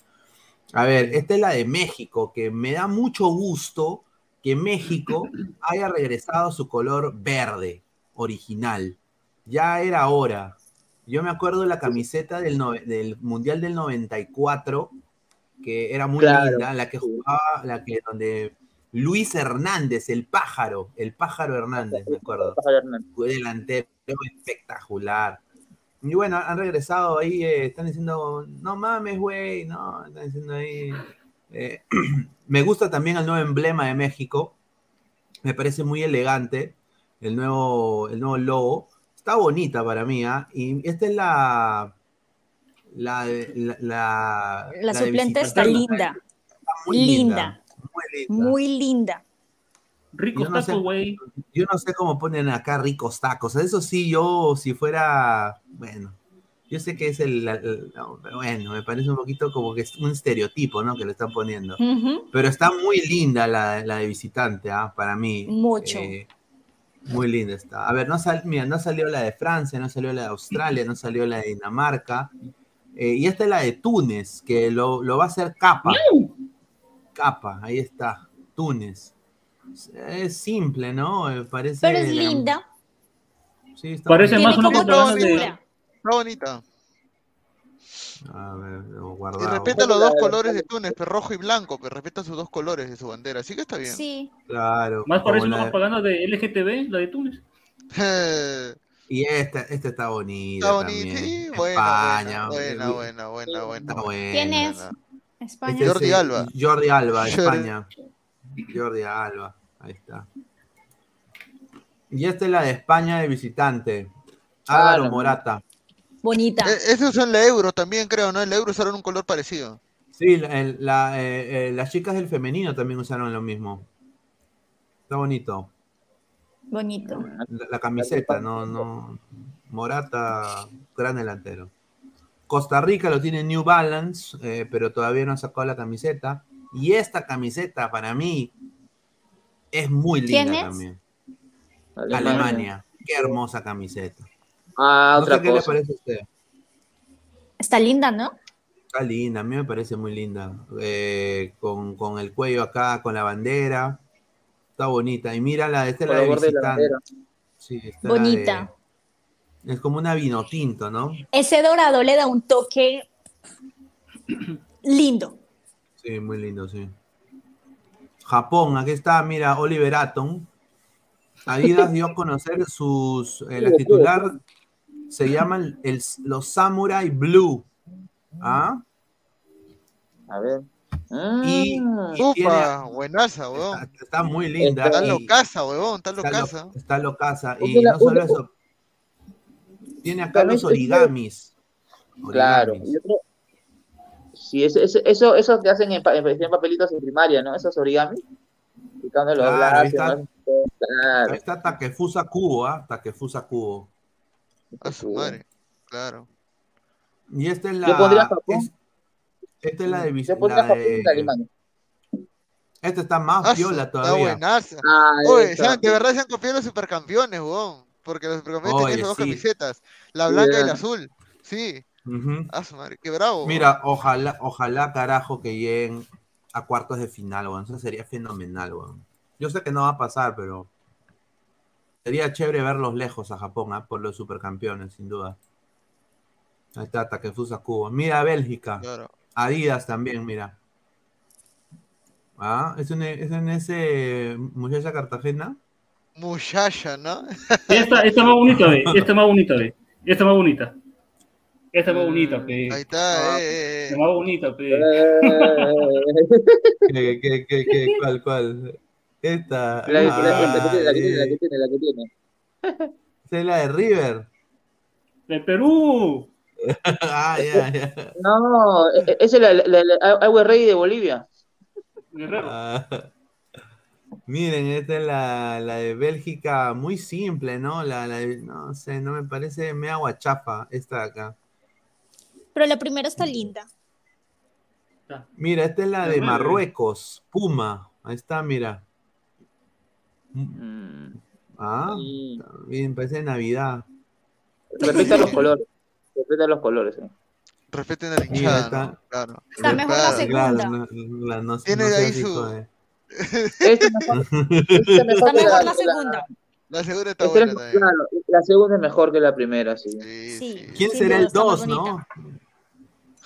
A ver, esta es la de México, que me da mucho gusto que México haya regresado a su color verde original. Ya era hora. Yo me acuerdo de la camiseta del, del Mundial del 94, que era muy Claro. linda, la que jugaba, la que donde Luis Hernández, el pájaro, el pájaro Hernández, me acuerdo, fue delantero espectacular. Y bueno, han regresado ahí, eh, están diciendo, no mames, güey, no, están diciendo ahí. Eh, me gusta también el nuevo emblema de México, me parece muy elegante, el nuevo, el nuevo logo. Está bonita para mí, ¿ah? Y esta es la. La, la, la, La de suplente está linda. Está muy Linda. Muy linda. Muy linda. Ricos Yo no sé- tacos, güey. Yo no sé cómo ponen acá ricos tacos. Eso sí, yo, si fuera. Bueno, yo sé que es el. bueno, me parece un poquito como que es un estereotipo, ¿no? Que le están poniendo. Pero está muy linda la, la de visitante, ¿ah? Para mí. Mucho. Eh, muy linda está. A ver, no, sal, mira, no salió la de Francia, no salió la de Australia, no salió la de Dinamarca. Eh, y esta es la de Túnez, que lo, lo va a hacer capa. Capa, ahí está. Túnez. Es simple, ¿no? Eh, Parece. Pero es la- linda. Sí, está Parece bonita. más una como propaganda de. Está bonita. A ver, lo Y guardado. respeta los dos colores de Túnez, pero rojo y blanco, pero respeta sus dos colores de su bandera. Así que está bien. Sí. Claro. Más parece como una la- propaganda de LGTB, la de Túnez. Y esta, esta está bonita. Está bonita. Sí, buena, España. buena, buena, buena, buena, Está buena. ¿Quién es? España. Este es, Jordi Alba. Jordi Alba, España. Jordi Alba, ahí está. Y esta es la de España de visitante. Álvaro no. Morata. Bonita. Eh, Esos son la euro también, creo, ¿no? En la euro usaron un color parecido. Sí, la- el- la, eh, eh, las chicas del femenino también usaron lo mismo. Está bonito. Bonito. La, la camiseta, no, no. Morata, gran delantero. Costa Rica lo tiene New Balance, eh, pero todavía no ha sacado la camiseta. Y esta camiseta para mí es muy linda ¿Quién es? también. Alemania. Alemania. Qué hermosa camiseta. Ah, No otra sé qué le cosa. parece a usted. Está linda, ¿no? Está linda, a mí me parece muy linda. Eh, con, con el cuello acá, con la bandera. Está bonita. Y mira la esta es la de la visitante. bandera. Sí, esta de- Bonita. es como una vino tinto, ¿no? Ese dorado le da un toque lindo. Sí, muy lindo, sí. Japón, aquí está, mira, Oliver Atom. Adidas dio a conocer sus. eh, la titular se llaman el- los Samurai Blue. ¿Ah? A ver. Y, Ah, y tiene- Upa, buenaza, huevón. está, está muy linda. Está y- locaza, huevón, está está, lo- locaza. está locaza. Y la- no solo eso. Tiene acá los origamis. Claro. Origamis. Y Sí, eso, eso, eso, eso que hacen en, pa- en papelitos en primaria, ¿no? Esos origami. Picando los Claro, ahí está. ¿no? Claro. Ahí está Takefusa Kubo, ¿ah? Takefusa Kubo. A su madre. Claro. Y esta es la. Yo pondría Japón. es- esta es la de, Yo pondría la Japón de- y Alemania. Esta está más Ah, viola Está todavía. buenaza. Ah, Oye, han- de verdad se han copiado los supercampeones, huevón. porque los supercampeones esas dos sí. camisetas, la blanca y la azul. Sí, Ujú. ah, su madre, qué bravo. Mira, ojalá, ojalá, carajo, que lleguen a cuartos de final, weón. Eso sería fenomenal, weón. Yo sé que no va a pasar, pero sería chévere verlos lejos a Japón, ¿ah? por los supercampeones, sin duda. Ahí está, Takefusa Kubo. Mira Bélgica. Claro. Adidas también, mira. Ah, es en, es en ese muchacha Cartagena. Muchacha, ¿no? Esta, esta más bonita, ve. Esta más bonita, ve. Esta más bonita. Esta más bonita, pe. Ahí está, eh, eh, Esta eh. más bonita, pe. ¿Qué, qué, qué, qué, cuál, cuál? Esta. La, la- la- la que tiene, la que tiene, la Ay, que tiene, la que tiene. esa es la de River. De Perú. ah, ya, ya. No, e- e- esa es la, la, la, Agua Rey de Bolivia. Guerrero. Ah, miren, esta es la, la de Bélgica, muy simple, ¿no? La, la de- no sé, no me parece mea guachafa esta de acá. Pero la primera está linda. Mira, esta es la de. Marruecos, Puma. Ahí está, mira. Mm, Ah, y bien, parece de Navidad. respeta los colores. Respeta los colores. eh. Respeten a la hinchada, está- ¿no? Claro. Está mejor la segunda. Claro, la- no- Tiene no ahí su- de- es mejor, es Está mejor la, la segunda. La segunda está esta es- buena también. claro, la segunda es mejor que la primera, sí. Sí, Sí. sí. ¿Quién Sin será el está más 2, no?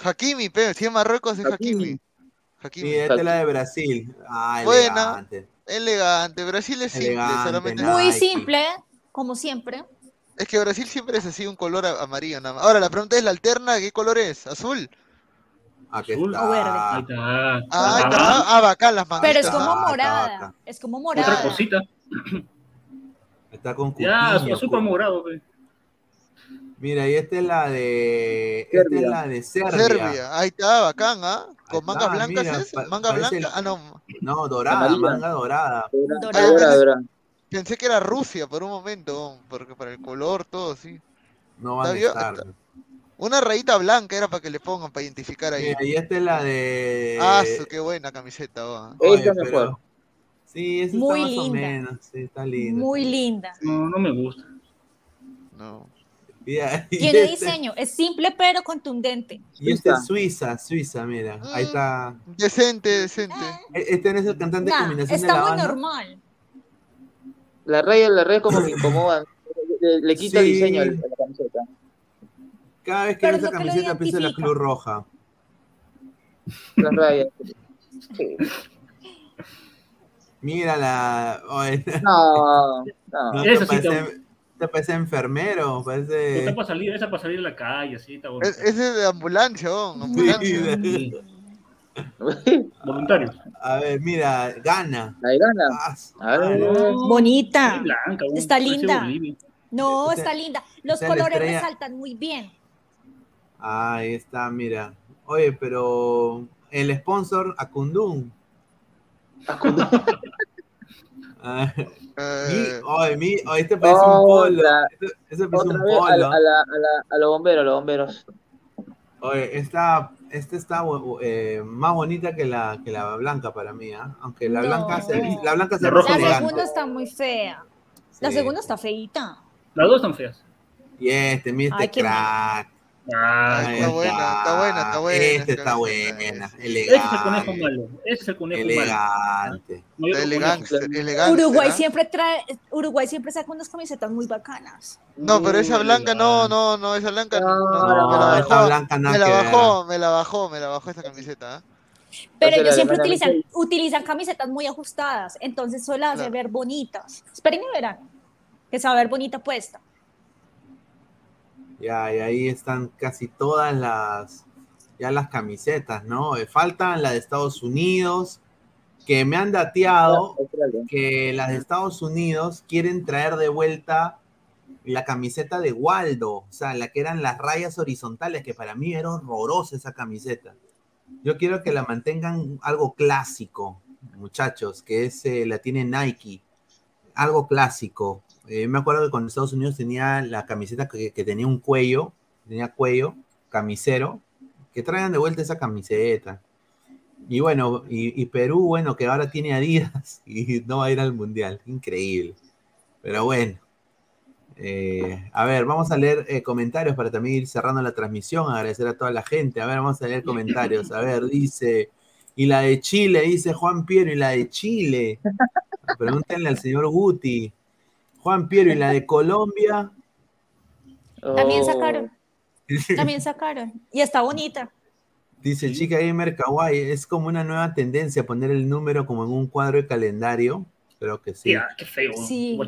Hakimi, pero si es Marruecos es Hakimi. Hakimi. Hakimi. Sí, esta es la de Brasil. Ah, Buena. elegante. Elegante. Brasil es simple, Elegante, solamente. Muy Nike. simple, como siempre. Es que Brasil siempre es así, un color amarillo nada más. Ahora, la pregunta es, ¿la alterna qué color es? ¿Azul? Aquí Azul está. o verde. Ahí está. Ah, ahí Ah, está. Ah, bacán, las manguitas. Pero es como Ah, morada. Es como Otra morada. cosita. Está con Ya, azul con morado, pe. Mira, y esta es la de. Esta es Serbia. la de Serbia. Serbia. Ahí está, bacán, ¿ah? Con mangas está, blancas mira, es. Manga blanca. el- Ah, no. No, dorada, Amarilla. manga dorada. Dora, Ah, dora, dora. Pensé que era Rusia por un momento, porque para el color, todo, sí. No van a estar. Una rayita blanca era para que le pongan, para identificar ahí. Mira, y esta es la de. Ah, su, qué buena camiseta. Oye, Esta es pero-. Sí, esa Muy está más o menos. Sí, está linda. Muy linda. No, no me gusta. No. Tiene este- diseño. Es simple pero contundente. Y esta es Suiza, Suiza, mira. Ahí Mm. está. Decente, decente. E- Este no es el cantante de Nah, combinación de está la muy banda. normal. La raya, la raya como me incomoda. Le, le quita Sí. diseño a la camiseta. Cada vez que es esa que camiseta pienso en la. Cruz Roja. Las rayas. Sí. Mira la. oye, No, no. no, sí parece, te parece enfermero, Esa parece. para salir, esa para salir a la calle, así, está bonita. Es- Ese es de ambulancia, oh, ambulancia. Sí. Voluntarios. A ver, mira, gana. La de gana. Ah, A ver. No, Bonita. blanca, un- Está linda. Bolivia. No, está linda. Los colores estrella. resaltan muy bien. Ahí está, mira. Oye, pero el sponsor, Acundún. Ah, mi, Eh, oye, mi, oye, este parece un polo. Este, este parece un polo. la- a, la- a, la- a los bomberos, a los bomberos. Oye, esta, esta está eh, más bonita que la, que la blanca para mí, ¿ah? Aunque la No. blanca se, la blanca se La La elegante. segunda está muy fea. La Sí. segunda está feita. Las dos están feas. Y este, mira este Ay, crack. Ah, está buena, está buena, está buena Este está buena, sí. ese es el conejo elegante. malo. Ese es el conejo malo. Elegante. No hay otro elegante, conejo. elegante. Uruguay siempre trae, Uruguay siempre saca unas camisetas muy bacanas. No, pero esa blanca no, elegante. no, no, esa blanca no, No, no, me la No, bajó, blanca nada me la bajó, me la bajó, me la bajó esta camiseta. ¿ah? Pero ellos siempre utilizan, utilizan camisetas muy ajustadas, entonces eso las hace Claro. ver bonitas. Esperen y verán que se va a ver bonita puesta. Ya, y ahí están casi todas las, ya las camisetas, ¿no? Eh, Faltan las de Estados Unidos, que me han dateado Australia. que las de Estados Unidos quieren traer de vuelta la camiseta de Waldo, o sea, la que eran las rayas horizontales, que para mí era horrorosa esa camiseta. Yo quiero que la mantengan algo clásico, muchachos, que es, eh, la tiene Nike, algo clásico. Eh, me acuerdo que con Estados Unidos tenía la camiseta que, que tenía un cuello, tenía cuello, camisero, que traigan de vuelta esa camiseta. Y bueno, y, y Perú, bueno, que ahora tiene Adidas y no va a ir al Mundial. Increíble. Pero bueno, Eh, a ver, vamos a leer eh, comentarios para también ir cerrando la transmisión, agradecer a toda la gente. A ver, vamos a leer comentarios. A ver, dice, y la de Chile, dice Juan Piero, y la de Chile. Pregúntenle al señor Guti. Juan Piero, y la de Colombia. También Oh. sacaron. También sacaron. Y está bonita. Dice Chica Gamer Kawaii, es como una nueva tendencia poner el número como en un cuadro de calendario. Creo que sí. Tía, qué feo. Sí.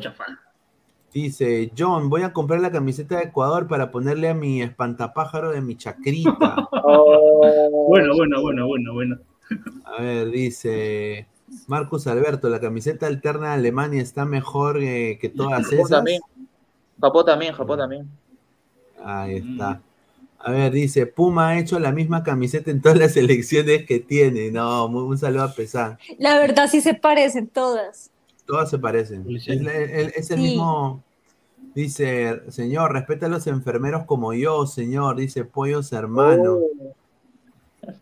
Dice John, voy a comprar la camiseta de Ecuador para ponerle a mi espantapájaro de mi chacrita. Oh, Bueno, bueno, bueno, bueno, bueno. A ver, dice Marcus Alberto, la camiseta alterna de Alemania está mejor eh, que todas Japón esas. también. Japón también, Japón también. Ahí está. A ver, dice, Puma ha hecho la misma camiseta en todas las elecciones que tiene. No, un saludo a Pesán. La verdad sí se parecen todas. Todas se parecen. Es, el, es el Sí. mismo. Dice, señor, respeta a los enfermeros como yo, señor. Dice, pollos hermano. Oh,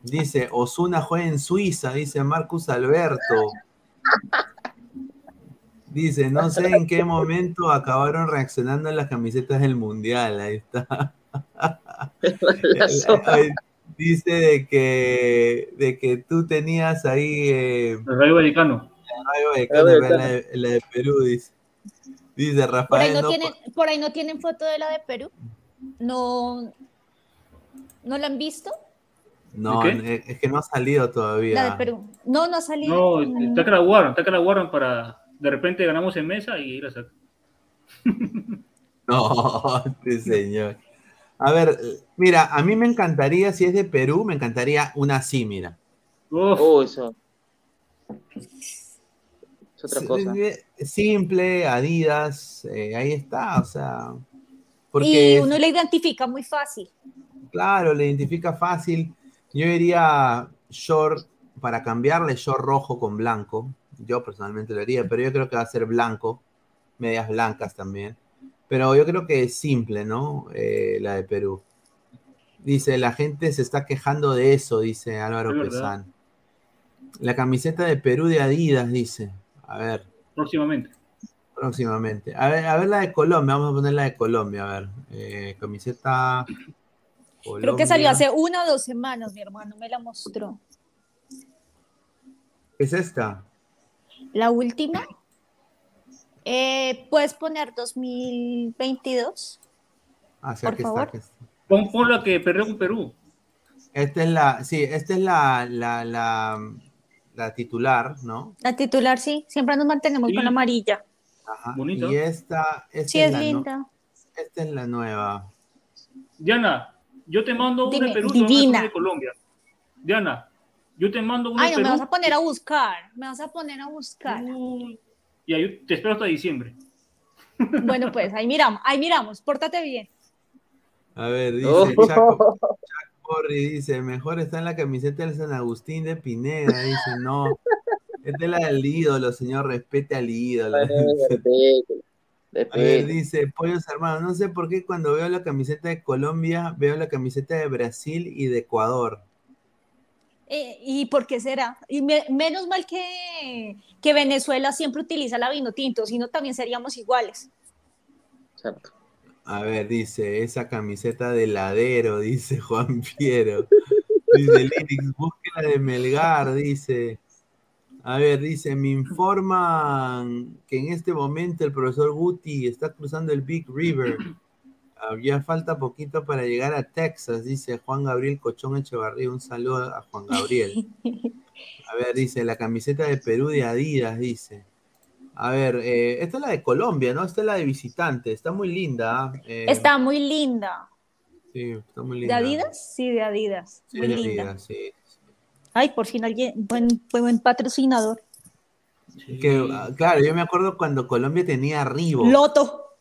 Dice, Osuna juega en Suiza, dice Marcus Alberto. Dice, no sé en qué momento acabaron reaccionando en las camisetas del Mundial. Ahí está. Dice de que, de que tú tenías ahí eh, El Rayo Vaticano. Rayo Rayo Vallecano, Vallecano. la, de, la de Perú, dice. Dice Por ahí, Rafael. no no, tienen, por ahí no tienen foto de la de Perú. No, ¿no la han visto? No, ¿De eh, es que no ha salido todavía. La de Perú. No, no ha salido. No, está que la guardan, está que la guardan para. De repente ganamos en mesa y la sacan. No, este señor. A ver, mira, a mí me encantaría, si es de Perú, me encantaría una así, mira. Uf, Oh, eso. Es otra cosa. Simple, Adidas, eh, ahí está, o sea. Porque, Y uno la identifica muy fácil. claro, le identifica fácil. Yo diría short, para cambiarle short rojo con blanco. Yo personalmente lo haría, pero yo creo que va a ser blanco, medias blancas también. Pero yo creo que es simple, ¿no? Eh, la de Perú. Dice, la gente se está quejando de eso, dice Álvaro. Pesán. La camiseta de Perú de Adidas, dice. A ver, próximamente. próximamente. A ver, a ver la de Colombia, vamos a poner la de Colombia, a ver. Eh, camiseta. Creo que salió hace una o dos semanas, mi hermano me la mostró. ¿Qué es esta? La última. Eh, Puedes poner 2022. Ah, sí, Por aquí favor. está, aquí está. Pon, pon la que perdió con Perú. Esta es la, sí, esta es la, la, la, la titular, ¿no? La titular, sí. Siempre nos mantenemos Sí. con la amarilla. Ajá. Bonito. Y esta, esta Sí, es linda. esta es la nueva. Diana, yo te mando una Dime, de Perú divina. de Colombia. Diana, yo te mando una Ay, de no, me vas a poner a buscar. Me vas a poner a buscar. Uy, Y ahí te espero hasta diciembre. Bueno, pues ahí miramos, ahí miramos. Pórtate bien. A ver, dice Oh. Chaco, Chaco Borri, dice, mejor está en la camiseta del San Agustín de Pineda. Dice, no. Esta es la del ídolo, señor, respete al ídolo. A ver, dice Pollos Hermanos, no sé por qué cuando veo la camiseta de Colombia, veo la camiseta de Brasil y de Ecuador. Eh, ¿Y por qué será? Y me- menos mal que, que Venezuela siempre utiliza la vino tinto, si no también seríamos iguales. Exacto. A ver, dice, esa camiseta de ladero, dice Juan Piero. Dice Linux, búsquela de Melgar, dice. A ver, dice, me informan que en este momento el profesor Guti está cruzando el Big River. Ya falta poquito para llegar a Texas, dice Juan Gabriel Cochón Echevarría. Un saludo a Juan Gabriel. A ver, dice, la camiseta de Perú de Adidas, dice. A ver, eh, esta es la de Colombia, ¿no? Esta es la de visitante. Está muy linda. Eh, Está muy linda. Sí, está muy ¿De linda. Adidas? Sí, de Adidas. Sí, muy de linda. Adidas, sí. Ay, por fin alguien, buen, buen, buen patrocinador. Que, ah, claro, yo me acuerdo cuando Colombia tenía Reebok. Loto.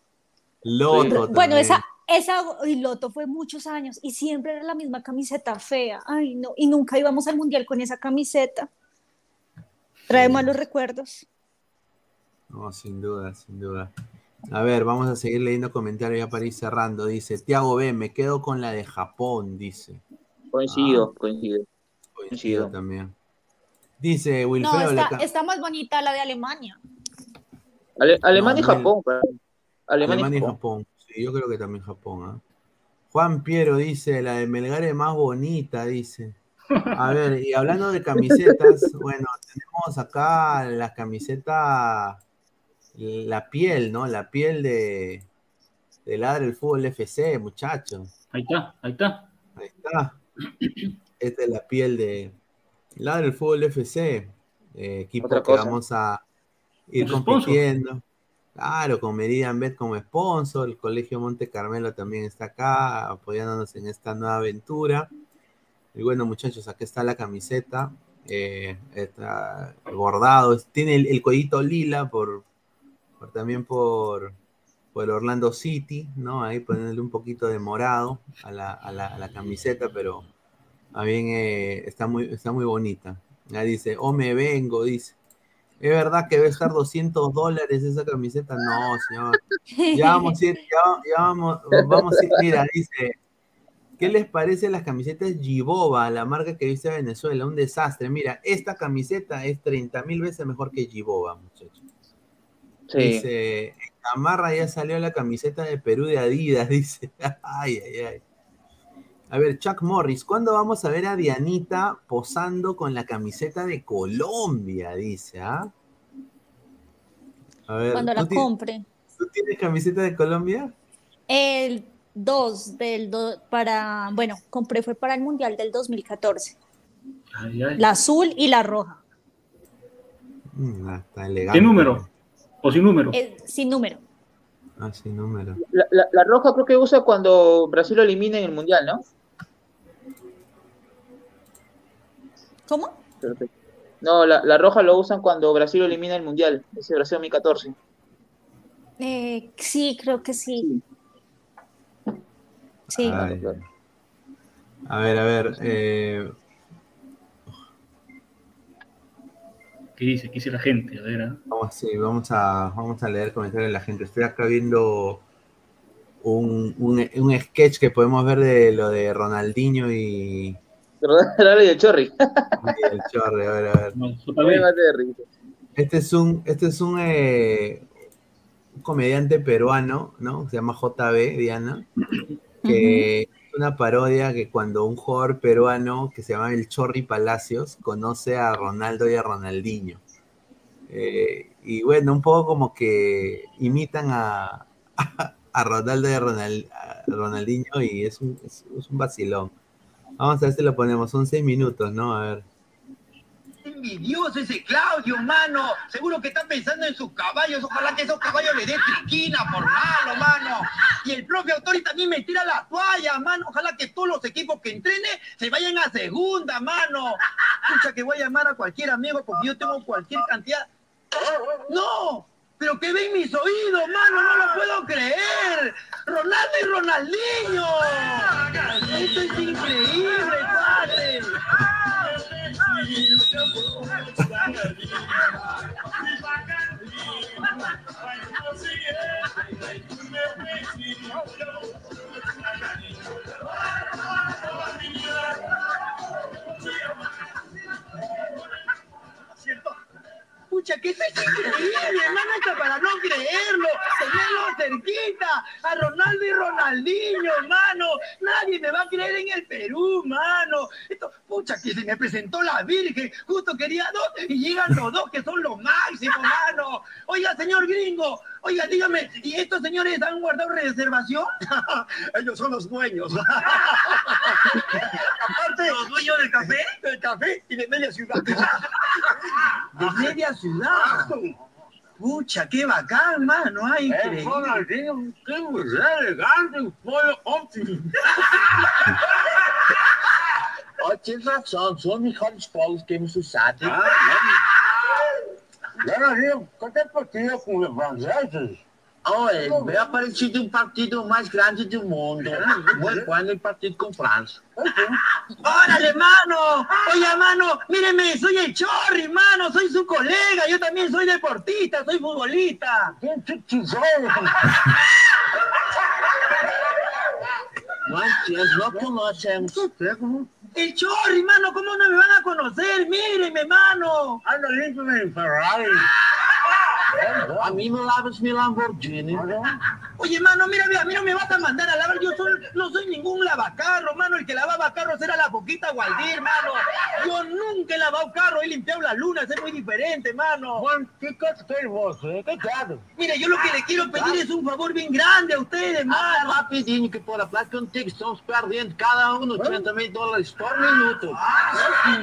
Loto Bueno, esa, esa y Loto fue muchos años y siempre era la misma camiseta fea. Ay, no, y nunca íbamos al mundial con esa camiseta. Trae malos recuerdos. No, sin duda, sin duda. A ver, vamos a seguir leyendo comentarios ya para ir cerrando. Dice, Tiago B, me quedo con la de Japón, dice. Coincido, coincido. Coincido Coincido. también. Dice Wilfredo. está, más bonita la de Alemania. Ale- Alemania No, y Japón, pero- Alemania, y Japón. Sí, yo creo que también Japón. ¿ah? Juan Piero dice, la de Melgar es más bonita, dice. A ver, y hablando de camisetas, bueno, tenemos acá la camiseta, la piel, ¿no? La piel de, de Ladre el Fútbol FC, muchachos. Ahí está, ahí está. Ahí está. Esta es la piel de Ladre el Fútbol FC, eh, equipo que vamos a ir compitiendo. Claro, con Meridian Bet como sponsor, el Colegio Monte Carmelo también está acá apoyándonos en esta nueva aventura. Y bueno, muchachos, aquí está la camiseta. Eh, está bordado. Tiene el, el cuellito lila por, también por, por Orlando City, ¿no? Ahí poniéndole un poquito de morado a la, camiseta, pero bien eh, está, muy, está muy bonita. Ahí dice, o me vengo, dice. ¿Es verdad que debe estar 200 dólares esa camiseta? No, señor. Ya vamos a ir, ya, vamos, vamos a ir, mira, dice, ¿Qué les parece las camisetas Giboba, la marca que viste Venezuela? Un desastre. Mira, esta camiseta es 30 mil veces mejor que Giboba, muchachos. Sí. Dice, en Camarra ya salió la camiseta de Perú de Adidas, dice. Ay, ay, ay. A ver, Chuck Morris, ¿cuándo vamos a ver a Dianita posando con la camiseta de Colombia? Dice, ¿ah? A ver, Cuando la compre. ¿Tú tienes camiseta de Colombia? El dos del para, bueno, compré fue para el Mundial del 2014. La azul y la roja. Mm, ah, está elegante. ¿Qué número? ¿O sin número? Eh, sin número. Ah, sin número. La, roja creo que usa cuando Brasil lo elimina en el Mundial, ¿no? ¿Cómo? No, la, roja lo usan cuando Brasil elimina el Mundial, ese Brasil 2014. Eh, sí, creo que sí. Sí. A ver, a ver. Eh... ¿Qué dice? ¿Qué dice la gente? A ver, ¿eh? vamos, sí, vamos, a, vamos a leer comentarios de la gente. Estoy acá viendo un, un, un, sketch que podemos ver de lo de Ronaldinho y. Ronaldinho y el Chorri. Y el Chorri, a ver, a ver. Este es un, este es un, eh, un comediante peruano, ¿no? Se llama JB, Diana que es una parodia que cuando un jugador peruano que se llama el Chorri Palacios conoce a Ronaldo y a Ronaldinho. Eh, y bueno, un poco como que imitan a, a, Ronaldo y a, Ronaldinho y es un, es un vacilón. Vamos a ver si lo ponemos, son seis minutos, ¿no? A ver envidioso ese Claudio, mano. Seguro que está pensando en sus caballos. Ojalá que esos caballos le den triquina por malo, mano. Y el propio Autori también me tira la toalla, mano. Ojalá que todos los equipos que entrene se vayan a segunda, mano. Escucha que voy a llamar a cualquier amigo porque yo tengo cualquier cantidad. ¡No! Pero que ven mis oídos, mano, no lo puedo creer. Ronaldo y Ronaldinho. Esto es increíble, padre. Pucha, que eso es increíble, hermano, hasta para no creerlo. Tenerlo cerquita a Ronaldo y Ronaldinho, hermano. Nadie me va a creer en el Perú, mano. Esto, pucha, que se me presentó la Virgen. Justo quería dos y llegan los dos que son los máximos, mano. Oiga, señor gringo, oiga, dígame, ¿y estos señores han guardado reservación? Ellos son los dueños. Aparte, los dueños del café, del café y de media ciudad. de media ciudad. Pucha, qué bacán, mano. Ay, increíble. qué elegante, pollo óptimo. Oye, razón, son mejores pollos que hemos usado. Ah, Leonardinho, quanto é partido com os franceses? Oi, é a parecido um partido mais grande do mundo. Muy bueno el partido con Francia. ¡Órale, mano! Oye, mano, míreme, soy el Chorri, mano, soy su colega, yo también soy deportista, soy futbolista. Manches, no conocemos. El Chorri, mano, ¿cómo no me van a conocer? Míreme, mano. Anda limpio en Ferrari. A mí me lavas mi Lamborghini. Oye, mano, mira, mira, a mí no me vas a mandar a lavar. Yo soy, no soy ningún lavacarro, mano. El que lavaba carros era la poquita Gualdir, mano. Yo nunca he lavado carro, he limpiado las lunas, es muy diferente, mano. Juan, ¿qué vos? eh? Coitado. Mire, yo lo que le quiero pedir es un favor bien grande a ustedes, Ah, mano. rapidinho, que por placa contigo estamos perdendo cada uno 30 mil dólares por minuto. Ah,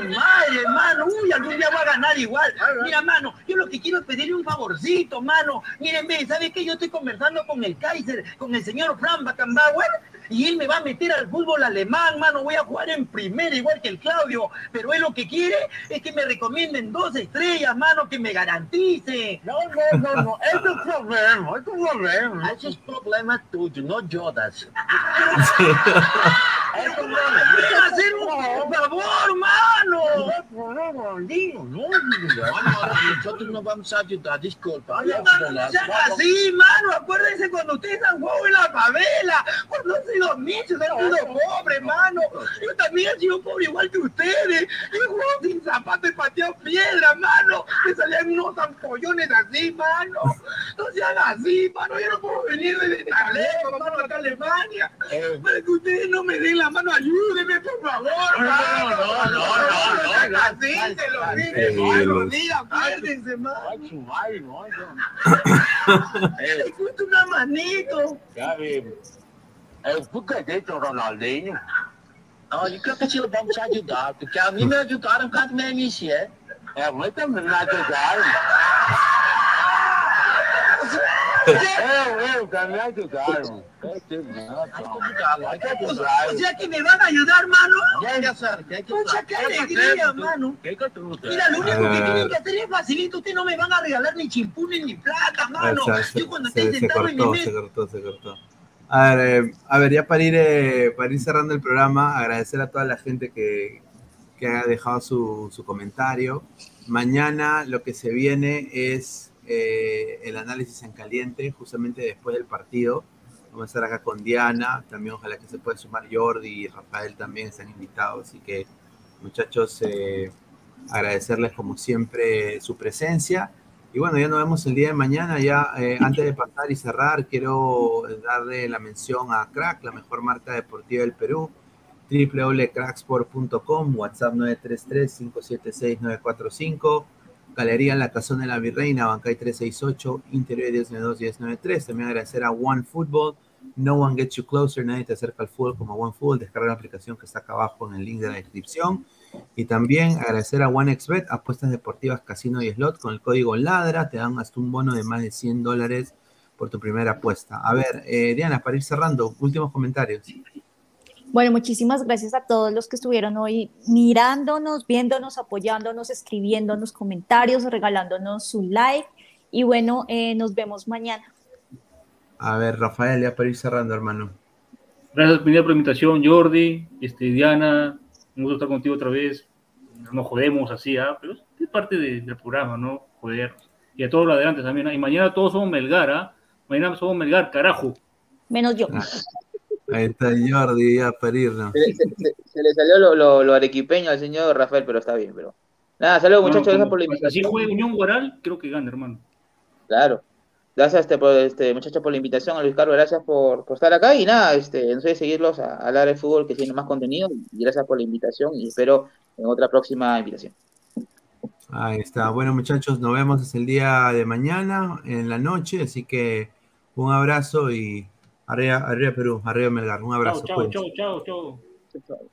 madre, mano. Uy, algún día voy a ganar igual. Mira, mano, yo lo que quiero es pedirle un favorcito, mano. Miren, ve, ¿sabe qué? Yo estoy conversando con el Kaiser, con el señor Fran Beckenbauer, y él me va a meter al fútbol alemán, mano. Voy a jugar en primera, igual que el Claudio. Pero él lo que quiere es que me recomienden dos estrellas, mano, que me garantice. No, no, no, no. É o problema, é o problema. Esse é o problema tudo, não Jodas. Problema. ¡Ven a hacer un favor, mano! No, no, nosotros no vamos a ayudar, disculpa. No así, mano. Acuérdense cuando ustedes han jugado en la favela, cuando sido nichos, han sido pobres, mano. Yo también he sido pobre igual que ustedes. He jugado sin zapatos y pateado piedra, mano. Me salían unos ampollones así, mano. No sean así, mano. Yo no puedo venir desde tan lejos, mano, acá a Alemania. Para que ustedes no me den la mano, ayúdenme, por favor, mano. no, no, no, no, sean no. así, se lo dije, Tranquilos. mano. Sí, acuérdense, mano. Vai, vai, Escuta una manito. Já É o Bucadeto Ronaldinho. Me ajudaram. Eu, eu, também ajudaram. Eu tive, não, não. Hay que ajudar. O sea que me van a ayudar, mano. Ya, ya sabes, que hay qué alegría, mano. ¿Qué que tú Mira, lo único que tienen que hacer es facilito. Ustedes no me van a regalar ni chimpunes ni plata, mano. Yo cuando esté se sentado en mi mesa. se cortó, se cortó. A ver, eh, a ver, ya para ir, eh, para ir cerrando el programa, agradecer a toda la gente que, que ha dejado su, su comentario. Mañana lo que se viene es eh, el análisis en caliente, justamente después del partido. Vamos a estar acá con Diana, también ojalá que se pueda sumar Jordi y Rafael también están invitados. Así que, muchachos, eh, agradecerles como siempre su presencia. Y bueno, ya nos vemos el día de mañana. Ya eh, antes de pasar y cerrar, quiero darle la mención a Crack, la mejor marca deportiva del Perú. www.cracksport.com, WhatsApp 933-576-945, Galería La Cazón de la Virreina, Bancay 368, Interior 1092-1093. También agradecer a One Football, No One Gets You Closer, nadie te acerca al fútbol como One Football. Descarga la aplicación que está acá abajo en el link de la descripción. Y también agradecer a OneXBet, apuestas deportivas, casino y slot, con el código LADRA te dan hasta un bono de más de 100 dólares por tu primera apuesta. A ver, eh, Diana, para ir cerrando, últimos comentarios. Bueno, muchísimas gracias a todos los que estuvieron hoy mirándonos, viéndonos, apoyándonos, escribiéndonos comentarios, regalándonos su like. Y bueno, eh, nos vemos mañana. A ver, Rafael, ya para ir cerrando, hermano. Gracias por la invitación, Jordi, este, Diana, un gusto estar contigo otra vez. Nos jodemos así, ¿ah? pero es parte de- del programa, ¿no? Joder. Y a todos los adelante también. ¿ah? Y mañana todos somos Melgar, ¿ah? Mañana somos Melgar, carajo. Menos yo. Ahí está Jordi, ya para irnos. Se, se- se- se le salió lo, lo, lo arequipeño al señor Rafael, pero está bien, pero. Nada, saludos muchachos, No, gracias por la Así invitación. juega Unión Guaral, creo que gana, hermano. Claro. Gracias este, por, este, muchachos por la invitación, a Luis Carlos, gracias por, por estar acá y nada, este, no sé seguirlos a, a hablar de fútbol que tiene más contenido y gracias por la invitación y espero en otra próxima invitación. Ahí está. Bueno, muchachos, nos vemos hasta el día de mañana, en la noche. Así que un abrazo y arriba, arriba Perú, arriba Melgar. Un abrazo. Chao, cuídense. chao, chao, chao.